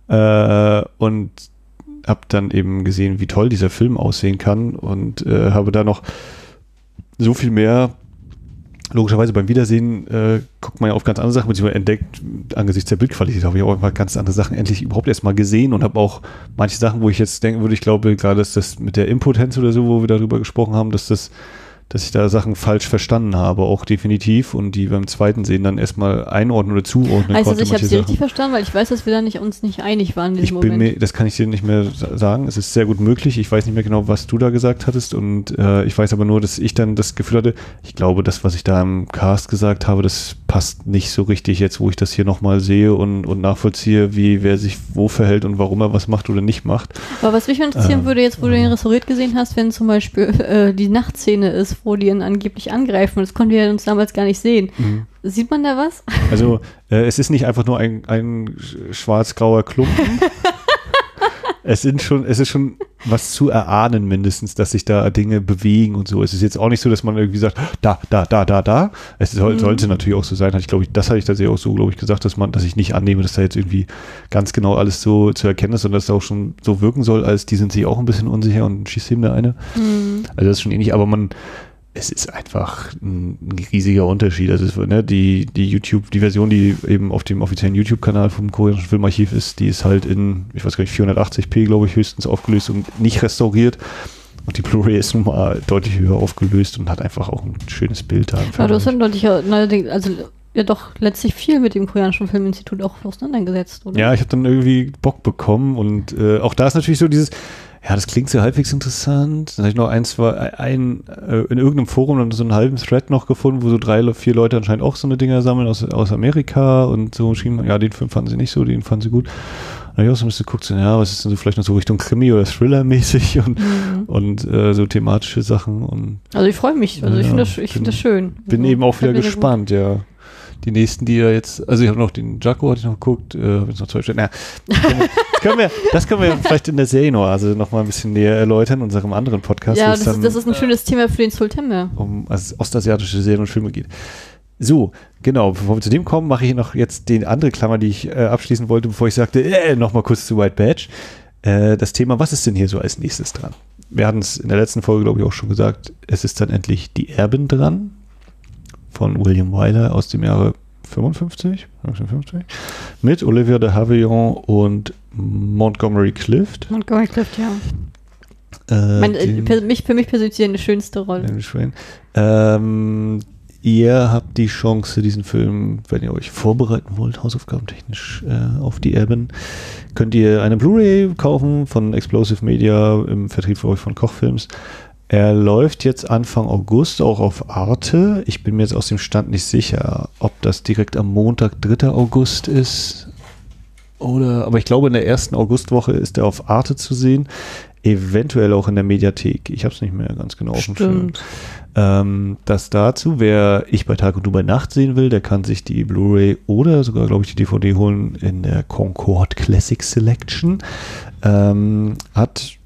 äh, und habe dann eben gesehen, wie toll dieser Film aussehen kann und äh, habe da noch so viel mehr logischerweise beim Wiedersehen äh, guckt man ja auf ganz andere Sachen, beziehungsweise entdeckt, angesichts der Bildqualität habe ich auch einfach ganz andere Sachen endlich überhaupt erst mal gesehen und habe auch manche Sachen, wo ich jetzt denken würde, ich glaube gerade, dass das mit der Impotenz oder so, wo wir darüber gesprochen haben, dass das dass ich da Sachen falsch verstanden habe, auch definitiv und die beim zweiten Sehen dann erstmal einordnen oder zuordnen das, konnte. ich habe sie richtig verstanden, weil ich weiß, dass wir da nicht, uns nicht einig waren in Ich diesem bin Moment. mir, das kann ich dir nicht mehr sa- sagen. Es ist sehr gut möglich. Ich weiß nicht mehr genau, was du da gesagt hattest. Und äh, ich weiß aber nur, dass ich dann das Gefühl hatte, ich glaube, das, was ich da im Cast gesagt habe, das passt nicht so richtig jetzt, wo ich das hier nochmal sehe und, und nachvollziehe, wie wer sich wo verhält und warum er was macht oder nicht macht. Aber was mich interessieren Ähm, würde, jetzt wo du den restauriert gesehen hast, wenn zum Beispiel äh, die Nachtszene ist, ihn angeblich angreifen, das konnten wir uns damals gar nicht sehen. Sieht man da was? Also äh, es ist nicht einfach nur ein, ein sch- schwarz-grauer Klumpen. es, sind schon, es ist schon was zu erahnen mindestens, dass sich da Dinge bewegen und so. Es ist jetzt auch nicht so, dass man irgendwie sagt, da, da, da, da, da. Es soll, Mhm. sollte natürlich auch so sein. Hatte Ich glaube, ich, das hatte ich tatsächlich auch so, glaube ich, gesagt, dass man, dass ich nicht annehme, dass da jetzt irgendwie ganz genau alles so zu erkennen ist und dass es auch schon so wirken soll, als die sind sich auch ein bisschen unsicher und schießt ihm da eine. Also das ist schon ähnlich, aber man, es ist einfach ein, riesiger Unterschied. Also ne, die, die YouTube, die Version, die eben auf dem offiziellen YouTube-Kanal vom koreanischen Filmarchiv ist, die ist halt in, ich weiß gar nicht, 480p, glaube ich, höchstens aufgelöst und nicht restauriert. Und die Blu-ray ist nun mal deutlich höher aufgelöst und hat einfach auch ein schönes Bild da. Aber du hast dann deutlich, also ja doch letztlich viel mit dem koreanischen Filminstitut auch auseinandergesetzt, oder? Ja, ich habe dann irgendwie Bock bekommen und äh, auch da ist natürlich so dieses, ja, das klingt so halbwegs interessant. Dann habe ich noch ein, zwei, ein, äh, in irgendeinem Forum dann so einen halben Thread noch gefunden, wo so drei oder vier Leute anscheinend auch so eine Dinger sammeln aus, aus Amerika und so schienen, ja, den Film fanden sie nicht so, den fanden sie gut. Dann habe ich auch so ein bisschen geguckt, so, ja, was ist denn so vielleicht noch so Richtung Krimi oder Thriller-mäßig und, Mhm. und äh, so thematische Sachen und Also ich freue mich, also ich Ja, finde das, ich find das schön. bin Also, eben auch wieder gespannt, ja. Die nächsten, die ja jetzt, also ich habe noch den Jaco, hatte ich noch geguckt, äh, habe jetzt noch zwei Stellen. Na, das können wir, das können wir vielleicht in der Serienoase noch mal ein bisschen näher erläutern, in unserem anderen. Podcast, Ja, das, dann ist, das ist ein schönes Thema für den Sultember. um also ostasiatische Serien und Filme geht. So, genau, bevor wir zu dem kommen, mache ich noch jetzt die andere Klammer, die ich äh, abschließen wollte, bevor ich sagte, äh, noch mal kurz zu White Badge. Äh, das Thema, was ist denn hier so als nächstes dran? Wir hatten es in der letzten Folge, glaube ich, auch schon gesagt, es ist dann endlich Die Erben dran von William Wyler aus dem Jahre 55, 55 mit Olivia de Havilland und Montgomery Clift. Montgomery Clift, ja. Äh, Mein, äh, per, mich, für mich persönlich eine schönste Rolle. Ähm, ihr habt die Chance, diesen Film, wenn ihr euch vorbereiten wollt, hausaufgabentechnisch äh, auf die Erben, könnt ihr eine Blu-ray kaufen von Explosive Media im Vertrieb für euch von Kochfilms. Er läuft jetzt Anfang August auch auf Arte. Ich bin mir jetzt aus dem Stand nicht sicher, ob das direkt am Montag, 3. August ist. Oder, aber ich glaube, in der ersten Augustwoche ist er auf Arte zu sehen. Eventuell auch in der Mediathek. Ich habe es nicht mehr ganz genau auf dem Schirm. Ähm, das dazu, wer ich bei Tag und du bei Nacht sehen will, der kann sich die Blu-ray oder sogar, glaube ich, die DVD holen in der Concord Classic Selection. Ähm, hat,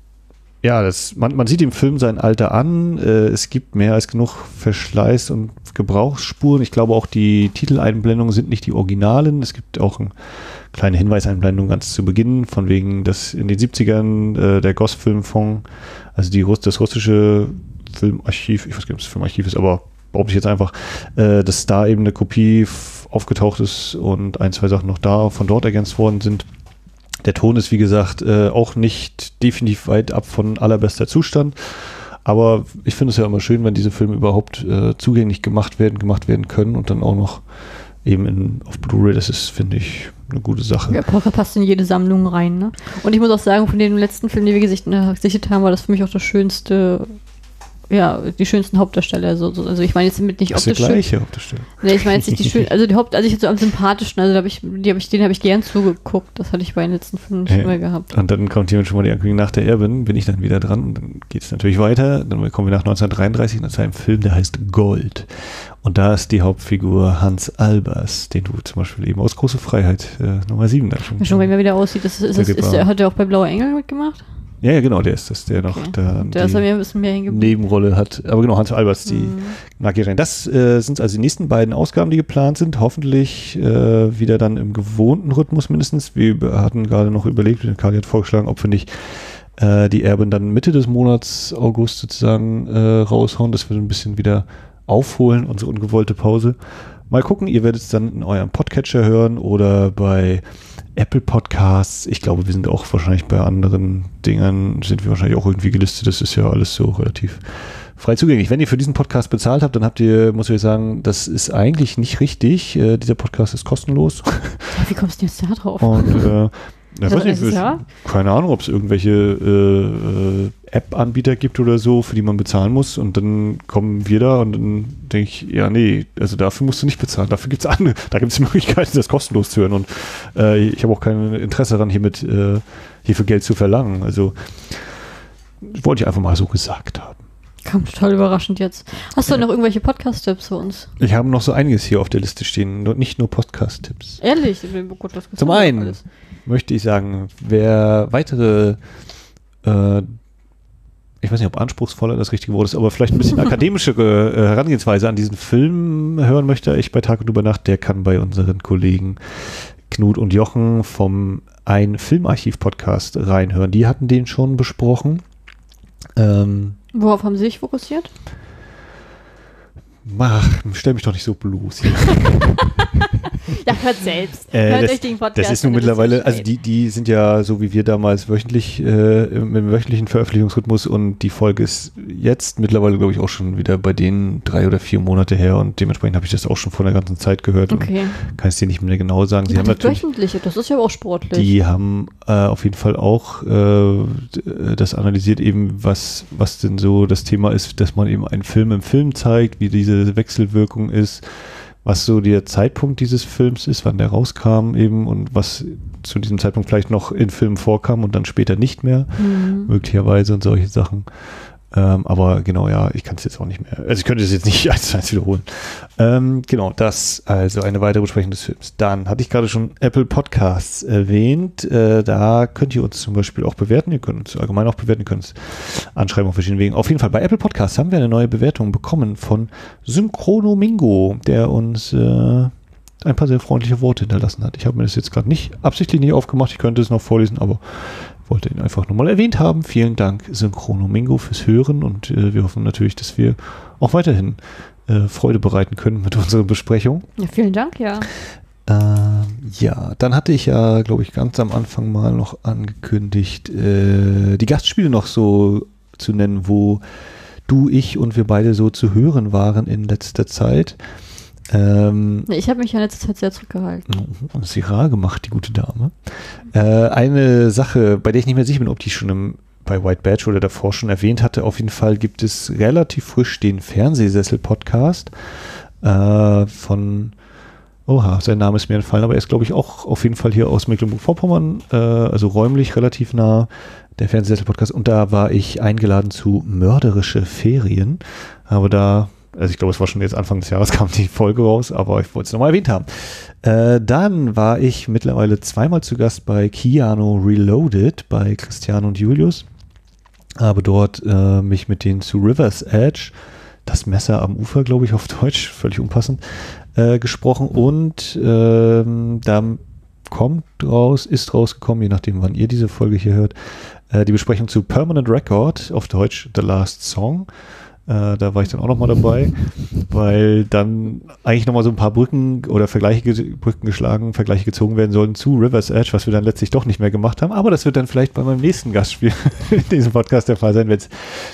ja, das, man, man sieht im Film sein Alter an. Äh, es gibt mehr als genug Verschleiß und Gebrauchsspuren. Ich glaube auch die Titeleinblendungen sind nicht die Originalen. Es gibt auch eine kleine Hinweiseinblendung ganz zu Beginn, von wegen, dass in den 70ern äh, der Goss-Filmfonds, also die, das russische Filmarchiv, ich weiß nicht, ob es Filmarchiv ist, aber behaupte ich jetzt einfach, äh, dass da eben eine Kopie aufgetaucht ist und ein, zwei Sachen noch da von dort ergänzt worden sind. Der Ton ist, wie gesagt, äh, auch nicht definitiv weit ab von allerbester Zustand. Aber ich finde es ja immer schön, wenn diese Filme überhaupt äh, zugänglich gemacht werden, gemacht werden können und dann auch noch eben in, auf Blu-ray. Das ist, finde ich, eine gute Sache. Ja, Poker passt in jede Sammlung rein, ne? Und ich muss auch sagen, von den letzten Filmen, die wir äh, gesichtet haben, war das für mich auch das schönste, ja, die schönsten Hauptdarsteller. So, so. Also ich meine jetzt mit nicht Das ist der optisch schön. gleiche Stelle. Nee, ich meine jetzt nicht die schön, also die Haupt, also ich so am sympathischen, also hab ich, die hab ich, den habe ich gern zugeguckt. Das hatte ich bei den letzten Filmen Ja. mehr gehabt. Und dann kommt jemand schon mal die Ankündigung nach der Erbin, bin ich dann wieder dran und dann geht es natürlich weiter. Dann kommen wir nach 1933 und das ist ein Film, der heißt Gold. Und da ist die Hauptfigur Hans Albers, den du zum Beispiel eben aus Große Freiheit äh, Nummer 7 da schon. Schon, wenn man wieder aussieht, das ist, ist, ist, ist, hat der auch bei Blauer Engel mitgemacht? Ja, ja, genau, der ist das, der noch Okay. da Der ist mir ein bisschen mehr. Nebenrolle hat. Aber genau, Hans Albers, die Mhm. mag ich rein. Das äh, sind also die nächsten beiden Ausgaben, die geplant sind. Hoffentlich äh, wieder dann im gewohnten Rhythmus mindestens. Wir hatten gerade noch überlegt, Kali hat vorgeschlagen, ob wir nicht äh, die Erben dann Mitte des Monats August sozusagen äh, raushauen, dass wir ein bisschen wieder aufholen, unsere ungewollte Pause. Mal gucken, ihr werdet es dann in eurem Podcatcher hören oder bei Apple Podcasts. Ich glaube, wir sind auch wahrscheinlich bei anderen Dingern, sind wir wahrscheinlich auch irgendwie gelistet. Das ist ja alles so relativ frei zugänglich. Wenn ihr für diesen Podcast bezahlt habt, dann habt ihr, muss ich sagen, das ist eigentlich nicht richtig. Äh, dieser Podcast ist kostenlos. Ja, wie kommst du jetzt da drauf? Und äh, ja, Also weiß nicht, Jahr? keine Ahnung, ob es irgendwelche äh, äh, App-Anbieter gibt oder so, für die man bezahlen muss. Und dann kommen wir da und dann denke ich, ja, nee, also dafür musst du nicht bezahlen. Dafür gibt es andere, da gibt es Möglichkeiten, das kostenlos zu hören. Und äh, ich habe auch kein Interesse daran, hiermit äh, hierfür Geld zu verlangen. Also wollte ich einfach mal so gesagt haben. Kam total überraschend jetzt. Hast du noch irgendwelche Podcast-Tipps für uns? Ich habe noch so einiges hier auf der Liste stehen, nicht nur Podcast-Tipps. Ehrlich? Gott, das Zum einen alles. möchte ich sagen, wer weitere, äh, ich weiß nicht, ob anspruchsvoller das richtige Wort ist, aber vielleicht ein bisschen akademischere äh, Herangehensweise an diesen Film hören möchte, ich bei Tag und über Nacht, der kann bei unseren Kollegen Knut und Jochen vom Ein Filmarchiv-Podcast reinhören. Die hatten den schon besprochen. Ähm, Worauf haben Sie sich fokussiert? Mach, stell mich doch nicht so bloß hier. ja, hört selbst. Äh, hört das, euch den Podcast das ist nun mittlerweile, also die, die sind ja so wie wir damals wöchentlich, äh, im, im wöchentlichen Veröffentlichungsrhythmus und die Folge ist jetzt mittlerweile, glaube ich, auch schon wieder bei denen drei oder vier Monate her und dementsprechend habe ich das auch schon vor einer ganzen Zeit gehört Okay. und kann es dir nicht mehr genau sagen. Sie Ja, haben die natürlich wöchentliche, das ist ja auch sportlich. Die haben äh, auf jeden Fall auch äh, das analysiert eben, was, was denn so das Thema ist, dass man eben einen Film im Film zeigt, wie diese Wechselwirkung ist, was so der Zeitpunkt dieses Films ist, wann der rauskam eben und was zu diesem Zeitpunkt vielleicht noch in Filmen vorkam und dann später nicht mehr, Mhm. möglicherweise und solche Sachen. Ähm, aber genau, ja, ich kann es jetzt auch nicht mehr. Also ich könnte es jetzt nicht eins zu eins wiederholen. Ähm, genau, das also eine weitere Besprechung des Films. Dann hatte ich gerade schon Apple Podcasts erwähnt. Äh, da könnt ihr uns zum Beispiel auch bewerten. Ihr könnt uns allgemein auch bewerten. Ihr könnt uns anschreiben auf verschiedenen Wegen. Auf jeden Fall bei Apple Podcasts haben wir eine neue Bewertung bekommen von Synchronomingo, der uns äh, ein paar sehr freundliche Worte hinterlassen hat. Ich habe mir das jetzt gerade nicht absichtlich nicht aufgemacht. Ich könnte es noch vorlesen, aber wollte ihn einfach nochmal erwähnt haben. Vielen Dank, Synchronomingo, fürs Hören und äh, wir hoffen natürlich, dass wir auch weiterhin äh, Freude bereiten können mit unserer Besprechung. Ja, vielen Dank, ja. Ähm, ja, dann hatte ich ja, glaube ich, ganz am Anfang mal noch angekündigt, äh, die Gastspiele noch so zu nennen, wo du, ich und wir beide so zu hören waren in letzter Zeit. Ähm, Ich habe mich ja in letzter Zeit sehr zurückgehalten. und sie rar gemacht, die gute Dame. Äh, eine Sache, bei der ich nicht mehr sicher bin, ob die schon im, bei White Badge oder davor schon erwähnt hatte, auf jeden Fall gibt es relativ frisch den Fernsehsessel-Podcast äh, von, oha, sein Name ist mir entfallen, aber er ist, glaube ich, auch auf jeden Fall hier aus Mecklenburg-Vorpommern, äh, also räumlich relativ nah, der Fernsehsessel-Podcast. Und da war ich eingeladen zu Mörderische Ferien, habe da also ich glaube, es war schon jetzt Anfang des Jahres kam die Folge raus, aber ich wollte es nochmal erwähnt haben. Äh, dann war ich mittlerweile zweimal zu Gast bei Keanu Reloaded bei Christian und Julius. Habe dort äh, mich mit denen zu River's Edge, das Messer am Ufer, glaube ich, auf Deutsch, völlig unpassend, äh, gesprochen. Und ähm, da kommt raus, ist rausgekommen, je nachdem, wann ihr diese Folge hier hört, äh, die Besprechung zu Permanent Record, auf Deutsch The Last Song. Äh, da war ich dann auch nochmal dabei, weil dann eigentlich nochmal so ein paar Brücken oder Vergleiche, ge- Brücken geschlagen, Vergleiche gezogen werden sollen zu River's Edge, was wir dann letztlich doch nicht mehr gemacht haben. Aber das wird dann vielleicht bei meinem nächsten Gastspiel in diesem Podcast der Fall sein, wenn es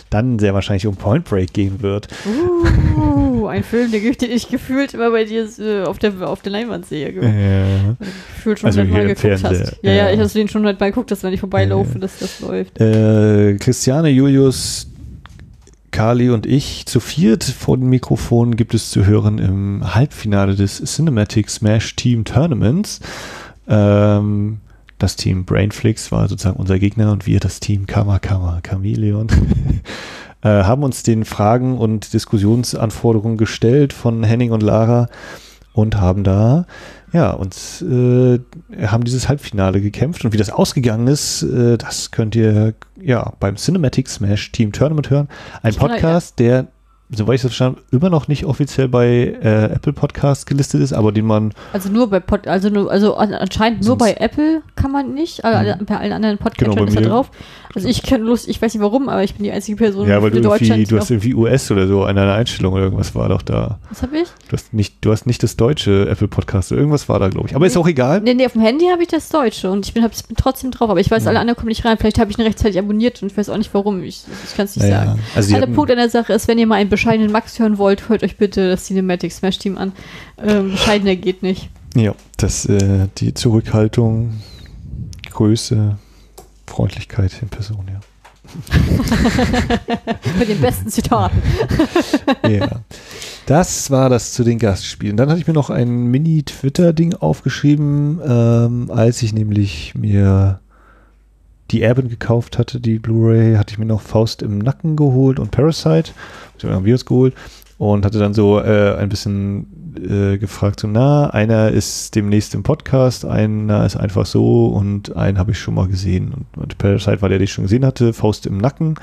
dann sehr wahrscheinlich um Point Break gehen wird. Uh, ein Film, den ich gefühlt immer bei dir äh, auf, der, auf der Leinwand sehe. Äh, Gefühlt schon Also im geguckt hast. Ja, ja, ja. ich hast du den schon hundertmal geguckt, dass wenn ich vorbeilaufe, Ja. dass das läuft. Äh, Christiane, Julius, Kali und ich zu viert vor dem Mikrofon gibt es zu hören im Halbfinale des Cinematic Smash Team Tournaments. Ähm, das Team Brainflix war sozusagen unser Gegner und wir das Team Kama Kama Chameleon. äh, haben uns den Fragen und Diskussionsanforderungen gestellt von Henning und Lara und haben da ja, uns äh, haben dieses Halbfinale gekämpft und wie das ausgegangen ist, äh, das könnt ihr ja beim Cinematic Smash Team Tournament hören. Ein Ich kann- Podcast, der, soweit ich das verstanden habe, immer noch nicht offiziell bei äh, Apple Podcasts gelistet ist, aber den man Also nur bei Pod, also nur, also an- anscheinend nur bei Apple kann man nicht, alle, bei allen anderen Podcatchern Genau, ist er drauf. Also ich kenne Lust, ich weiß nicht warum, aber ich bin die einzige Person ja, weil du in irgendwie, Deutschland. du hast die irgendwie US oder so in einer Einstellung oder irgendwas war doch da. was habe ich? Du hast nicht, du hast nicht das deutsche Apple Podcast, irgendwas war da, glaube ich. Aber ist Nee. auch egal. Nee, nee, auf dem Handy habe ich das Deutsche und ich bin, hab, bin trotzdem drauf, aber ich weiß, Ja. alle anderen kommen nicht rein. Vielleicht habe ich ihn rechtzeitig abonniert und ich weiß auch nicht warum. Ich, ich kann es nicht Naja, sagen. also die Ah, der Punkt an der Sache ist, wenn ihr mal einen bescheidenen Max hören wollt, hört euch bitte das Cinematic Smash Team an. Ähm, bescheidener geht nicht. Ja, das, äh, die Zurückhaltung, Größe, Freundlichkeit in Person, ja. Mit den besten Zitaten. ja. Das war das zu den Gastspielen. Dann hatte ich mir noch ein Mini-Twitter-Ding aufgeschrieben, ähm, als ich nämlich mir die Erben gekauft hatte, die Blu-ray, hatte ich mir noch Faust im Nacken geholt und Parasite, also haben wir uns geholt und hatte dann so äh, ein bisschen äh, gefragt, so na, einer ist demnächst im Podcast, einer ist einfach so und einen habe ich schon mal gesehen und, und Parasite war der, den ich schon gesehen hatte, Faust im Nacken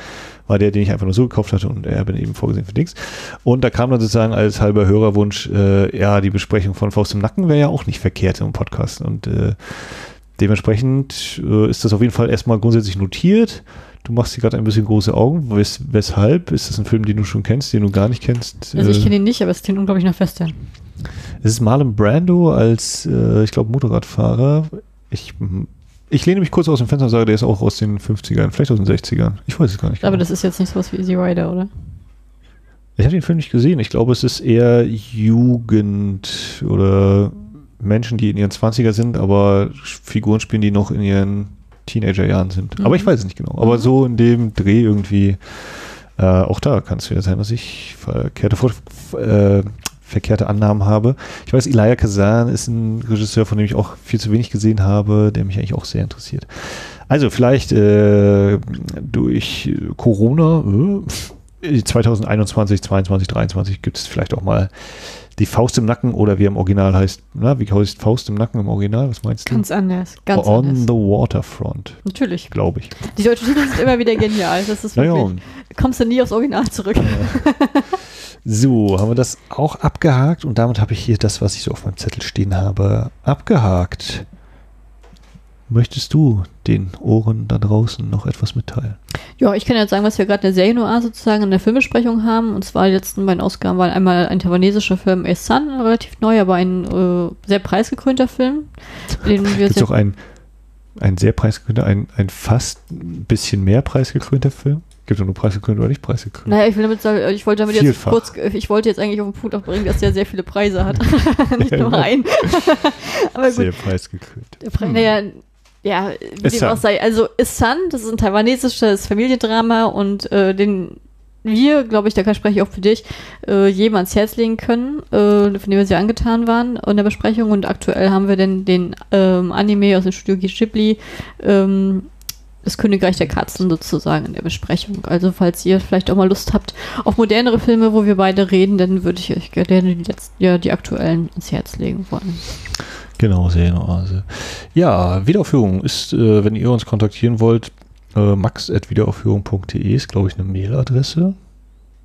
war der, den ich einfach nur so gekauft hatte und er bin eben vorgesehen für Dings. Und da kam dann sozusagen als halber Hörerwunsch, äh, ja, die Besprechung von Faust im Nacken wäre ja auch nicht verkehrt im Podcast. Und äh, dementsprechend äh, ist das auf jeden Fall erstmal grundsätzlich notiert. Du machst dir gerade ein bisschen große Augen. Wes weshalb? Ist das ein Film, den du schon kennst, den du gar nicht kennst? Also ich Äh, kenne ihn nicht, aber es klingt unglaublich nach Western. es ist Marlon Brando als, äh, ich glaube, Motorradfahrer. Ich, ich lehne mich kurz aus dem Fenster und sage, der ist auch aus den 50ern, vielleicht aus den 60ern. Ich weiß es gar nicht. Aber genau. das ist jetzt nicht sowas wie Easy Rider, oder? Ich habe den Film nicht gesehen. Ich glaube, es ist eher Jugend oder Menschen, die in ihren 20er sind, aber Figuren spielen, die noch in ihren Teenagerjahren sind. Mhm. Aber ich weiß es nicht genau. Aber Mhm. so in dem Dreh irgendwie, äh, auch da kann es wieder sein, dass ich verkehrte, äh, verkehrte Annahmen habe. Ich weiß, Elia Kazan ist ein Regisseur, von dem ich auch viel zu wenig gesehen habe, der mich eigentlich auch sehr interessiert. Also vielleicht äh, durch Corona, äh, 2021, 22, 23 gibt es vielleicht auch mal die Faust im Nacken oder wie im Original heißt, na, wie heißt Faust im Nacken im Original? Was meinst du? Ganz anders. Ganz On anders. the Waterfront, Natürlich. glaube ich. Die deutschen Titel sind immer wieder genial. Das ist Naja, wirklich. Kommst du nie aufs Original zurück. so, haben wir das auch abgehakt und damit habe ich hier das, was ich so auf meinem Zettel stehen habe, abgehakt. Möchtest du den Ohren da draußen noch etwas mitteilen? Ja, ich kann jetzt sagen, was wir gerade in der Serienoir sozusagen in der Filmbesprechung haben. Und zwar die letzten beiden Ausgaben waren einmal ein taiwanesischer Film A Sun, relativ neu, aber ein äh, sehr preisgekrönter Film. Den wir Gibt es sehr, auch ein, ein sehr preisgekrönter, ein, ein fast ein bisschen mehr preisgekrönter Film? Gibt es nur preisgekrönt oder nicht preisgekrönt? naja, ich will damit sagen, ich wollte damit jetzt Vielfach. kurz, ich wollte jetzt eigentlich auf den Punkt auch bringen, dass der sehr viele Preise hat. Nicht Ja, nur einen. aber gut, Sehr preisgekrönt. Pre naja, ja, wie Is dem auch sei. Also Is Sun, das ist ein taiwanesisches Familiendrama und äh, den wir, glaube ich, da kann spreche ich auch für dich, äh, jedem ans Herz legen können, äh, von dem wir sehr angetan waren in der Besprechung. Und aktuell haben wir denn den ähm, Anime aus dem Studio Ghibli, ähm, das Königreich der Katzen sozusagen in der Besprechung. Also falls ihr vielleicht auch mal Lust habt auf modernere Filme, wo wir beide reden, dann würde ich euch gerne die letzten, ja, die aktuellen ans Herz legen wollen. Genau, Serienoase. Ja, Wiederaufführung ist, äh, wenn ihr uns kontaktieren wollt, äh, max.wiederaufführung.de ist, glaube ich, eine Mailadresse.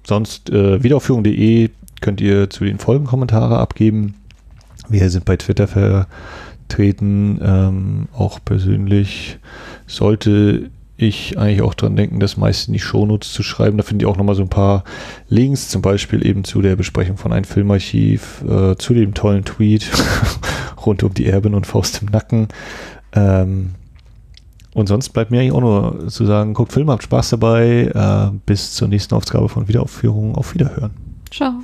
Sonst äh, wiederaufführung.de könnt ihr zu den Folgen Kommentare abgeben. Wir sind bei Twitter vertreten, ähm, auch persönlich. Sollte ich eigentlich auch dran denken, das meist in die Shownotes zu schreiben. Da findet ihr auch nochmal so ein paar Links, zum Beispiel eben zu der Besprechung von einem Filmarchiv, äh, zu dem tollen Tweet rund um die Erbin und Faust im Nacken. Ähm, und sonst bleibt mir eigentlich auch nur zu sagen, guckt Filme, habt Spaß dabei. Äh, bis zur nächsten Ausgabe von Wiederaufführung. Auf Wiederhören. Ciao.